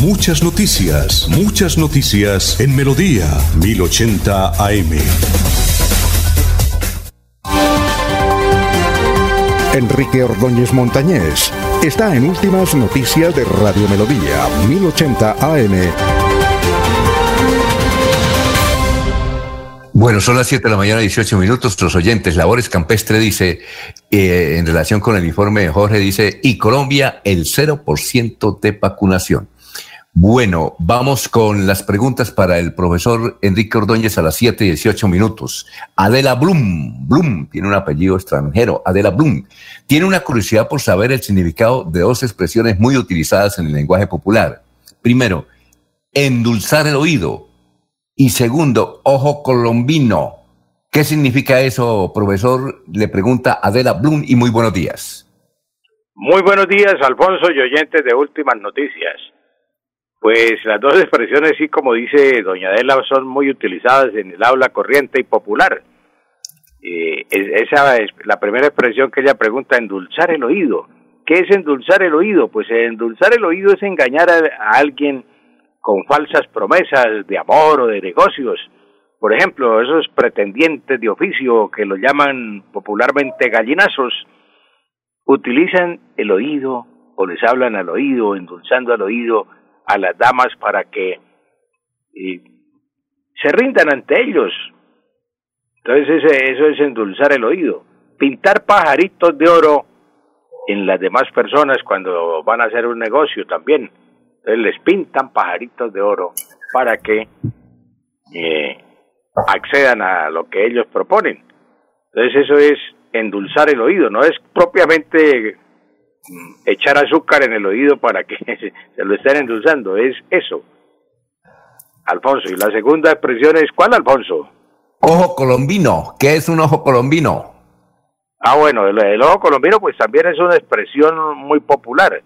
Muchas noticias, muchas noticias en Melodía 1080 AM.
Enrique Ordóñez Montañés está en Últimas Noticias de Radio Melodía 1080 AM.
Bueno, son las 7 de la mañana, 18 minutos. Los oyentes, Labores Campestre dice, eh, en relación con el informe de Jorge, dice, y Colombia el 0% de vacunación. Bueno, vamos con las preguntas para el profesor Enrique Ordóñez a las 7 y 18 minutos. Adela Blum, Blum, tiene un apellido extranjero, Adela Blum, tiene una curiosidad por saber el significado de dos expresiones muy utilizadas en el lenguaje popular. Primero, endulzar el oído. Y segundo, ojo colombino. ¿Qué significa eso, profesor? Le pregunta Adela Blum y muy buenos días.
Muy buenos días, Alfonso y oyentes de Últimas Noticias. Pues las dos expresiones, sí, como dice doña Adela, son muy utilizadas en el habla corriente y popular. Eh, esa es la primera expresión que ella pregunta, endulzar el oído. ¿Qué es endulzar el oído? Pues endulzar el oído es engañar a, a alguien con falsas promesas de amor o de negocios. Por ejemplo, esos pretendientes de oficio que lo llaman popularmente gallinazos, utilizan el oído o les hablan al oído, endulzando al oído a las damas para que eh, se rindan ante ellos. Entonces ese, eso es endulzar el oído. Pintar pajaritos de oro en las demás personas cuando van a hacer un negocio también. Entonces les pintan pajaritos de oro para que eh, accedan a lo que ellos proponen. Entonces eso es endulzar el oído, no es propiamente echar azúcar en el oído para que se lo estén endulzando, es eso. Alfonso, y la segunda expresión es, ¿cuál Alfonso?
Ojo colombino, ¿qué es un ojo colombino?
Ah, bueno, el, el ojo colombino pues también es una expresión muy popular.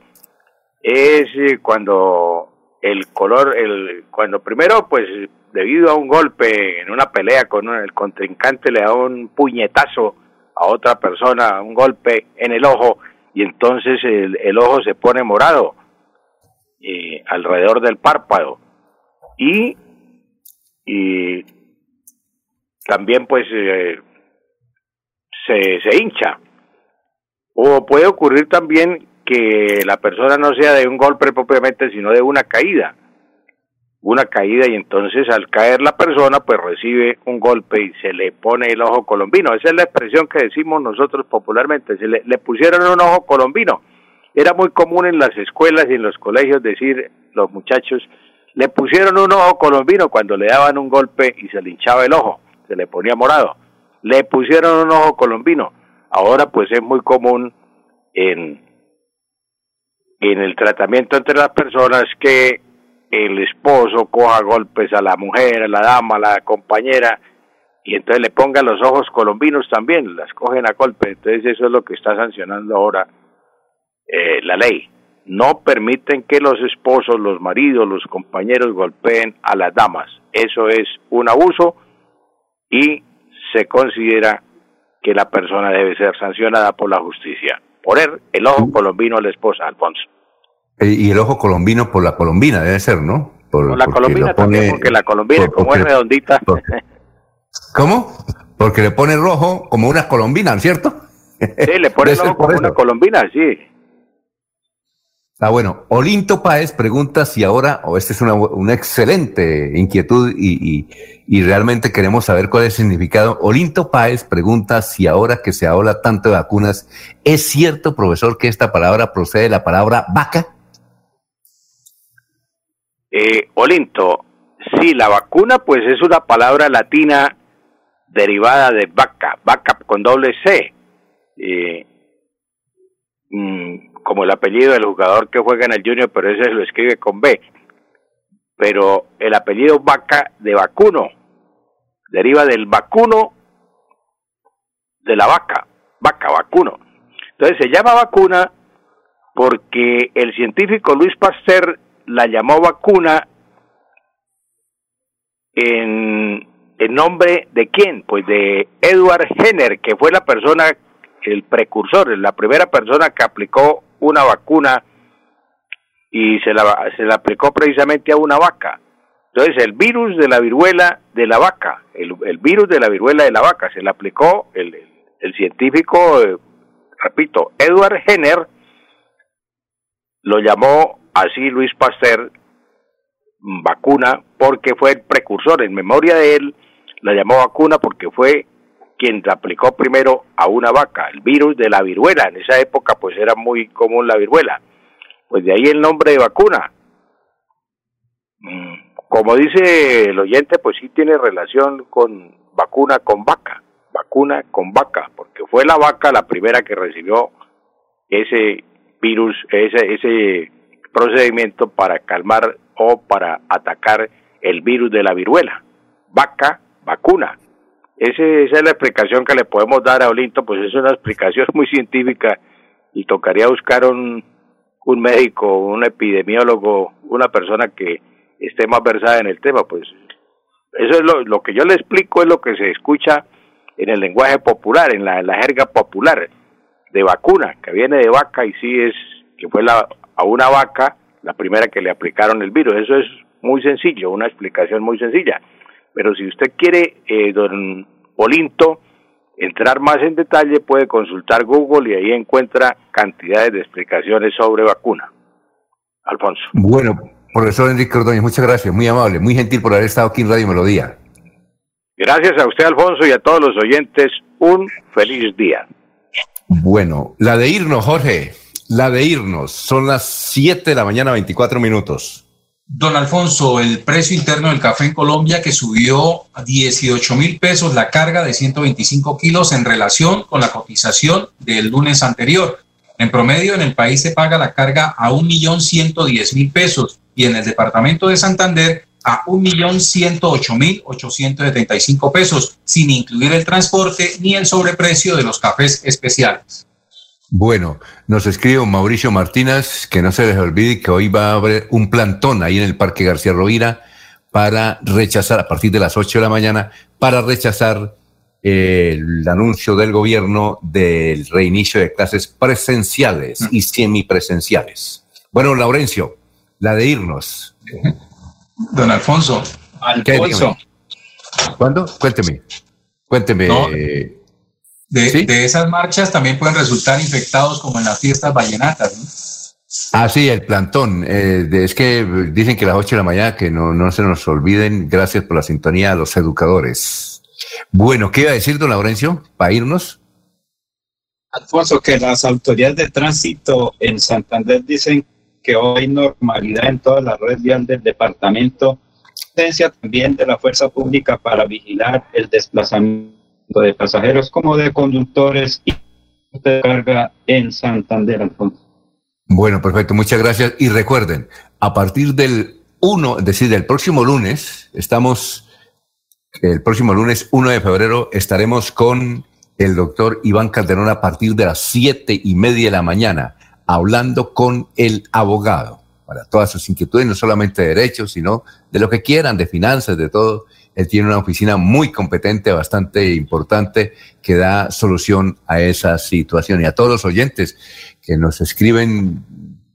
Es eh, cuando el color, el cuando primero pues debido a un golpe en una pelea con un- el contrincante le da un puñetazo a otra persona, un golpe en el ojo y entonces el, el ojo se pone morado eh, alrededor del párpado y, y también pues eh, se, se hincha. O puede ocurrir también que la persona no sea de un golpe propiamente, sino de una caída. Una caída y entonces al caer la persona pues recibe un golpe y se le pone el ojo colombino. Esa es la expresión que decimos nosotros popularmente. Se le, pusieron un ojo colombino. Era muy común en las escuelas y en los colegios decir los muchachos, le pusieron un ojo colombino cuando le daban un golpe y se le hinchaba el ojo, se le ponía morado. Le pusieron un ojo colombino. Ahora pues es muy común en, en el tratamiento entre las personas que el esposo coja golpes a la mujer, a la dama, a la compañera, y entonces le ponga los ojos colombinos también, las cogen a golpe. Entonces eso es lo que está sancionando ahora eh, la ley. No permiten que los esposos, los maridos, los compañeros golpeen a las damas. Eso es un abuso y se considera que la persona debe ser sancionada por la justicia. Poner el ojo colombino a la esposa, Alfonso.
Eh, y el ojo colombino por la colombina, debe ser, ¿no? Por,
Por la colombina
lo
también, porque la colombina,
por-
como es
porque-
redondita,
¿Cómo? Porque le pone rojo como una colombina, ¿cierto?
sí, le pone el
Debe ser
ojo
por
como una colombina, sí.
Ah, bueno, Olinto Páez pregunta si ahora, o esta es una, una excelente inquietud y, y, y realmente queremos saber cuál es el significado. Olinto Páez pregunta si ahora que se habla tanto de vacunas, ¿es cierto, profesor, que esta palabra procede de la palabra vaca?
Eh, Olinto, sí, la vacuna pues es una palabra latina derivada de vaca, vaca con doble C, eh, mm, como el apellido del jugador que juega en el Junior, pero ese lo escribe con B. pero el apellido Vaca de vacuno deriva del vacuno de la vaca, vaca, vacuno. Entonces se llama vacuna porque el científico Luis Pasteur la llamó vacuna en, en nombre de quién? Pues de Edward Jenner, que fue la persona, el precursor, la primera persona que aplicó una vacuna y se la, se la aplicó precisamente a una vaca. Entonces el virus de la viruela de la vaca, el, el virus de la viruela de la vaca, se le aplicó el, el científico, eh, repito, Edward Jenner, lo llamó así Luis Pasteur vacuna porque fue el precursor, en memoria de él, la llamó vacuna porque fue quien la aplicó primero a una vaca, el virus de la viruela. En esa época pues era muy común la viruela. Pues de ahí el nombre de vacuna. Mm, como dice el oyente, pues sí tiene relación con vacuna con vaca, vacuna con vaca, porque fue la vaca la primera que recibió ese virus, ese, ese procedimiento para calmar o para atacar el virus de la viruela. Vaca, vacuna. Ese, esa es la explicación que le podemos dar a Olinto, pues es una explicación muy científica y tocaría buscar un, un médico, un epidemiólogo, una persona que esté más versada en el tema, pues eso es lo, lo que yo le explico, es lo que se escucha en el lenguaje popular, en la, en la jerga popular de vacuna, que viene de vaca y sí es que fue la, a una vaca la primera que le aplicaron el virus. Eso es muy sencillo, una explicación muy sencilla. Pero si usted quiere, eh, don Olinto, entrar más en detalle, puede consultar Google y ahí encuentra cantidades de explicaciones sobre vacuna. Alfonso.
Bueno, profesor Enrique Ordóñez, muchas gracias, muy amable, muy gentil por haber estado aquí en Radio Melodía.
Gracias a usted, Alfonso, y a todos los oyentes, un feliz día.
Bueno, la de irnos, Jorge, la de irnos, son las 7 de la mañana, 24 minutos.
Don Alfonso, el precio interno del café en Colombia que subió a 18 mil pesos la carga de 125 kilos en relación con la cotización del lunes anterior. En promedio, en el país se paga la carga a 1.110.000 pesos y en el departamento de Santander a 1.108.875 pesos, sin incluir el transporte ni el sobreprecio de los cafés especiales.
Bueno, nos escribe Mauricio Martínez que no se les olvide que hoy va a haber un plantón ahí en el Parque García Rovira para rechazar, a partir de las 8 de la mañana, para rechazar el anuncio del gobierno del reinicio de clases presenciales y semipresenciales. Bueno, Laurencio, la de irnos.
Don Alfonso. Alfonso.
¿Cuándo? Cuénteme. Cuénteme.
De, esas marchas también pueden resultar infectados como en las fiestas vallenatas.
Ah, sí, el plantón. Eh, es que dicen que a las 8 de la mañana, que no, no se nos olviden, gracias por la sintonía a los educadores. Bueno, ¿qué iba a decir, don Laurencio, para irnos?
Alfonso, que las autoridades de tránsito en Santander dicen que hoy hay normalidad en toda la red vial del departamento, presencia también de la fuerza pública para vigilar el desplazamiento de pasajeros como de conductores y de carga en Santander, Alfonso.
Bueno, perfecto, muchas gracias. Y recuerden, a partir del 1, es decir, del próximo lunes, estamos, el próximo lunes 1 de febrero, estaremos con el doctor Iván Calderón a partir de las siete y media de la mañana, hablando con el abogado para todas sus inquietudes, no solamente de derechos, sino de lo que quieran, de finanzas, de todo. Él tiene una oficina muy competente, bastante importante, que da solución a esa situación. Y a todos los oyentes que nos escriben,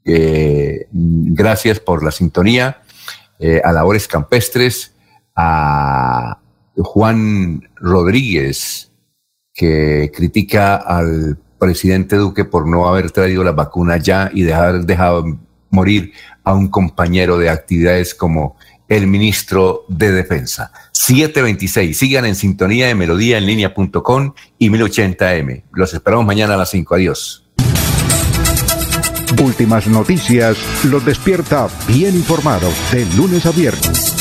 eh, gracias por la sintonía, eh, a Labores Campestres, a Juan Rodríguez, que critica al presidente Duque por no haber traído la vacuna ya y dejar dejado morir a un compañero de actividades como el ministro de Defensa. 726. Sigan en sintonía de melodía en línea.com y 1080m. Los esperamos mañana a las 5. Adiós.
Últimas noticias los despierta bien informados de lunes a viernes.